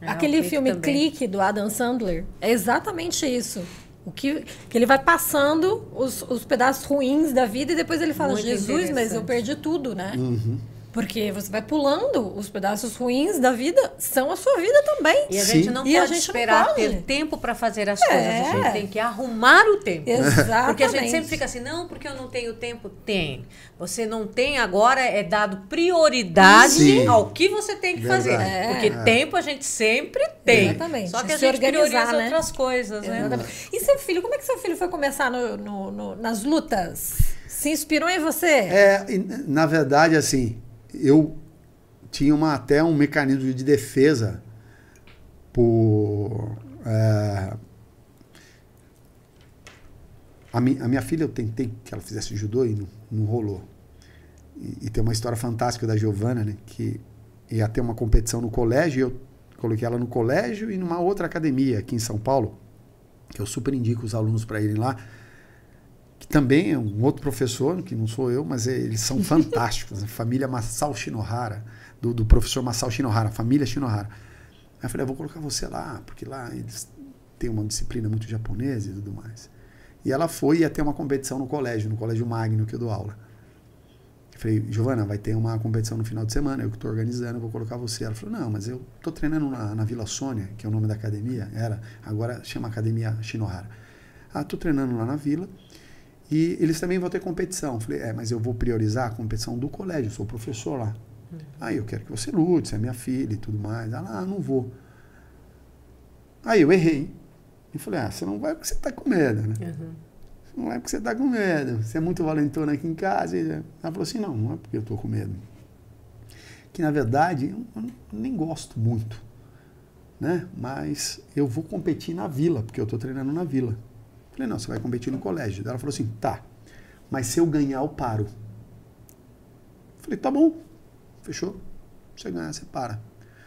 É, Aquele o Clique filme também. Clique do Adam Sandler é exatamente isso. O que, que ele vai passando os, os pedaços ruins da vida e depois ele fala: Muito Jesus, mas eu perdi tudo, né? Uhum. Porque você vai pulando os pedaços ruins da vida, são a sua vida também. E a Sim. gente não E a pode gente não esperar pode. ter tempo para fazer as É. coisas. A gente tem que arrumar o tempo. Exatamente. Porque a gente sempre fica assim, não, porque eu não tenho tempo. Tem. Você não tem agora, é dado prioridade Sim. ao que você tem que fazer. Verdade. É. Porque tempo a gente sempre tem. Exatamente. Só que a Se gente organizar, prioriza né? outras coisas, né? Exatamente. E seu filho, como é que seu filho foi começar no- no- no- nas lutas? Se inspirou em você? É, na verdade, assim, eu tinha uma, até um mecanismo de defesa por. é, a, mi, a minha filha, eu tentei que ela fizesse judô e não, não rolou. E, e tem uma história fantástica da Giovana, né? Que ia ter uma competição no colégio, e eu coloquei ela no colégio e numa outra academia aqui em São Paulo, que eu super indico os alunos para irem lá que também é um outro professor, que não sou eu, mas é- eles são [laughs] fantásticos. A família Masao Shinohara, do, do professor Masao Shinohara, a família Shinohara. Aí eu falei, eu vou colocar você lá, porque lá eles têm uma disciplina muito japonesa e tudo mais. E ela foi ia ter uma competição no colégio, no colégio Magno, que eu dou aula. Eu falei, Giovana, vai ter uma competição no final de semana, eu que estou organizando, eu vou colocar você. Ela falou, não, mas eu estou treinando na, na Vila Sônia, que é o nome da academia, era, agora chama Academia Shinohara. Ah, estou treinando lá na Vila, e eles também vão ter competição. Eu Falei, é, mas eu vou priorizar a competição do colégio, eu sou professor lá. Aí eu quero que você lute, você é minha filha e tudo mais. Ela, ah, não vou. Aí eu errei. E falei, ah, você não vai porque você está com medo, né? Uhum. Você não vai porque você está com medo. Você é muito valentona aqui em casa. Ela falou assim, não, não é porque eu estou com medo. Que na verdade eu nem gosto muito, né? Mas eu vou competir na vila, porque eu estou treinando na vila. Falei, não, você vai competir no colégio. Ela falou assim, tá, mas se eu ganhar, eu paro. Falei, tá bom, fechou. Se você ganhar, você para.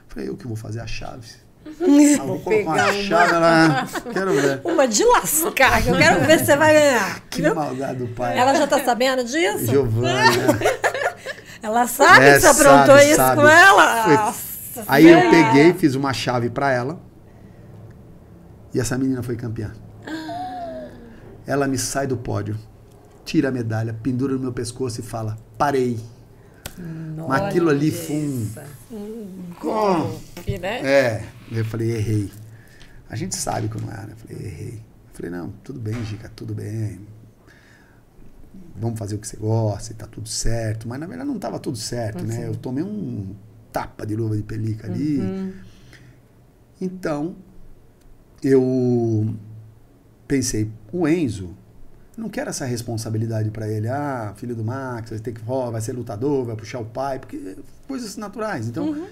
Falei, eu que vou fazer as chaves. [laughs] Ah, vou colocar uma uma. chave lá. Quero ver. Uma de lascar, que eu quero ver se você vai ganhar. Que viu? maldade do pai. Ela já tá sabendo disso? Giovana. [laughs] Ela sabe É, que você aprontou sabe, isso sabe. com ela? Foi- Aí eu peguei, fiz uma chave pra ela. E essa menina foi campeã. Ela me sai do pódio, tira a medalha, pendura no meu pescoço e fala: parei. Mas aquilo ali foi um. Golpe, né? É, eu falei: errei. A gente sabe como é, né? Eu falei: errei. Eu falei: não, tudo bem, Gica, tudo bem. Vamos fazer o que você gosta e tá tudo certo. Mas na verdade não tava tudo certo, né? Eu tomei um tapa de luva de pelica ali. Então, eu pensei, o Enzo, não quero essa responsabilidade para ele. Ah, filho do Max, vai ter que ó, vai ser lutador, vai puxar o pai, porque coisas naturais. Então,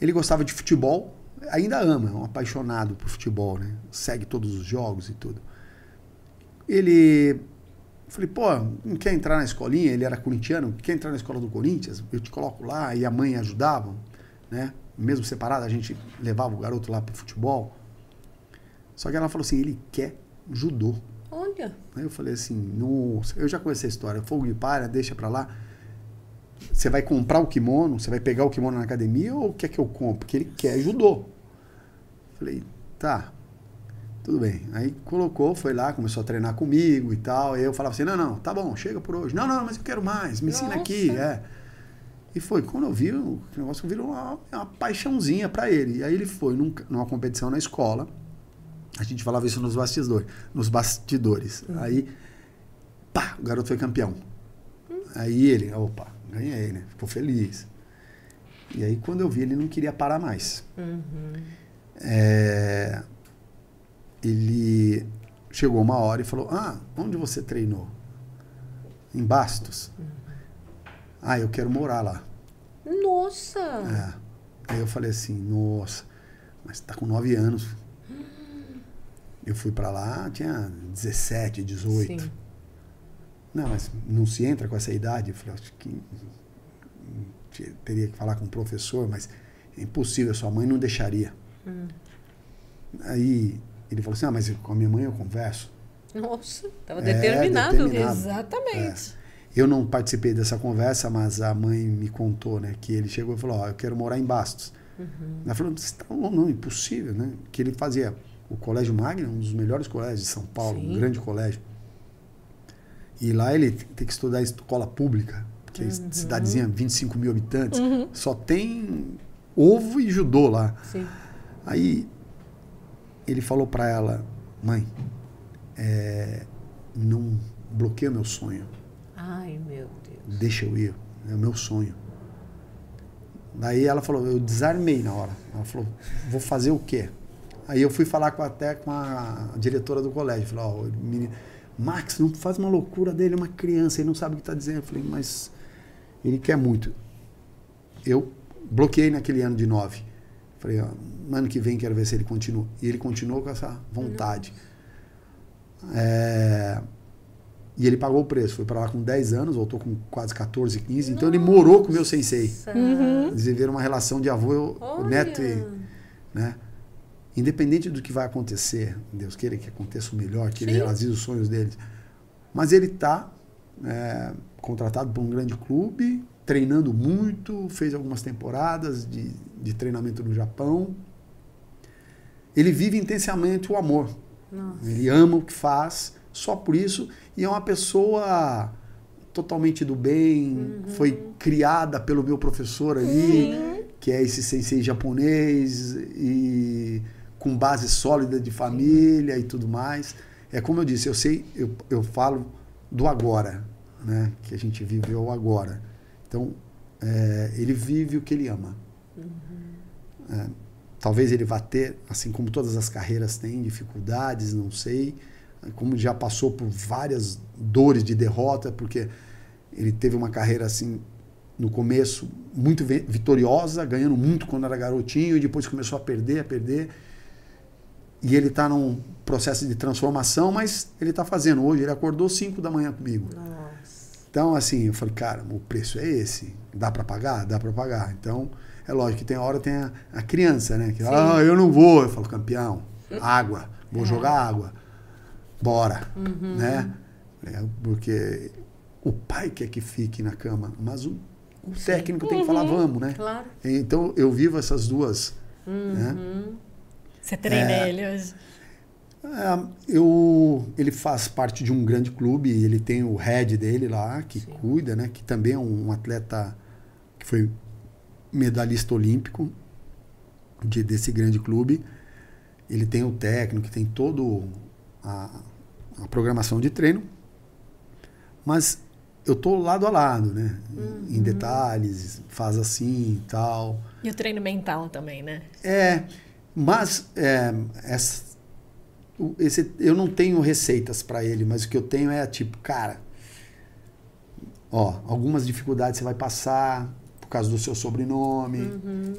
ele gostava de futebol, ainda ama, é um apaixonado por futebol, né? Segue todos os jogos e tudo. Ele falei, pô, não quer entrar na escolinha? Ele era corintiano, quer entrar na escola do Corinthians? Eu te coloco lá e a mãe ajudava, né? Mesmo separada, a gente levava o garoto lá pro futebol. Só que ela falou assim, ele quer judô. Olha. Aí eu falei assim, nossa, eu já conheci a história, fogo de palha, deixa pra lá. Você vai comprar o kimono, você vai pegar o kimono na academia ou quer que eu compre? Porque ele quer judô. Falei, tá, tudo bem. Aí colocou, foi lá, começou a treinar comigo e tal. Aí eu falava assim, não, não, tá bom, chega por hoje. Não, não, mas eu quero mais, me ensina aqui, é. E foi, quando eu vi, o negócio virou uma, uma paixãozinha pra ele. E aí ele foi num- numa competição na escola, a gente falava isso nos bastidores. Nos bastidores. Aí, pá, o garoto foi campeão. Aí ele, opa, ganhei, né? Ficou feliz. E aí, quando eu vi, ele não queria parar mais. É, ele chegou uma hora e falou: Ah, onde você treinou? Em Bastos. Ah, eu quero morar lá. Nossa. É. Aí eu falei assim, nossa, mas tá com nove anos. Eu fui pra lá, tinha 17, 18. Sim. Não, mas não se entra com essa idade. Eu falei, acho que hum, te- teria que falar com o professor, mas é impossível, sua mãe não deixaria. Aí ele falou assim, ah, mas com a minha mãe eu converso. Nossa, tava É, determinado. determinado. Exatamente. Eu não participei dessa conversa, mas a mãe me contou, né? Que ele chegou e falou, ó, eu quero morar em Bastos. Ela falou, você tá não, impossível, né? Que ele fazia o Colégio Magno, um dos melhores colégios de São Paulo, um Sim. grande colégio. E lá ele tem que estudar escola pública, porque é cidadezinha, 25 mil habitantes, só tem ovo e judô lá. Sim. Aí ele falou pra ela, mãe, é, não bloqueia o meu sonho. Ai, meu Deus. Deixa eu ir, é o meu sonho. Daí ela falou, eu desarmei na hora. Ela falou, vou fazer o quê? Aí eu fui falar com, até com a diretora do colégio. Falei, ó, o menino, Max, não faz uma loucura dele, é uma criança, ele não sabe o que está dizendo. Eu falei, mas ele quer muito. Eu bloqueei naquele ano de nove. Falei, ó, ano que vem quero ver se ele continua. E ele continuou com essa vontade. É, e ele pagou o preço. Foi para lá com 10 anos, voltou com quase 14, 15. Então ele morou com o meu sensei. Eles viveram uma relação de avô, Olha. neto e. Né? Independente do que vai acontecer, Deus queira que aconteça o melhor, que ele Sim. realize os sonhos deles. Mas ele está contratado por um grande clube, treinando muito, fez algumas temporadas de, de treinamento no Japão. Ele vive intensamente o amor. Ele ama o que faz, só por isso, e é uma pessoa totalmente do bem, foi criada pelo meu professor ali, que é esse sensei japonês, e com base sólida de família e tudo mais. É como eu disse, eu sei, eu, eu falo do agora, né? Que a gente vive o agora. Então, é, ele vive o que ele ama. É, talvez ele vá ter, assim como todas as carreiras têm, dificuldades, não sei. Como já passou por várias dores de derrota, porque ele teve uma carreira assim no começo muito vi- vitoriosa, ganhando muito quando era garotinho e depois começou a perder, a perder. E ele está num processo de transformação, mas ele está fazendo. Hoje ele acordou 5 da manhã comigo. Nossa. Então, assim, eu falei, cara, o preço é esse. Dá para pagar? Dá para pagar. Então, é lógico que tem hora tem a, a criança, né? Que, ah, eu não vou. Eu falo, campeão, água, vou jogar água. Bora, né? É, porque o pai quer que fique na cama, mas o, o técnico tem que falar vamos, né? Claro. Então eu vivo essas duas. Né? Você treina É. ele hoje. É, eu, ele faz parte de um grande clube, ele tem o head dele lá, que cuida, né? Que também é um atleta que foi medalhista olímpico de, desse grande clube. Ele tem o técnico, tem todo a, a programação de treino. Mas eu tô lado a lado, né? Em detalhes, faz assim e tal. E o treino mental também, né? É, mas é, essa, esse, eu não tenho receitas para ele, mas o que eu tenho é tipo, cara, ó, algumas dificuldades você vai passar por causa do seu sobrenome,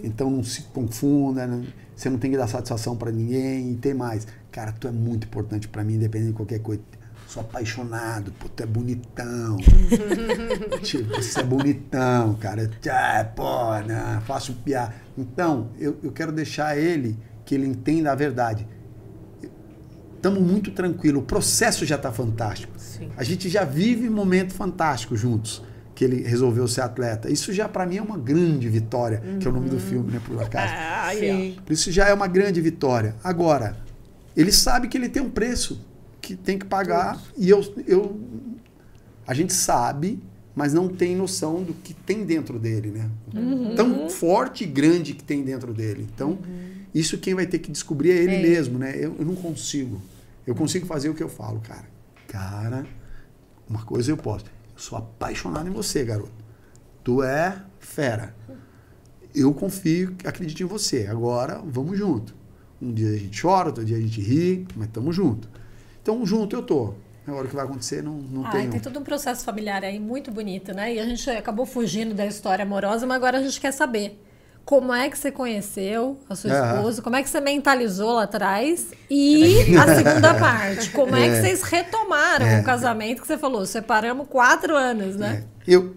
então não se confunda, né? você não tem que dar satisfação para ninguém e tem mais. Cara, tu é muito importante para mim, independente de qualquer coisa. Sou apaixonado, pô, tu é bonitão. [laughs] tipo, você é bonitão, cara. Ah, pô, né? faço piada. Então, eu, eu quero deixar ele que ele entenda a verdade. Estamos muito tranquilos. O processo já está fantástico. Sim. A gente já vive um momento fantástico juntos. Que ele resolveu ser atleta. Isso já para mim é uma grande vitória, que é o nome do filme, né? Por acaso. Ah. Isso já é uma grande vitória. Agora, ele sabe que ele tem um preço que tem que pagar e eu, eu a gente sabe, mas não tem noção do que tem dentro dele, né? Tão forte e grande que tem dentro dele. Então, isso quem vai ter que descobrir é ele É. mesmo, né? Eu, eu não consigo. Eu consigo fazer o que eu falo, cara. Cara, uma coisa eu posso. Eu sou apaixonado em você, garoto. Tu é fera eu confio, acredito em você. Agora, vamos junto. Um dia a gente chora, outro dia a gente ri, mas estamos junto. Então, junto eu tô. Agora o que vai acontecer, não, não Ai, tenho. tem todo um processo familiar aí muito bonito, né? E a gente acabou fugindo da história amorosa, mas agora a gente quer saber como é que você conheceu a sua esposa, como é que você mentalizou lá atrás e a segunda parte, como é, que [laughs] vocês retomaram É. o casamento que você falou, separamos quatro anos, né? É. Eu,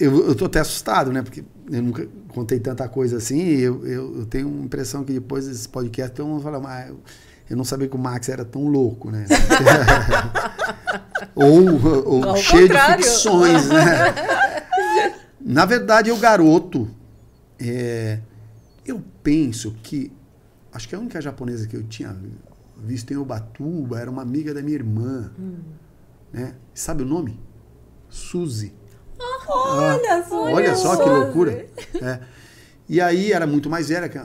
eu, eu tô até assustado, né? Porque eu nunca contei tanta coisa assim. E eu, eu, eu tenho uma impressão que depois desse podcast todo mundo fala, mas eu, eu não sabia que o Max era tão louco, né? [laughs] ou ou Ao cheio contrário. de ficções, né? [laughs] Na verdade, o garoto, é, eu penso que, acho que a única japonesa que eu tinha visto em Ubatuba era uma amiga da minha irmã, né? Sabe o nome? Suzy. Olha só, Olha só que Suzy. loucura. É. E aí era muito mais velha que,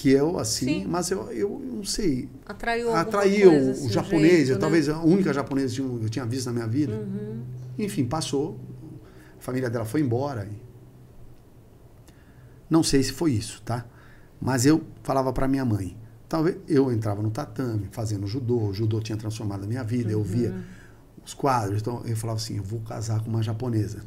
que eu, assim, Sim. mas eu, eu não sei. Atraiu Atraía coisa, o, assim, o japonês, jeito, eu, né? talvez a única japonesa que eu tinha visto na minha vida. Uhum. Enfim, passou. A família dela foi embora. Não sei se foi isso, tá? Mas eu falava para minha mãe. Talvez eu entrava no tatame, fazendo judô. O judô tinha transformado a minha vida. Eu via Uhum. os quadros. Então eu falava assim: eu vou casar com uma japonesa.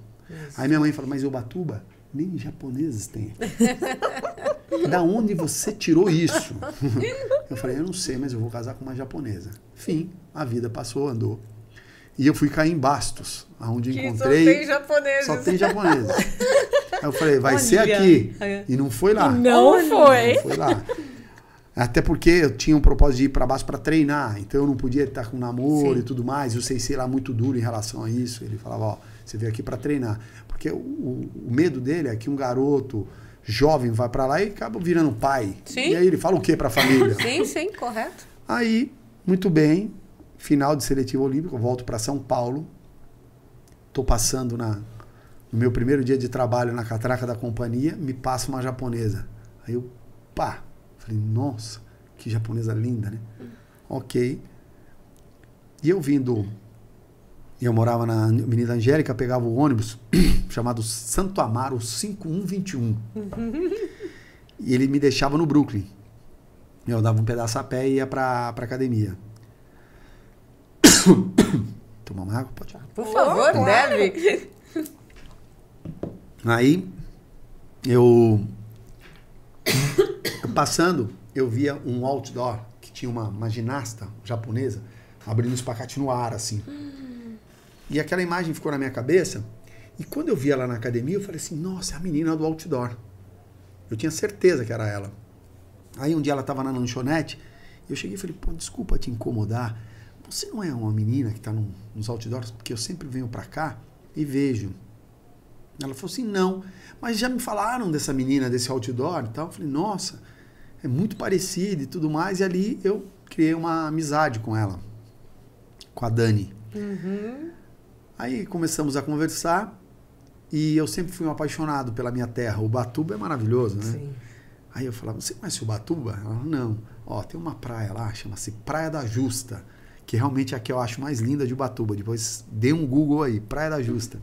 Aí minha mãe falou: mas Ubatuba nem japoneses tem. [laughs] da onde você tirou isso? [laughs] eu falei: eu não sei, mas eu vou casar com uma japonesa. Fim, a vida passou, andou. E eu fui cair em Bastos, aonde Que encontrei. só tem japoneses. Só tem japoneses. Aí eu falei, vai Olha. ser aqui. E não foi lá. Não foi. Não foi lá. Até porque eu tinha um propósito de ir para baixo para treinar, então eu não podia estar com namoro Sim. e tudo mais. E o Sensei lá muito duro em relação a isso. Ele falava, ó, você veio aqui para treinar. Porque o, o- medo dele é que um garoto jovem vai para lá e acaba virando pai. Sim. E aí ele fala o que para a família? [laughs] Sim, sim, correto. Aí, muito bem, final de seletivo olímpico, volto para São Paulo. Tô passando na no meu primeiro dia de trabalho na catraca da companhia, me passa uma japonesa. Aí eu, pá, falei, nossa, que japonesa linda, né? OK. E eu vindo eu morava na Avenida Angélica, pegava o ônibus [clears throat] chamado Santo Amaro 5121. e ele me deixava no Brooklyn. Eu dava um pedaço a pé e ia pra, pra academia. [coughs] Tomar uma água? Pode. Por favor, claro. deve. Aí, eu, eu [coughs] passando, eu via um outdoor que tinha uma, uma ginasta japonesa abrindo espacate no ar, assim. E aquela imagem ficou na minha cabeça. E quando eu vi ela na academia, eu falei assim, nossa, é a menina do outdoor. Eu tinha certeza que era ela. Aí um dia ela estava na lanchonete, eu cheguei e falei, pô, desculpa te incomodar. Você não é uma menina que está nos outdoors? Porque eu sempre venho para cá e vejo. Ela falou assim, não. Mas já me falaram dessa menina, desse outdoor e tal. Eu falei, nossa, é muito parecida e tudo mais. E ali eu criei uma amizade com ela, com a Dani. Uhum. Aí começamos a conversar e eu sempre fui um apaixonado pela minha terra. O Batuba é maravilhoso, né? Sim. Aí eu falava, você conhece o Batuba? Ela, não. Ó, tem uma praia lá, chama-se Praia da Justa, que realmente é a que eu acho mais linda de Ubatuba. Depois dê um Google aí, Praia da Justa.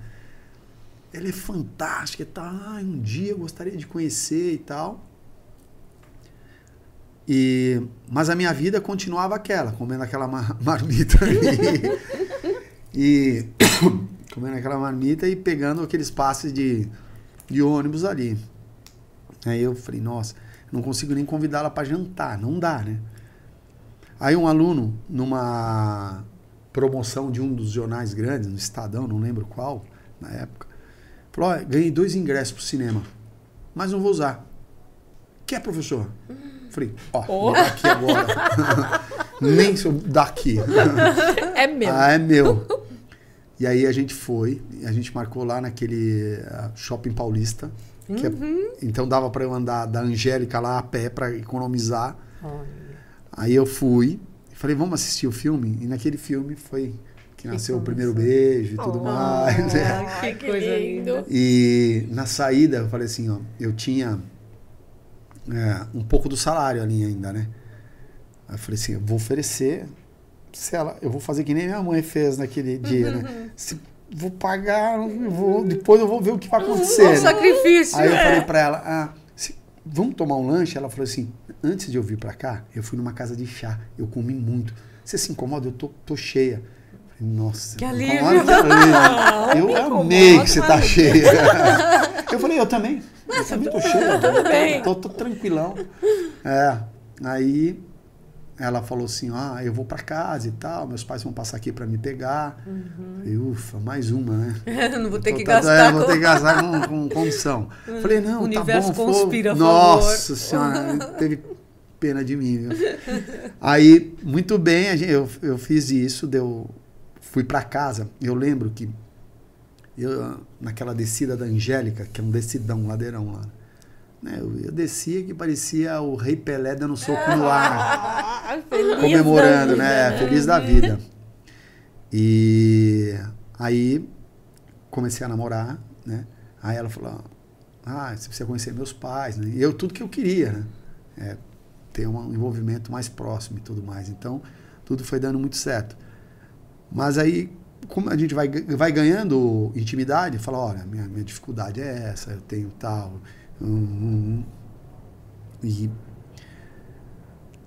Ela é fantástica tal. Ah, um dia eu gostaria de conhecer e tal. E, mas a minha vida continuava aquela, comendo aquela mar- [laughs] marmita ali. [laughs] e [coughs] comendo aquela marmita e pegando aqueles passes de, de ônibus ali. Aí eu falei, nossa, não consigo nem convidá-la para jantar, não dá, né? Aí um aluno, numa promoção de um dos jornais grandes, no Estadão, não lembro qual, na época, falou, ganhei dois ingressos pro cinema, mas não vou usar. Quer, professor? Falei, ó, Oh. aqui agora. [laughs] nem se eu daqui. É meu. Ah, é meu. E aí a gente foi, a gente marcou lá naquele ah, shopping paulista. que é- então dava para eu andar da Angélica lá a pé para economizar. Olha. Aí eu fui, falei, vamos assistir o filme? E naquele filme foi que nasceu o primeiro beijo e tudo Oh. mais. né? Que coisa lindo. linda. E na saída eu falei assim, ó, eu tinha é, um pouco do salário ali ainda, né? Aí eu falei assim, eu vou oferecer, se ela, eu vou fazer que nem minha mãe fez naquele dia, né? Se, vou pagar, vou, depois eu vou ver o que vai acontecer. Um né? sacrifício. Aí eu é. falei pra ela, ah, se- vamos tomar um lanche? Ela falou assim, antes de eu vir pra cá, eu fui numa casa de chá, eu comi muito. Você se incomoda? Eu tô, tô cheia. Eu Nossa, Que alívio. incomoda, que alívio. Eu amei que você tá mas- cheia. [laughs] Eu falei, eu também. Eu também tô cheia. tudo bem. Tô, tô tranquilão. É, aí ela falou assim, ah, eu vou pra casa e tal, meus pais vão passar aqui pra me pegar. Falei, ufa, mais uma, né? [laughs] não vou ter Tô- que tá- gastar. É, vou com- ter que gastar com, [laughs] com condição. Falei, não, O universo tá bom. conspira. Nossa senhora, teve pena de mim. Viu? Aí, muito bem, eu, eu fiz isso, deu, fui para casa. Eu lembro que eu, naquela descida da Angélica, que é um decidão, um ladeirão lá, né, eu, eu descia que parecia o Rei Pelé dando soco no ar [laughs] feliz comemorando, da né? vida. Feliz da vida. E aí comecei a namorar, né? Aí ela falou: Ah, você precisa conhecer meus pais, né? E eu tudo que eu queria, né? É, ter um envolvimento mais próximo e tudo mais. Então, tudo foi dando muito certo. Mas aí, como a gente vai, vai ganhando intimidade, fala, olha, minha, minha dificuldade é essa, eu tenho tal. hum, hum, hum." E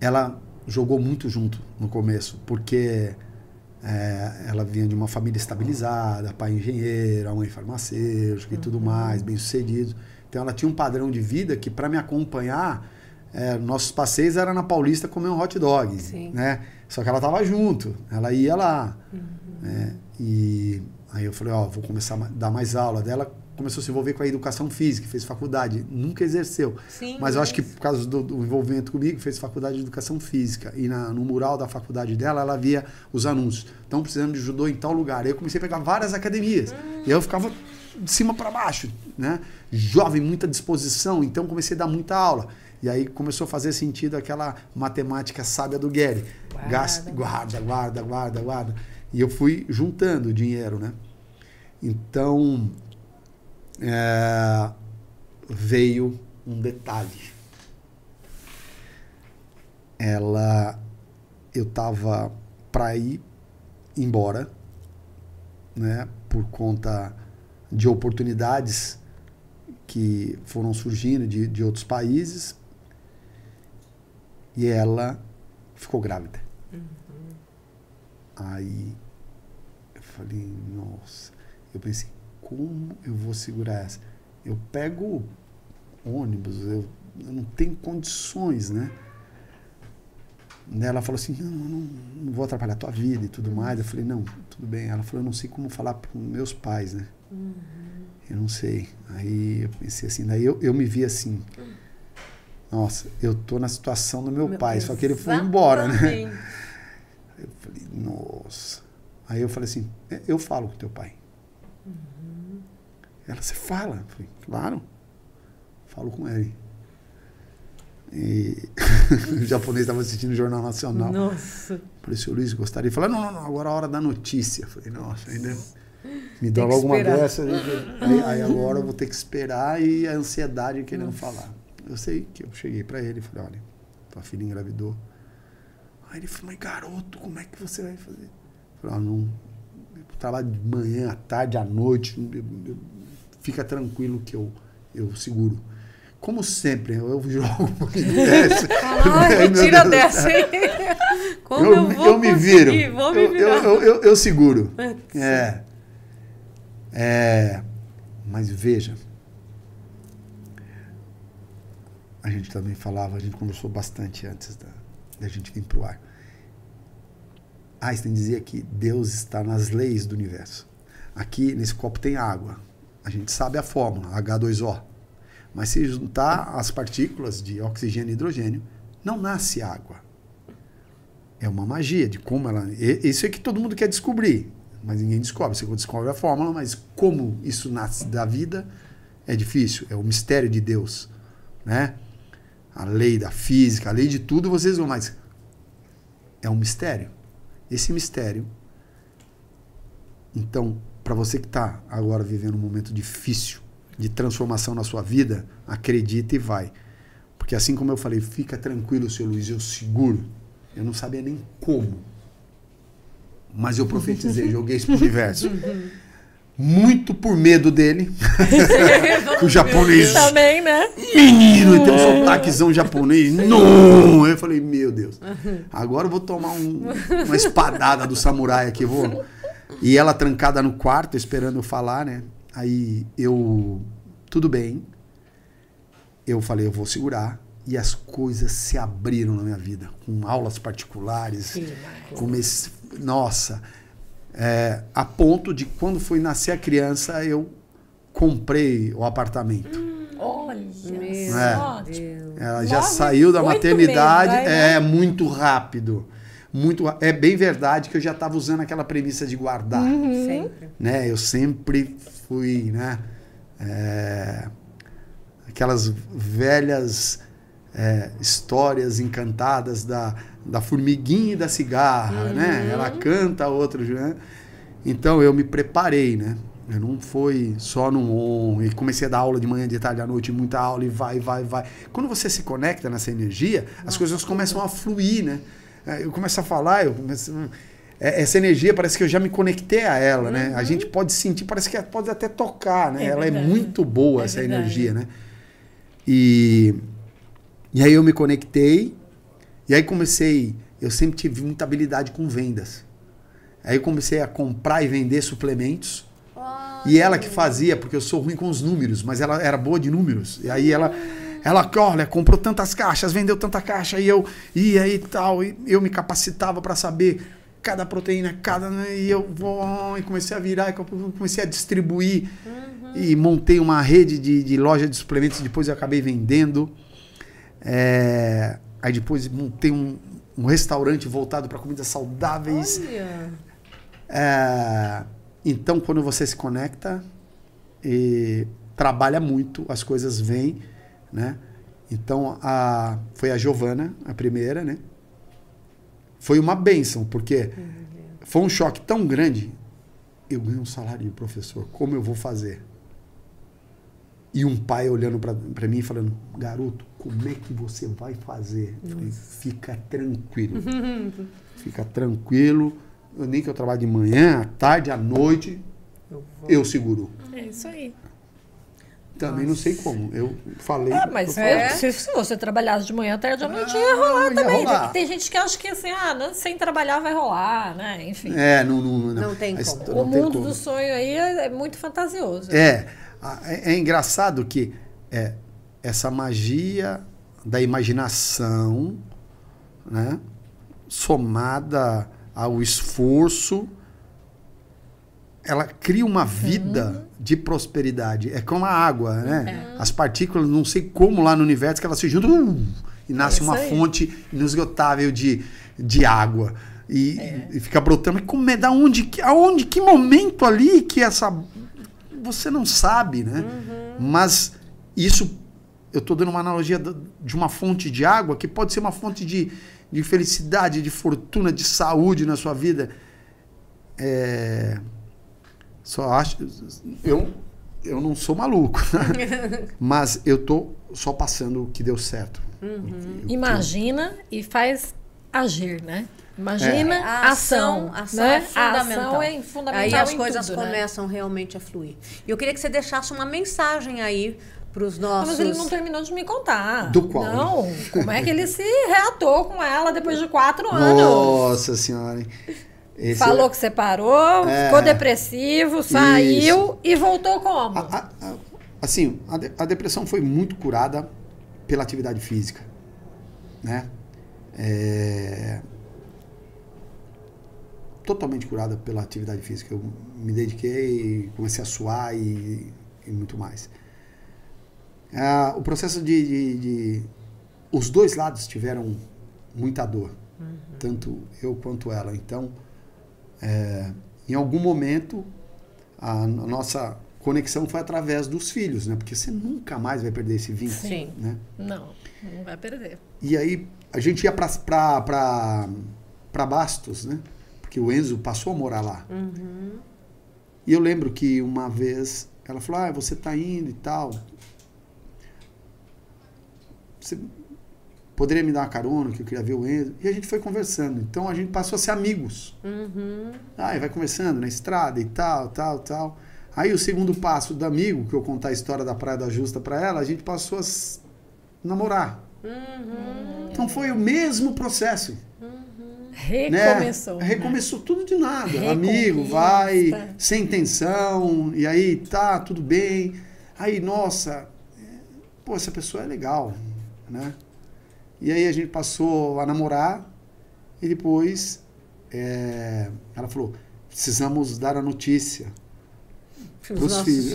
ela jogou muito junto no começo, porque é, ela vinha de uma família estabilizada, pai engenheiro, mãe farmacêutica e tudo mais, bem sucedido. Então ela tinha um padrão de vida que para me acompanhar, é, nossos passeios era na Paulista comer um hot dog, Sim. né? Só que ela estava junto, ela ia lá, né? E aí eu falei, ó, vou começar a dar mais aula dela. Começou a se envolver com a educação física, fez faculdade, nunca exerceu. Sim, Mas eu acho que por causa do, do envolvimento comigo, fez faculdade de educação física. E na- no mural da faculdade dela, ela via os anúncios. Estão precisando de judô em tal lugar. Aí eu comecei a pegar várias academias. E eu ficava de cima para baixo, né? Jovem, muita disposição. Então comecei a dar muita aula. E aí começou a fazer sentido aquela matemática sábia do. Guarda. Gasta, guarda, guarda, guarda, guarda. E eu fui juntando dinheiro, né? Então, é, veio um detalhe. Ela, eu tava para ir embora, né, por conta de oportunidades que foram surgindo de, de outros países, e ela ficou grávida. Aí eu falei, nossa, eu pensei, como eu vou segurar essa? Eu pego ônibus, eu, eu não tenho condições, né? Ela falou assim, não, não, não vou atrapalhar a tua vida e tudo mais. Eu falei, não, tudo bem. Ela falou, eu não sei como falar para meus pais, né? Eu não sei. Aí eu pensei assim, daí eu, eu me vi assim, nossa, eu tô na situação do meu, Meu- pai, só que ele foi embora, né? [laughs] Eu falei, nossa. Aí eu falei assim, "É, eu falo com teu pai. Ela, você fala? Eu falei, claro. Falo com ele. E [laughs] o japonês estava assistindo o Jornal Nacional. Nossa. Falei, seu Luiz, gostaria de falar, não, não, não, agora é a hora da notícia. Falei, nossa, ainda me dá esperar. dessa. Aí, aí agora eu vou ter que esperar e a ansiedade querendo falar. Eu sei que eu cheguei pra ele e falei, olha, tua filha engravidou. Aí ele falou, mas garoto, como é que você vai fazer? Eu falei, ah, não, eu trabalho de manhã, à tarde, à noite, eu- eu- fica tranquilo que eu, eu seguro. Como sempre, eu [laughs] jogo um pouquinho dessa. Ai, meu tira dessa, hein? Como eu, eu, vou eu me viro. Vou me eu, virar. eu, eu, eu- eu seguro. É. É. Mas veja. A gente também falava, a gente conversou bastante antes da, da gente vir pro ar. Einstein dizia que Deus está nas leis do universo. Aqui nesse copo tem água. A gente sabe a fórmula, H2O. Mas se juntar as partículas de oxigênio e hidrogênio, não nasce água. É uma magia de como ela. Isso é que todo mundo quer descobrir, mas ninguém descobre. Você descobre a fórmula, mas como isso nasce da vida é difícil. É o mistério de Deus, né? A lei da física, a lei de tudo vocês vão, mas é um mistério. Esse mistério. Então, para você que está agora vivendo um momento difícil de transformação na sua vida, acredita e vai. Porque assim como eu falei, fica tranquilo, seu Luiz, eu seguro. Eu não sabia nem como. Mas eu profetizei, [laughs] joguei isso pro universo. [laughs] Muito por medo dele. [laughs] o japonês. Também, né? Menino, ele tem um sotaquezão japonês. Não! Eu falei, meu Deus. Agora eu vou tomar um- uma espadada do samurai aqui. Vou. E ela trancada no quarto, esperando eu falar, né? Aí eu. Tudo bem. Eu falei, eu vou segurar. E as coisas se abriram na minha vida. Com aulas particulares. Comecei. Nossa. É, a ponto de quando foi nascer a criança, eu comprei o apartamento. Olha Meu só. É. tipo, Ela já Nove, saiu da maternidade meses, é muito rápido. Muito, é bem verdade que eu já estava usando aquela premissa de guardar, Uhum. Sempre. né? Eu sempre fui, né? é, aquelas velhas é, histórias encantadas da, da formiguinha e da cigarra, né? Ela canta, outro, né? Então eu me preparei, né? Eu não foi só no on e comecei a dar aula de manhã, de tarde, à noite, muita aula e vai, vai, vai. Quando você se conecta nessa energia, as coisas começam a fluir, né? É, Eu começo a falar, eu começo, é, essa energia parece que eu já me conectei a ela, né? A gente pode sentir, parece que pode até tocar, né? É ela verdade. é muito boa É essa verdade. energia, né? E e aí eu me conectei e aí comecei, eu sempre tive muita habilidade com vendas. Aí eu comecei a comprar e vender suplementos. E ela que fazia, porque eu sou ruim com os números, mas ela era boa de números. E aí ela, ela, olha, comprou tantas caixas, vendeu tanta caixa, e eu ia e tal, e eu me capacitava para saber cada proteína, cada. né, E eu vou, e comecei a virar, e comecei a distribuir. E montei uma rede de, de loja de suplementos, depois eu acabei vendendo. É, aí depois montei um, um restaurante voltado para comidas saudáveis. É, então, quando você se conecta e trabalha muito, as coisas vêm, né? Então, a, foi a Giovana, a primeira, né? Foi uma benção, porque foi um choque tão grande. Eu ganho um salário de professor, como eu vou fazer? E um pai olhando para mim e falando: Garoto, como é que você vai fazer? Falei, Fica tranquilo. [laughs] Fica tranquilo. Eu, nem que eu trabalhe de manhã, à tarde, à noite, Eu eu seguro. É isso aí. Também não sei como. Eu falei. Ah, mas eu É. se, se você trabalhasse de manhã, tarde à noite, Ah, ia rolar ia também. rolar. Tem gente que acha que assim, ah, não- sem trabalhar vai rolar, né? Enfim. É, não, não, não. Não tem Mas como. não o mundo como. do sonho aí é, é muito fantasioso. É, é, é engraçado que é, essa magia da imaginação, né, somada ao esforço, ela cria uma vida de prosperidade. É como a água, né? As partículas, não sei como lá no universo, que elas se juntam uh, e nasce isso uma aí. fonte inesgotável de, de água. E, e fica brotando. Mas como é? Da onde? que- Aonde? Que momento ali que essa você não sabe, né? Uhum. Mas isso, eu estou dando uma analogia de uma fonte de água que pode ser uma fonte de, de felicidade, de fortuna, de saúde na sua vida. É, só acho. Eu, eu não sou maluco, né? [laughs] mas eu tô só passando o que deu certo. Uhum. Imagina e faz agir, né? Imagina é. a ação. A ação, né? é fundamental. A ação é fundamental. Aí as coisas tudo, né? começam né? realmente a fluir. E eu queria que você deixasse uma mensagem aí para os nossos. Mas ele não terminou de me contar. Do qual? Não. Como é que ele se reatou com ela depois de quatro anos? Nossa senhora. Esse Falou é... que separou, é... ficou depressivo, saiu Isso. e voltou como? A, a, assim, a, de, a, depressão foi muito curada pela atividade física, né? É... Totalmente curada pela atividade física. Eu me dediquei, comecei a suar e, e muito mais. É, o processo de, de, de, Os dois lados tiveram muita dor, uhum. tanto eu quanto ela. Então, é, em algum momento, a, a, nossa conexão foi através dos filhos, né? Porque você nunca mais vai perder esse vínculo. Sim. Né? Não, não vai perder. E aí, a gente ia para Bastos, né? Porque o Enzo passou a morar lá. Uhum. E eu lembro que uma vez ela falou: Ah, você tá indo e tal. Você poderia me dar uma carona, que eu queria ver o Enzo. E a gente foi conversando. Então a gente passou a ser amigos. Uhum. Aí vai conversando na estrada e tal, tal, tal. Aí o segundo passo do amigo, que eu contar a história da Praia da Justa para ela, a gente passou a namorar. Uhum. Então foi o mesmo processo. Uhum. Recomeçou. Né? Recomeçou tudo de nada. Amigo, vai, sem intenção, e aí tá, tudo bem. Aí, nossa, pô, essa pessoa é legal, né? E aí a gente passou a namorar e depois é, ela falou: precisamos dar a notícia para os filhos.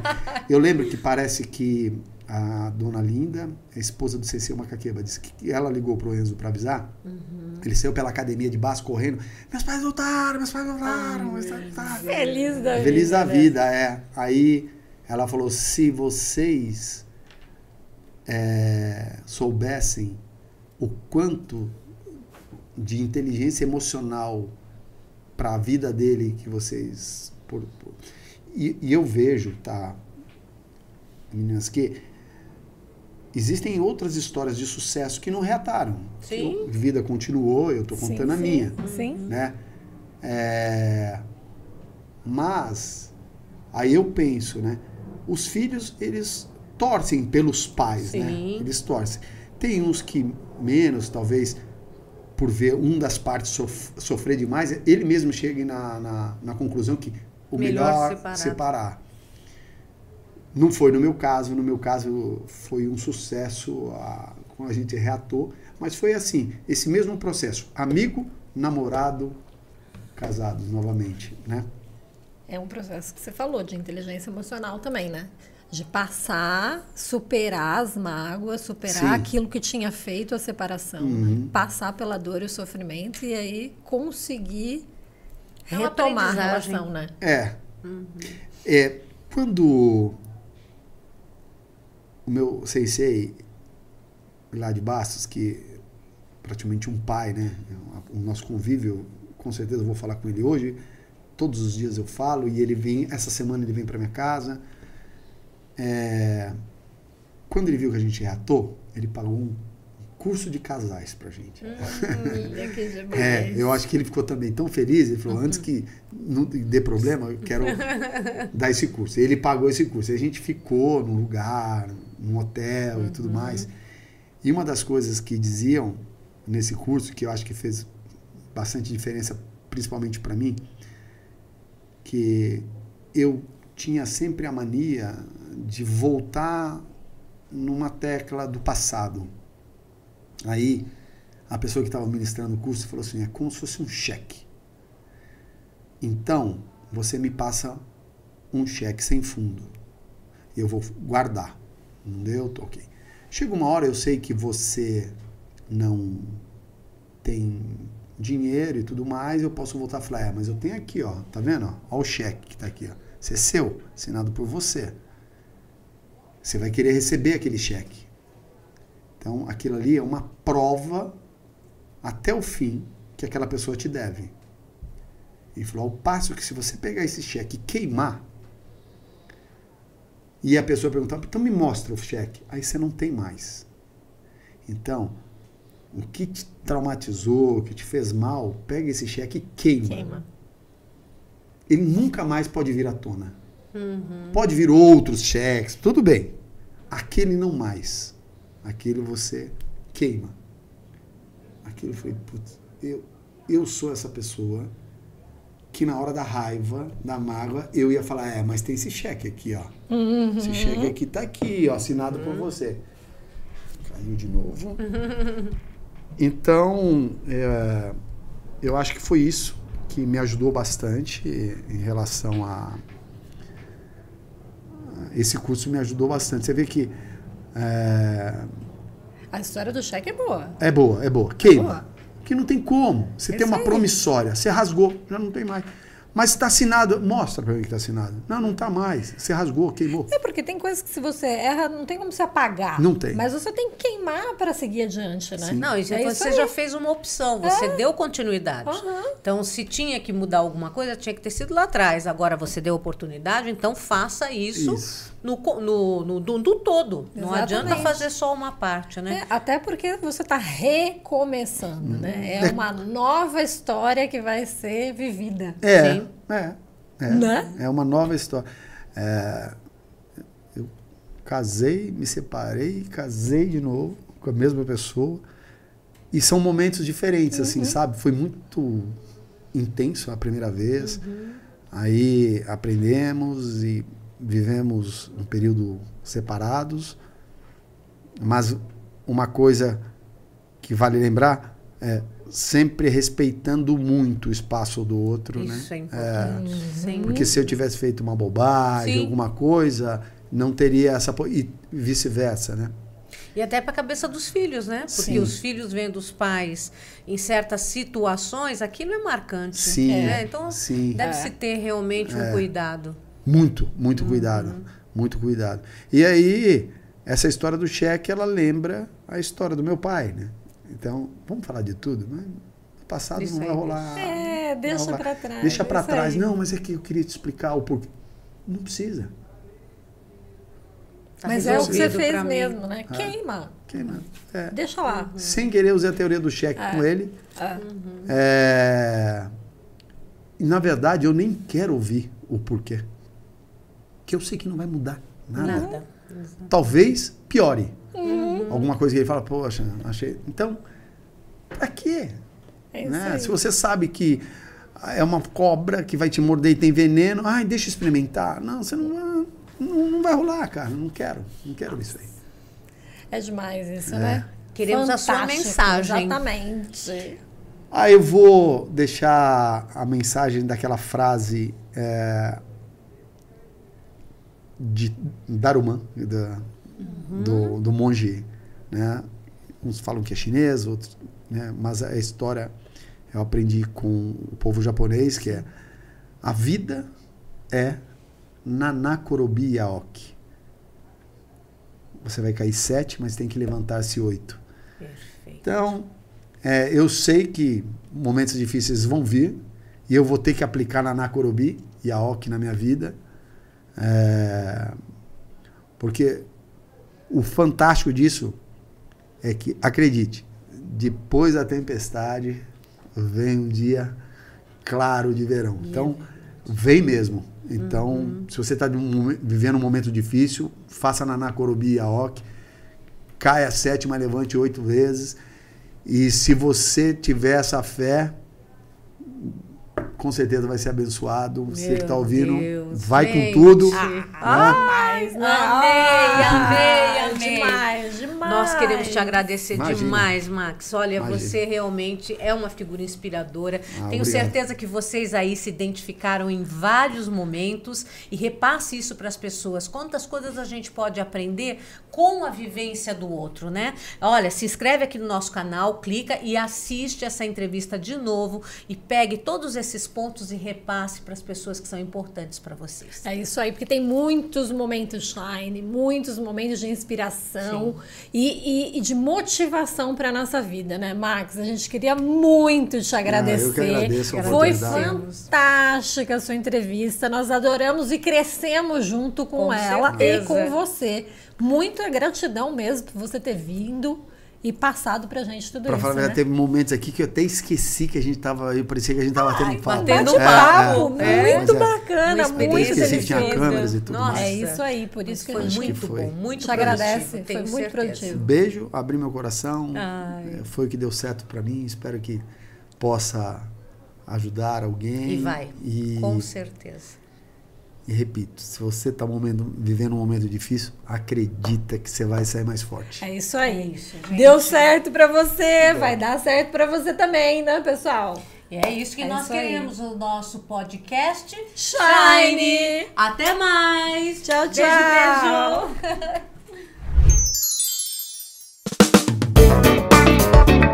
[laughs] Eu lembro que parece que a dona Linda, a esposa do Cecil Macaqueba, disse que ela ligou para o Enzo para avisar. Uhum. Ele saiu pela academia de baixo correndo. Meus pais voltaram, meus pais voltaram. Ai, meus pais Feliz da Feliz vida. Feliz da né? vida, é. Aí ela falou: se vocês é, soubessem o quanto de inteligência emocional para a vida dele que vocês. Por, por, e, e, eu vejo, tá, meninas, que existem outras histórias de sucesso que não reataram. Sim. A vida continuou, eu estou contando sim, a minha. Sim. Né? É, mas, aí eu penso, né? Os filhos, eles torcem pelos pais, né? sim. né? Eles torcem. Tem uns que menos, talvez por ver um das partes sof sofrer demais, ele mesmo chega na, na, na conclusão que o melhor, melhor separar. Não foi no meu caso, no meu caso foi um sucesso a, a gente reatou, mas foi assim, esse mesmo processo, amigo, namorado, casados novamente, né? É um processo que você falou de inteligência emocional também, né? De passar, superar as mágoas, superar Sim. aquilo que tinha feito a separação, uhum. passar pela dor e o sofrimento e aí conseguir é retomar a relação, né? É. Uhum. É quando o meu sensei lá de Bastos, que praticamente um pai, né? O nosso convívio, com certeza eu vou falar com ele hoje. Todos os dias eu falo e ele vem, essa semana ele vem para minha casa é, quando ele viu que a gente reatou, ele pagou um curso de casais pra gente. Hum, é, eu acho que ele ficou também tão feliz, ele falou, uhum. antes que não dê problema, eu quero [laughs] dar esse curso. Ele pagou esse curso. E a gente ficou num lugar, num hotel uhum. e tudo uhum. mais. E uma das coisas que diziam nesse curso, que eu acho que fez bastante diferença, principalmente para mim, que eu tinha sempre a mania de voltar numa tecla do passado. Aí a pessoa que estava ministrando o curso falou assim: é como se fosse um cheque. Então, você me passa um cheque sem fundo. Eu vou guardar. Não deu? Ok. Chega uma hora, eu sei que você não tem dinheiro e tudo mais, eu posso voltar e falar, é, mas eu tenho aqui, ó, tá vendo? Ó, ó o cheque que tá aqui, ó. ser seu, assinado por você. Você vai querer receber aquele cheque. Então, aquilo ali é uma prova até o fim que aquela pessoa te deve. Ele falou: ao passo que se você pegar esse cheque e queimar, e a pessoa perguntar, então me mostra o cheque, aí você não tem mais. Então, o que te traumatizou, o que te fez mal, pega esse cheque e queima. queima. Ele nunca mais pode vir à tona. Uhum. Pode vir outros cheques, tudo bem. Aquele não mais. Aquele você queima. Aquilo foi, putz, eu, eu sou essa pessoa que na hora da raiva, da mágoa, eu ia falar, é, mas tem esse cheque aqui, ó. Uhum. Esse cheque aqui tá aqui, ó, assinado uhum. por você. Caiu de novo. Então, é, eu acho que foi isso que me ajudou bastante em relação a. Esse curso me ajudou bastante. Você vê que. É, a história do cheque é boa. É boa, é boa. Queima. É boa. Que não tem como. Você tem uma promissória, você rasgou, já não tem mais. Mas está assinado. Mostra para mim que está assinado. Não, não está mais. Você rasgou, queimou. É porque tem coisas que se você erra, não tem como se apagar. Não tem. Mas você tem que queimar para seguir adiante, né? Sim. Não, isso, é você já fez uma opção, você é. deu continuidade. Uhum. Então, se tinha que mudar alguma coisa, tinha que ter sido lá atrás. Agora você deu oportunidade, então faça isso. isso no, no, no, no, no todo. Exatamente. Não adianta fazer só uma parte, né? É, até porque você está recomeçando, hum. né? É uma nova história que vai ser vivida. É, Sim. é. É, né? é uma nova história. É, eu casei, me separei, casei de novo com a mesma pessoa. E são momentos diferentes, assim, uhum. assim, sabe? Foi muito intenso a primeira vez. Uhum. Aí aprendemos e vivemos um período separados, mas uma coisa que vale lembrar é sempre respeitando muito o espaço do outro, Isso né? Isso é importante. É, porque se eu tivesse feito uma bobagem, Sim. alguma coisa, não teria essa e vice-versa, né? E até para a cabeça dos filhos, né? Porque Sim. os filhos vendo os pais em certas situações, aquilo é marcante. Sim. Né? Então, deve-se é. ter realmente um é. cuidado. Muito, muito uhum. cuidado. Muito cuidado. E aí, essa história do cheque, ela lembra a história do meu pai, né? Então, vamos falar de tudo, mas no passado Isso não vai rolar. É, deixa para trás. Deixa para trás. Aí. Não, mas é que eu queria te explicar o porquê. Não precisa. Tá mas é o que você fez mesmo, né? É. Queima. Queima. É. Deixa lá. Uhum. Sem querer, usei a teoria do cheque é. com ele. É. Uhum. É... E, na verdade, eu nem quero ouvir o porquê que eu sei que não vai mudar nada. nada. Talvez piore. Uhum. Alguma coisa que ele fala, poxa, achei. Então, pra quê? É né? Se você sabe que é uma cobra que vai te morder e tem veneno, ai, deixa eu experimentar. Não, você não, não, não vai rolar, cara. Não quero. Não quero isso aí. É demais isso, é. né? Queremos Fantástico, a sua mensagem. Exatamente. Ah, eu vou deixar a mensagem daquela frase. É, de Daruman, da, uhum. do, do monge. Né? Uns falam que é chinês, outros, né? mas a história eu aprendi com o povo japonês, que é a vida é Nanakorobi Yaoki. Você vai cair sete, mas tem que levantar-se oito. Perfeito. Então, é, eu sei que momentos difíceis vão vir e eu vou ter que aplicar Nanakorobi Yaoki na minha vida é, porque o fantástico disso é que, acredite, depois da tempestade vem um dia claro de verão. Então, vem mesmo. Então, uhum. se você está vivendo um momento difícil, faça na Corobi e Aok, caia sete, mas levante oito vezes. E se você tiver essa fé, com certeza vai ser abençoado. Meu Você que está ouvindo, Deus, vai gente. com tudo. Ah, né? ah, mais? Amei, amei, amei. Demais, demais. Nós queremos te agradecer Imagina. demais, Max. Olha, Imagina. você realmente é uma figura inspiradora. Ah, Tenho obrigado. certeza que vocês aí se identificaram em vários momentos e repasse isso para as pessoas. Quantas coisas a gente pode aprender com a vivência do outro, né? Olha, se inscreve aqui no nosso canal, clica e assiste essa entrevista de novo e pegue todos esses pontos e repasse para as pessoas que são importantes para vocês. É isso aí, porque tem muitos momentos shine, muitos momentos de inspiração e, e- e de motivação para nossa vida, né, Max? A gente queria muito te agradecer. Ah, eu que agradeço a Foi fantástica a sua entrevista. Nós adoramos e crescemos junto com, Com ela e certeza. com você. Muita gratidão mesmo por você ter vindo e passado pra gente tudo Pra isso. falar a né? verdade, teve momentos aqui que eu até esqueci que a gente tava. Eu parecia que a gente tava tendo papo. batendo É, Bate-papo, é, muito mas é. bacana, muito esqueci que tinha câmeras e tudo Nossa. mais. É isso aí, por isso que foi a gente muito foi. bom, muito Te agradece, foi muito certeza. produtivo. Beijo, abri meu coração. Ai. É, Foi o que deu certo pra mim. Espero que possa ajudar alguém. E vai, E, com certeza. E repito, se você está vivendo um momento difícil, acredita que você vai sair mais forte. É isso aí. É Deu certo para você, vai dar certo para você também, né, pessoal? E é isso que é nós isso queremos, aí. o nosso podcast Shine. Shine. Até mais. Tchau, tchau. Beijo, beijo. [laughs]